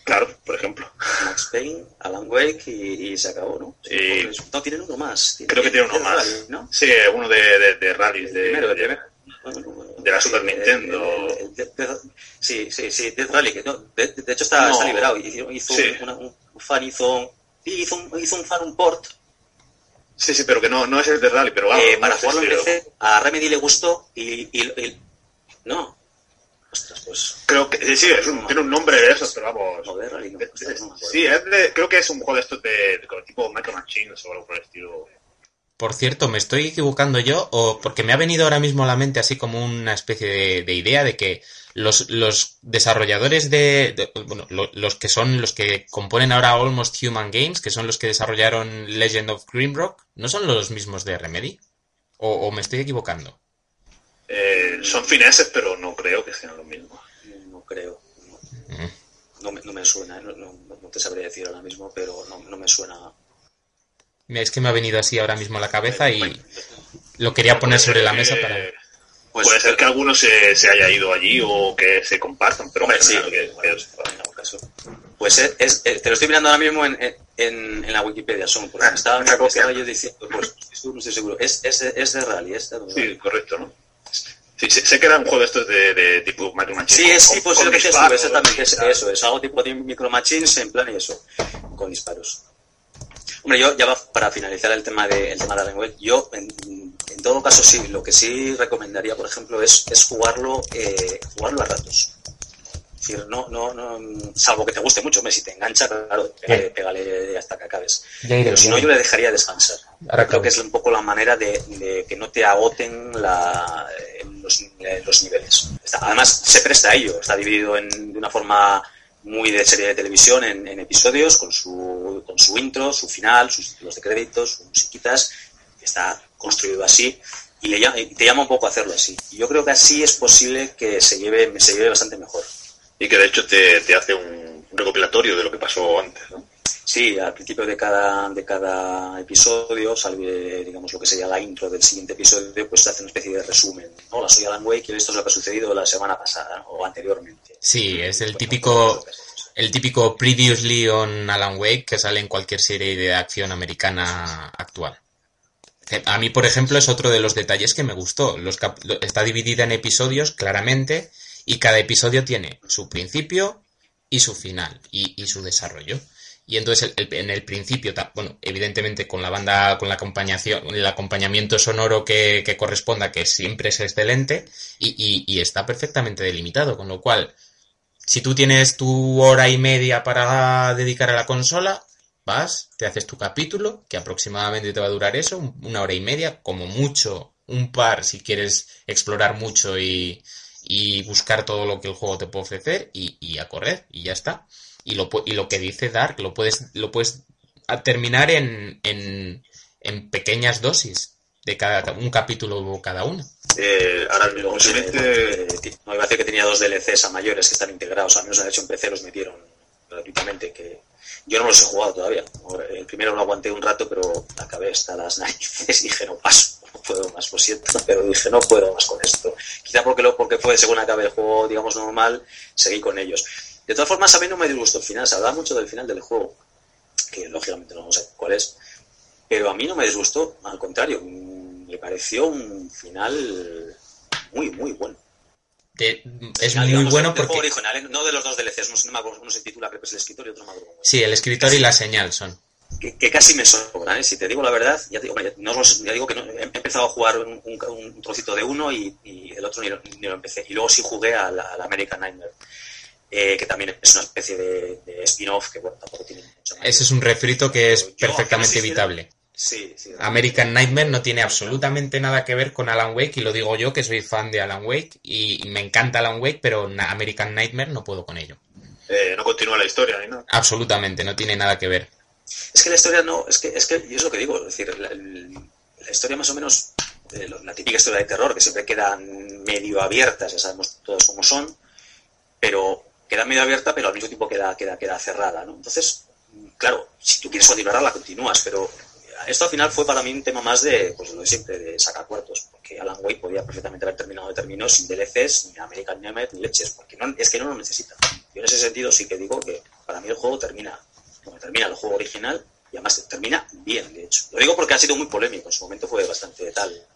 Claro, por ejemplo. Max Payne, Alan Wake y, y se acabó, ¿no? Sí. No, tienen uno más. Creo que tiene uno más. Rally, ¿no? Sí, uno de, de, de rallies. De, Primero, el de- de la Super Nintendo. el- el sí, sí, sí, Death Rally. Que no, de, de hecho está, No. está liberado. Hizo, hizo Sí. una- un, fan, hizo, hizo, un, hizo un fan, un port Sí, sí, pero que no, no es el de rally, pero vamos. eh, para es jugarlo en. PC. A Remedy le gustó y, y, y- no. Ostras, pues. Creo que sí, sí, es un- tiene un nombre de esos, pero vamos. No, de Rally no. Eh, no me acuerdo. Sí, es creo que es un juego de estos de, de como tipo Micro Machines o algo por el estilo. Por cierto, ¿me estoy equivocando yo? O porque me ha venido ahora mismo a la mente así como una especie de, de idea de que los, los desarrolladores de, de- bueno, lo- los que son los que componen ahora Almost Human Games, que son los que desarrollaron Legend of Grimrock, ¿no son los mismos de Remedy? ¿O, o me estoy equivocando? Eh, son fineses, pero no creo que sean lo mismo. No creo. No, Mm. no me, no me suena. No, no- no te sabría decir ahora mismo, pero no, no me suena. Mira, Es que me ha venido así ahora mismo a la cabeza y lo quería poner sobre la mesa para... Eh, Pues, Puede ser que alguno se, se haya ido allí o que se compartan, pero Hombre, sí, general que- bueno, que- en algún caso. Pues es, es- eh, te lo estoy mirando ahora mismo en, en, en la Wikipedia, son, porque Ah, estaba, una estaba yo diciendo, pues estoy- no estoy seguro, es, es, de- es de rally, es de sí, correcto, ¿no? Sí, sé, sé que era un juego de estos de, de tipo Micro Machines. Sí, con- es, sí, pues con lo que exactamente, es eso, es algo tipo de micro machines en plan y eso, con disparos. Hombre, yo ya para finalizar el tema de, el tema de Alan Wake, yo en, en todo caso sí, lo que sí recomendaría, por ejemplo, es, es jugarlo, eh, jugarlo a ratos. Es decir, no, no, no, salvo que te guste mucho, hombre, si te engancha, claro, pégale, pégale hasta que acabes. Iré, Pero si no, yo le dejaría descansar. Ahora Creo que es un poco la manera de, de que no te agoten la, los, los niveles. Además, se presta a ello. Está dividido en, de una forma muy de serie de televisión en, en episodios, con su, con su intro, su final, sus títulos de créditos, sus musiquitas. Está construido así y, le, y te llama un poco a hacerlo así. Y yo creo que así es posible que se lleve, se lleve bastante mejor. Y que de hecho te, te hace un recopilatorio de lo que pasó antes, ¿no? Sí, al principio de cada, de cada episodio sale, digamos, lo que sería la intro del siguiente episodio, pues se hace una especie de resumen. Hola, soy Alan Wake y esto es lo que ha sucedido la semana pasada o anteriormente. Sí, es el típico, el típico Previously on Alan Wake que sale en cualquier serie de acción americana actual. A mí, por ejemplo, es otro de los detalles que me gustó. Los cap- está dividida en episodios, claramente, y cada episodio tiene su principio y su final, y, y su desarrollo. Y entonces en el principio, bueno, evidentemente con la banda, con la acompañación, el acompañamiento sonoro que, corresponda, que siempre es excelente, y, está perfectamente delimitado, con lo cual, si tú tienes tu hora y media para dedicar a la consola, vas, te haces tu capítulo, que aproximadamente te va a durar eso, un- una hora y media, como mucho, un par si quieres explorar mucho y, y buscar todo lo que el juego te puede ofrecer, y, y a correr, y ya está. Y lo, y lo que dice Dark, lo puedes, lo puedes terminar en, en, en pequeñas dosis de cada un capítulo cada uno. Eh, ahora, no iba a decir que tenía dos DLCs a mayores que están integrados, al menos de hecho en PC los metieron gratuitamente, que yo no los he jugado todavía. El primero lo aguanté un rato, pero acabé hasta las narices y dije, no paso, no puedo más, lo siento, pero dije, no puedo más con esto. Quizá porque, lo, porque fue según acabé el juego, digamos, normal, seguí con ellos. De todas formas, a mí no me disgustó el final, se hablaba mucho del final del juego, que lógicamente no sé cuál es, pero a mí no me disgustó, al contrario, me pareció un final muy, muy bueno. Es Final, muy digamos, bueno del juego porque... original, ¿eh? no de los dos DLCs, no, no uno se titula, creo que es el escritor y otro es. Sí, el escritor y la señal son. que, que casi me sobra, ¿eh? si te digo la verdad, ya, te digo, hombre, no os- ya digo que no- he empezado a jugar un, un- un trocito de uno y, y el otro ni lo, ni lo empecé. Y luego sí jugué al American Nightmare, eh, que también es una especie de, de spin-off que bueno, tampoco tiene mucho más. Ese es un refrito que es Yo, perfectamente evitable. Sí, sí. American Nightmare no tiene absolutamente nada que ver con Alan Wake y lo digo yo que soy fan de Alan Wake y me encanta Alan Wake, pero American Nightmare no puedo con ello. eh, no continúa la historia ni nada. Absolutamente, no tiene nada que ver. Es que la historia no, es que, es que, y es lo que digo, es decir, la, historia más o menos, eh, la típica historia de terror, que siempre quedan medio abiertas, ya sabemos todos cómo son, pero queda medio abierta, pero al mismo tiempo queda, queda, cerrada, ¿no? Entonces, claro, si tú quieres continuarla, la continúas, pero esto al final fue para mí un tema más de, pues lo de siempre, de sacar cuartos, porque Alan Wake podía perfectamente haber terminado de término sin DLCs, ni American Nightmare, ni leches, porque no, es que no lo necesita. Yo en ese sentido sí que digo que para mí el juego termina, como termina el juego original, y además termina bien, de hecho. Lo digo porque ha sido muy polémico, en su momento fue bastante tal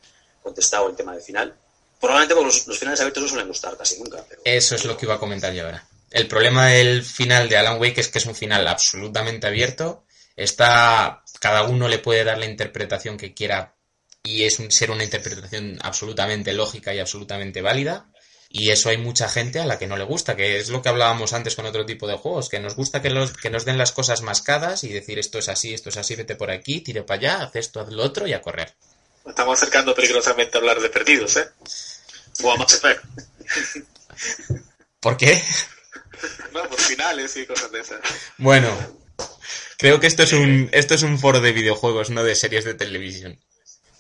contestado el tema del final. Probablemente porque los, finales abiertos no suelen gustar casi nunca. Eso es lo que iba a comentar yo ahora. El problema del final de Alan Wake es que es un final absolutamente abierto. Está. Cada uno le puede dar la interpretación que quiera. Y es un- ser una interpretación absolutamente lógica y absolutamente válida. Y eso hay mucha gente a la que no le gusta, que es lo que hablábamos antes con otro tipo de juegos, que nos gusta que, los, que nos den las cosas mascadas y decir esto es así, esto es así, vete por aquí, tire para allá, haz esto, haz lo otro y a correr. Estamos acercando peligrosamente a hablar de perdidos, ¿eh? O a Mass Effect. ¿Por qué? No, por finales y cosas de esas. Bueno, creo que esto es un, esto es un foro de videojuegos, no de series de televisión.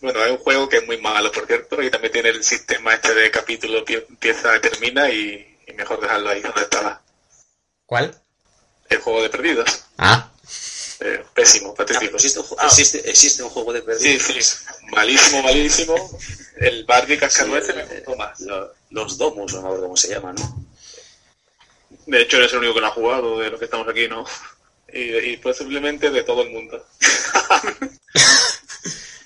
Bueno, hay un juego que es muy malo, por cierto, y también tiene el sistema este de capítulo pie- empieza, termina y, y mejor dejarlo ahí donde estaba. ¿Cuál? El juego de perdidos. Ah, Eh, pésimo, Ah, patético. existe, un, Ah, existe, existe un juego de sí, perdidos. sí, malísimo, malísimo. El Barbie Cascanueces me gustó más. Lo- los Domus, no me acuerdo cómo se llama, ¿no? De hecho, eres el único que lo ha jugado de los que estamos aquí, ¿no? Y, y posiblemente de todo el mundo.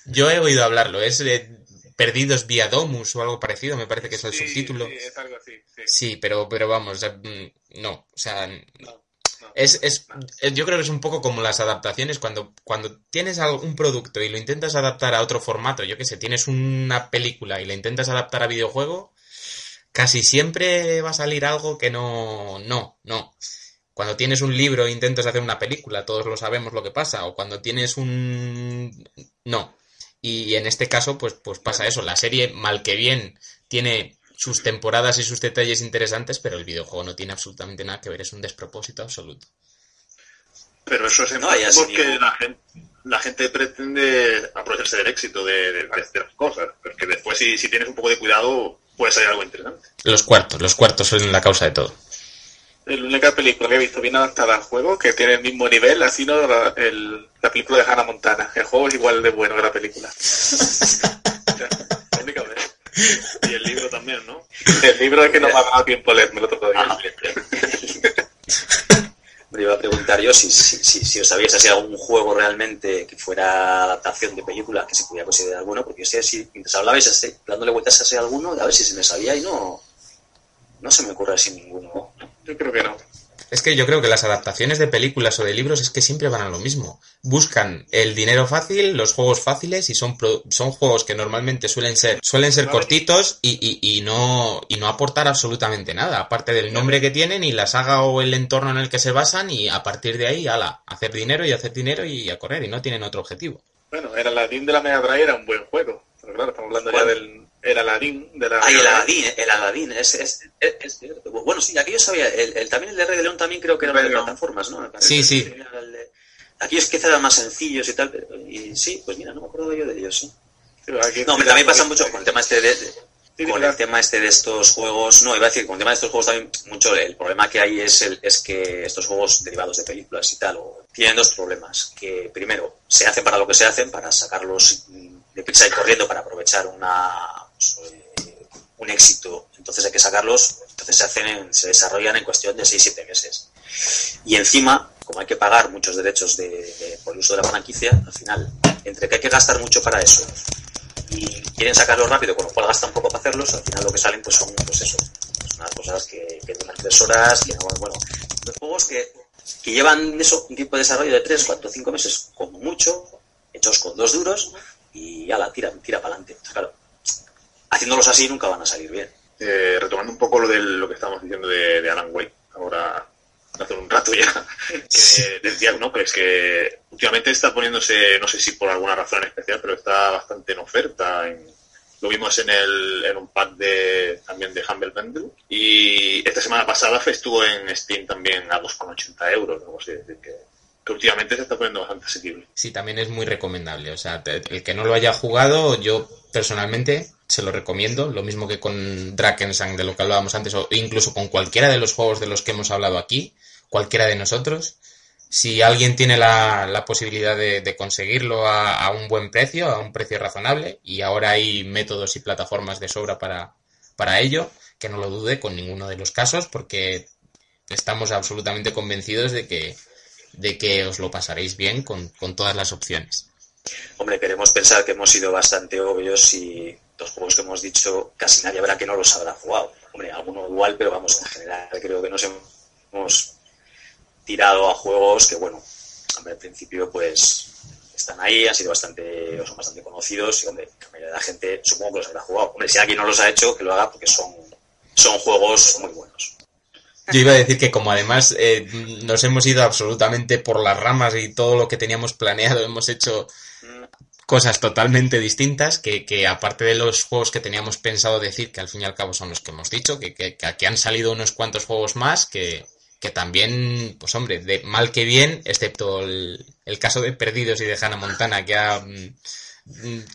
yo he oído hablarlo, es eh, Perdidos vía Domus o algo parecido, me parece que es el Sí, subtítulo. sí, es algo así, sí. Sí, pero, pero vamos, eh, mm, no, o sea, No, no. es, es, eh, yo creo que es un poco como las adaptaciones, cuando, cuando tienes un producto y lo intentas adaptar a otro formato, yo que sé, tienes una película y la intentas adaptar a videojuego, casi siempre va a salir algo que no, no, no. Cuando tienes un libro e intentas hacer una película, todos lo sabemos lo que pasa, o cuando tienes un... no. Y en este caso, pues, pues pasa eso. La serie, mal que bien, tiene sus temporadas y sus detalles interesantes, pero el videojuego no tiene absolutamente nada que ver, es un despropósito absoluto. Pero eso es en No, porque la gente, la gente pretende aprovecharse del éxito de, de, de hacer cosas. Pero es que después, si, si tienes un poco de cuidado, puede salir algo interesante. Los cuartos, los cuartos son la causa de todo. La única película que he visto bien adaptada al juego que tiene el mismo nivel ha sido la, el- la película de Hannah Montana. El juego es igual de bueno que la película. la única vez. Y el libro también, ¿no? El libro es que no me ha dado tiempo a leérmelo todavía. Ah, Me iba a preguntar yo si, si, si, si os sabíais así algún juego realmente que fuera adaptación de película que se pudiera considerar bueno, porque yo sé si mientras hablabais así, dándole vueltas a alguno, a ver si se me sabía y no, no se me ocurre así ninguno. Yo creo que no. Es que yo creo que las adaptaciones de películas o de libros es que siempre van a lo mismo. Buscan el dinero fácil, los juegos fáciles y son, pro- son juegos que normalmente suelen ser, suelen ser cortitos y, y- y no, y no aportar absolutamente nada, aparte del nombre que tienen y la saga o el entorno en el que se basan y a partir de ahí, ala, hacer dinero y hacer dinero y a correr y no tienen otro objetivo. Bueno, el Aladdin de la Mega Drive era un buen juego. Pero claro, estamos hablando ya del el Aladdin de la Ah, y el. Aladín, el Aladín, es, es, es- es cierto. Bueno, sí, aquí yo sabía, el, el- también el de Rey de León también creo que era de plataformas, ¿no? Sí, sí. De- Aquí es que eran más sencillos y tal, pero, y sí, pues mira, no me acuerdo yo de ellos, sí. Sí, aquí No, me sí, también pasa mucho con el tema este de, con el tema este de estos juegos. No, iba a decir, con el tema de estos juegos también mucho el problema que hay es el, es que estos juegos derivados de películas y tal o, tienen dos problemas. Que primero, se hacen para lo que se hacen, para sacarlos mm, de prisa y corriendo para aprovechar una eh, un éxito. Entonces hay que sacarlos, entonces se hacen, en- se desarrollan en cuestión de 6-7 meses. Y encima, como hay que pagar muchos derechos de, por el uso de la franquicia, al final, entre que hay que gastar mucho para eso y quieren sacarlo rápido, con lo cual gastan poco para hacerlos, al final lo que salen pues son pues eso, pues unas cosas que, que duran tres horas, que no, bueno, los juegos que, que llevan eso, un tiempo de desarrollo de tres, cuatro, cinco meses, como mucho, hechos con dos duros, y ya la tira, tira para adelante. Claro, haciéndolos así nunca van a salir bien. Eh, retomando un poco lo de lo que estábamos diciendo de, de Alan Wake, ahora hace un rato ya, que decía, ¿no? Pues que últimamente está poniéndose, no sé si por alguna razón en especial, pero está bastante en oferta. en- lo vimos en, el, en un pack de, también de Humble Bundle. Y esta semana pasada estuvo en Steam también a 2,80 euros, algo así, decir, que, que últimamente se está poniendo bastante asequible. Sí, también es muy recomendable. O sea, te- el que no lo haya jugado, yo personalmente se lo recomiendo, lo mismo que con Drakensang de lo que hablábamos antes, o incluso con cualquiera de los juegos de los que hemos hablado aquí, cualquiera de nosotros. Si alguien tiene la, la posibilidad de, conseguirlo a, a un buen precio, a un precio razonable, y ahora hay métodos y plataformas de sobra para, para ello, que no lo dude con ninguno de los casos, porque estamos absolutamente convencidos de que, de que os lo pasaréis bien con, con todas las opciones. Hombre, queremos pensar que hemos sido bastante obvios y los juegos que hemos dicho casi nadie habrá que no los habrá jugado. Hombre, alguno igual, pero vamos, en general creo que nos hemos tirado a juegos que, bueno, hombre, al principio pues están ahí, han sido bastante, son bastante conocidos y, hombre, la mayoría de la gente supongo que los habrá jugado. Hombre, si alguien no los ha hecho, que lo haga porque son, son juegos muy buenos. Yo iba a decir que como además eh, nos hemos ido absolutamente por las ramas y todo lo que teníamos planeado, hemos hecho cosas totalmente distintas, que, que aparte de los juegos que teníamos pensado decir, que al fin y al cabo son los que hemos dicho, que, que, que aquí han salido unos cuantos juegos más que, también, pues hombre, de mal que bien, excepto el, el caso de Perdidos y de Hannah Montana, que ha, mm,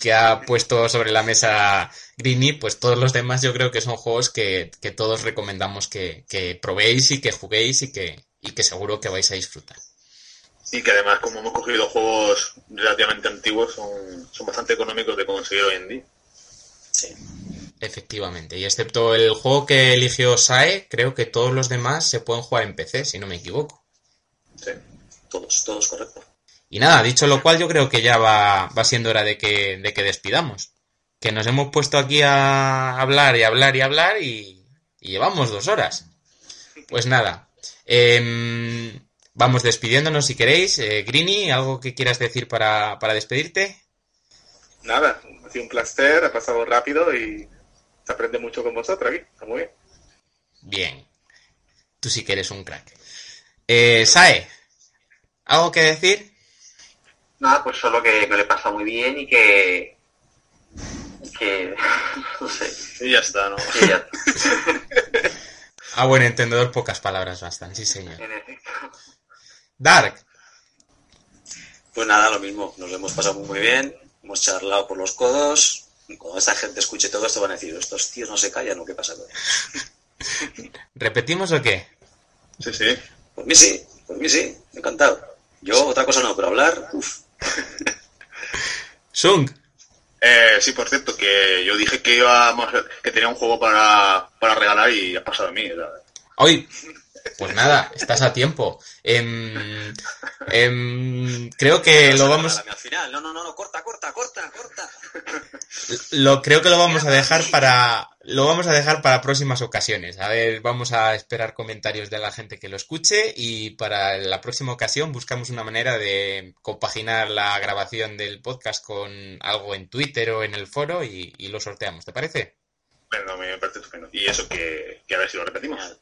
que ha puesto sobre la mesa Greeny, pues todos los demás yo creo que son juegos que, todos recomendamos que, que probéis y que juguéis y que, y que seguro que vais a disfrutar. Y que además, como hemos cogido juegos relativamente antiguos, son, son bastante económicos de conseguir hoy en día. Sí. Efectivamente, y excepto el juego que eligió Sae, creo que todos los demás se pueden jugar en PC, si no me equivoco. Sí. Todos, todos correcto. Y nada, dicho lo cual, yo creo que ya va, va siendo hora de que, de que despidamos. Que nos hemos puesto aquí a hablar y hablar y hablar y, y llevamos dos horas. Pues nada, em, vamos despidiéndonos si queréis. Eh, Greeny, ¿algo que quieras decir para, para despedirte? Nada, ha sido un placer, ha pasado rápido y se aprende mucho con vosotros aquí. Está muy bien. Bien. Tú sí que eres un crack. Eh, Sae, ¿algo que decir? Nada, pues solo que me lo he pasado muy bien y que. que. no sé. Y ya está, ¿no? que ya- A buen entendedor, pocas palabras bastan, sí señor. en efecto. Dark, Pues nada, lo mismo, nos lo hemos pasado muy bien, hemos charlado por los codos. Y cuando esta gente escuche todo esto van a decir, estos tíos no se callan o qué pasa con ellos?". ¿repetimos o qué? Sí, sí. Por mí sí, por mí sí, encantado. Yo otra cosa no, pero hablar, uff. Sung, Eh, sí, por cierto, que yo dije que íbamos, que tenía un juego para, para regalar y ha pasado a mí. o sea, hoy, pues nada, estás a tiempo. Em, em, creo que lo vamos, Al final, no, no, no, no, corta, corta, corta, corta. lo creo que lo vamos a dejar para, lo vamos a dejar para próximas ocasiones. A ver, vamos a esperar comentarios de la gente que lo escuche y para la próxima ocasión buscamos una manera de compaginar la grabación del podcast con algo en Twitter o en el foro y, y lo sorteamos. ¿Te parece? Bueno, me parece estupendo. Y eso que, que a ver si lo repetimos.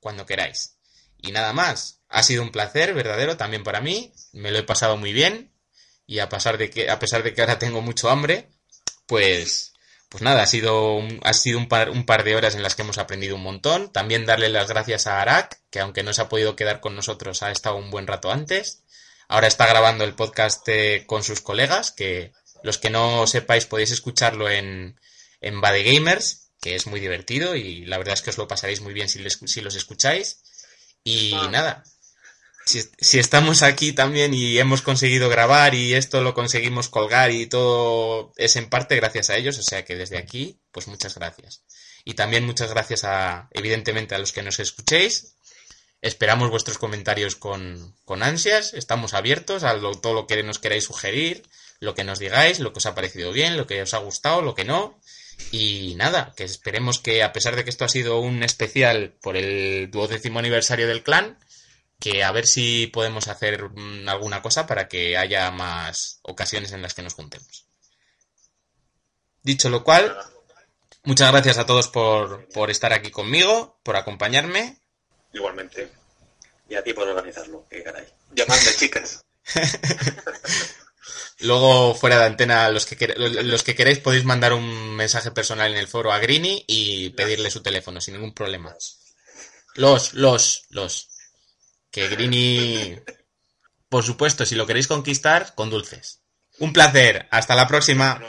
Cuando queráis. Y nada más. Ha sido un placer verdadero también para mí. Me lo he pasado muy bien. Y a pesar de que, a pesar de que ahora tengo mucho hambre, pues, pues nada, ha sido, un, ha sido un, par, un par de horas en las que hemos aprendido un montón. También darle las gracias a Arak, que aunque no se ha podido quedar con nosotros, ha estado un buen rato antes. Ahora está grabando el podcast eh, con sus colegas, que los que no sepáis podéis escucharlo en, en Bade Gamers, que es muy divertido y la verdad es que os lo pasaréis muy bien si, les- si los escucháis. Y nada, si, si estamos aquí también y hemos conseguido grabar y esto lo conseguimos colgar y todo es en parte gracias a ellos, o sea que desde aquí, pues muchas gracias. Y también muchas gracias a, evidentemente, a los que nos escuchéis. Esperamos vuestros comentarios con, con ansias, estamos abiertos a lo- todo lo que nos queráis sugerir, lo que nos digáis, lo que os ha parecido bien, lo que os ha gustado, lo que no. Y nada, que esperemos que a pesar de que esto ha sido un especial por el duodécimo aniversario del clan, que a ver si podemos hacer mm, alguna cosa para que haya más ocasiones en las que nos juntemos. Dicho lo cual, muchas gracias a todos por, por estar aquí conmigo, por acompañarme. Igualmente. Y a ti por organizarlo, qué caray. Llamadme, chicas. Luego, fuera de antena, los que, quer- los que queréis podéis mandar un mensaje personal en el foro a Greeny y pedirle su teléfono sin ningún problema. Los, los, los. Que Greeny, por supuesto, si lo queréis conquistar, con dulces. Un placer. Hasta la próxima.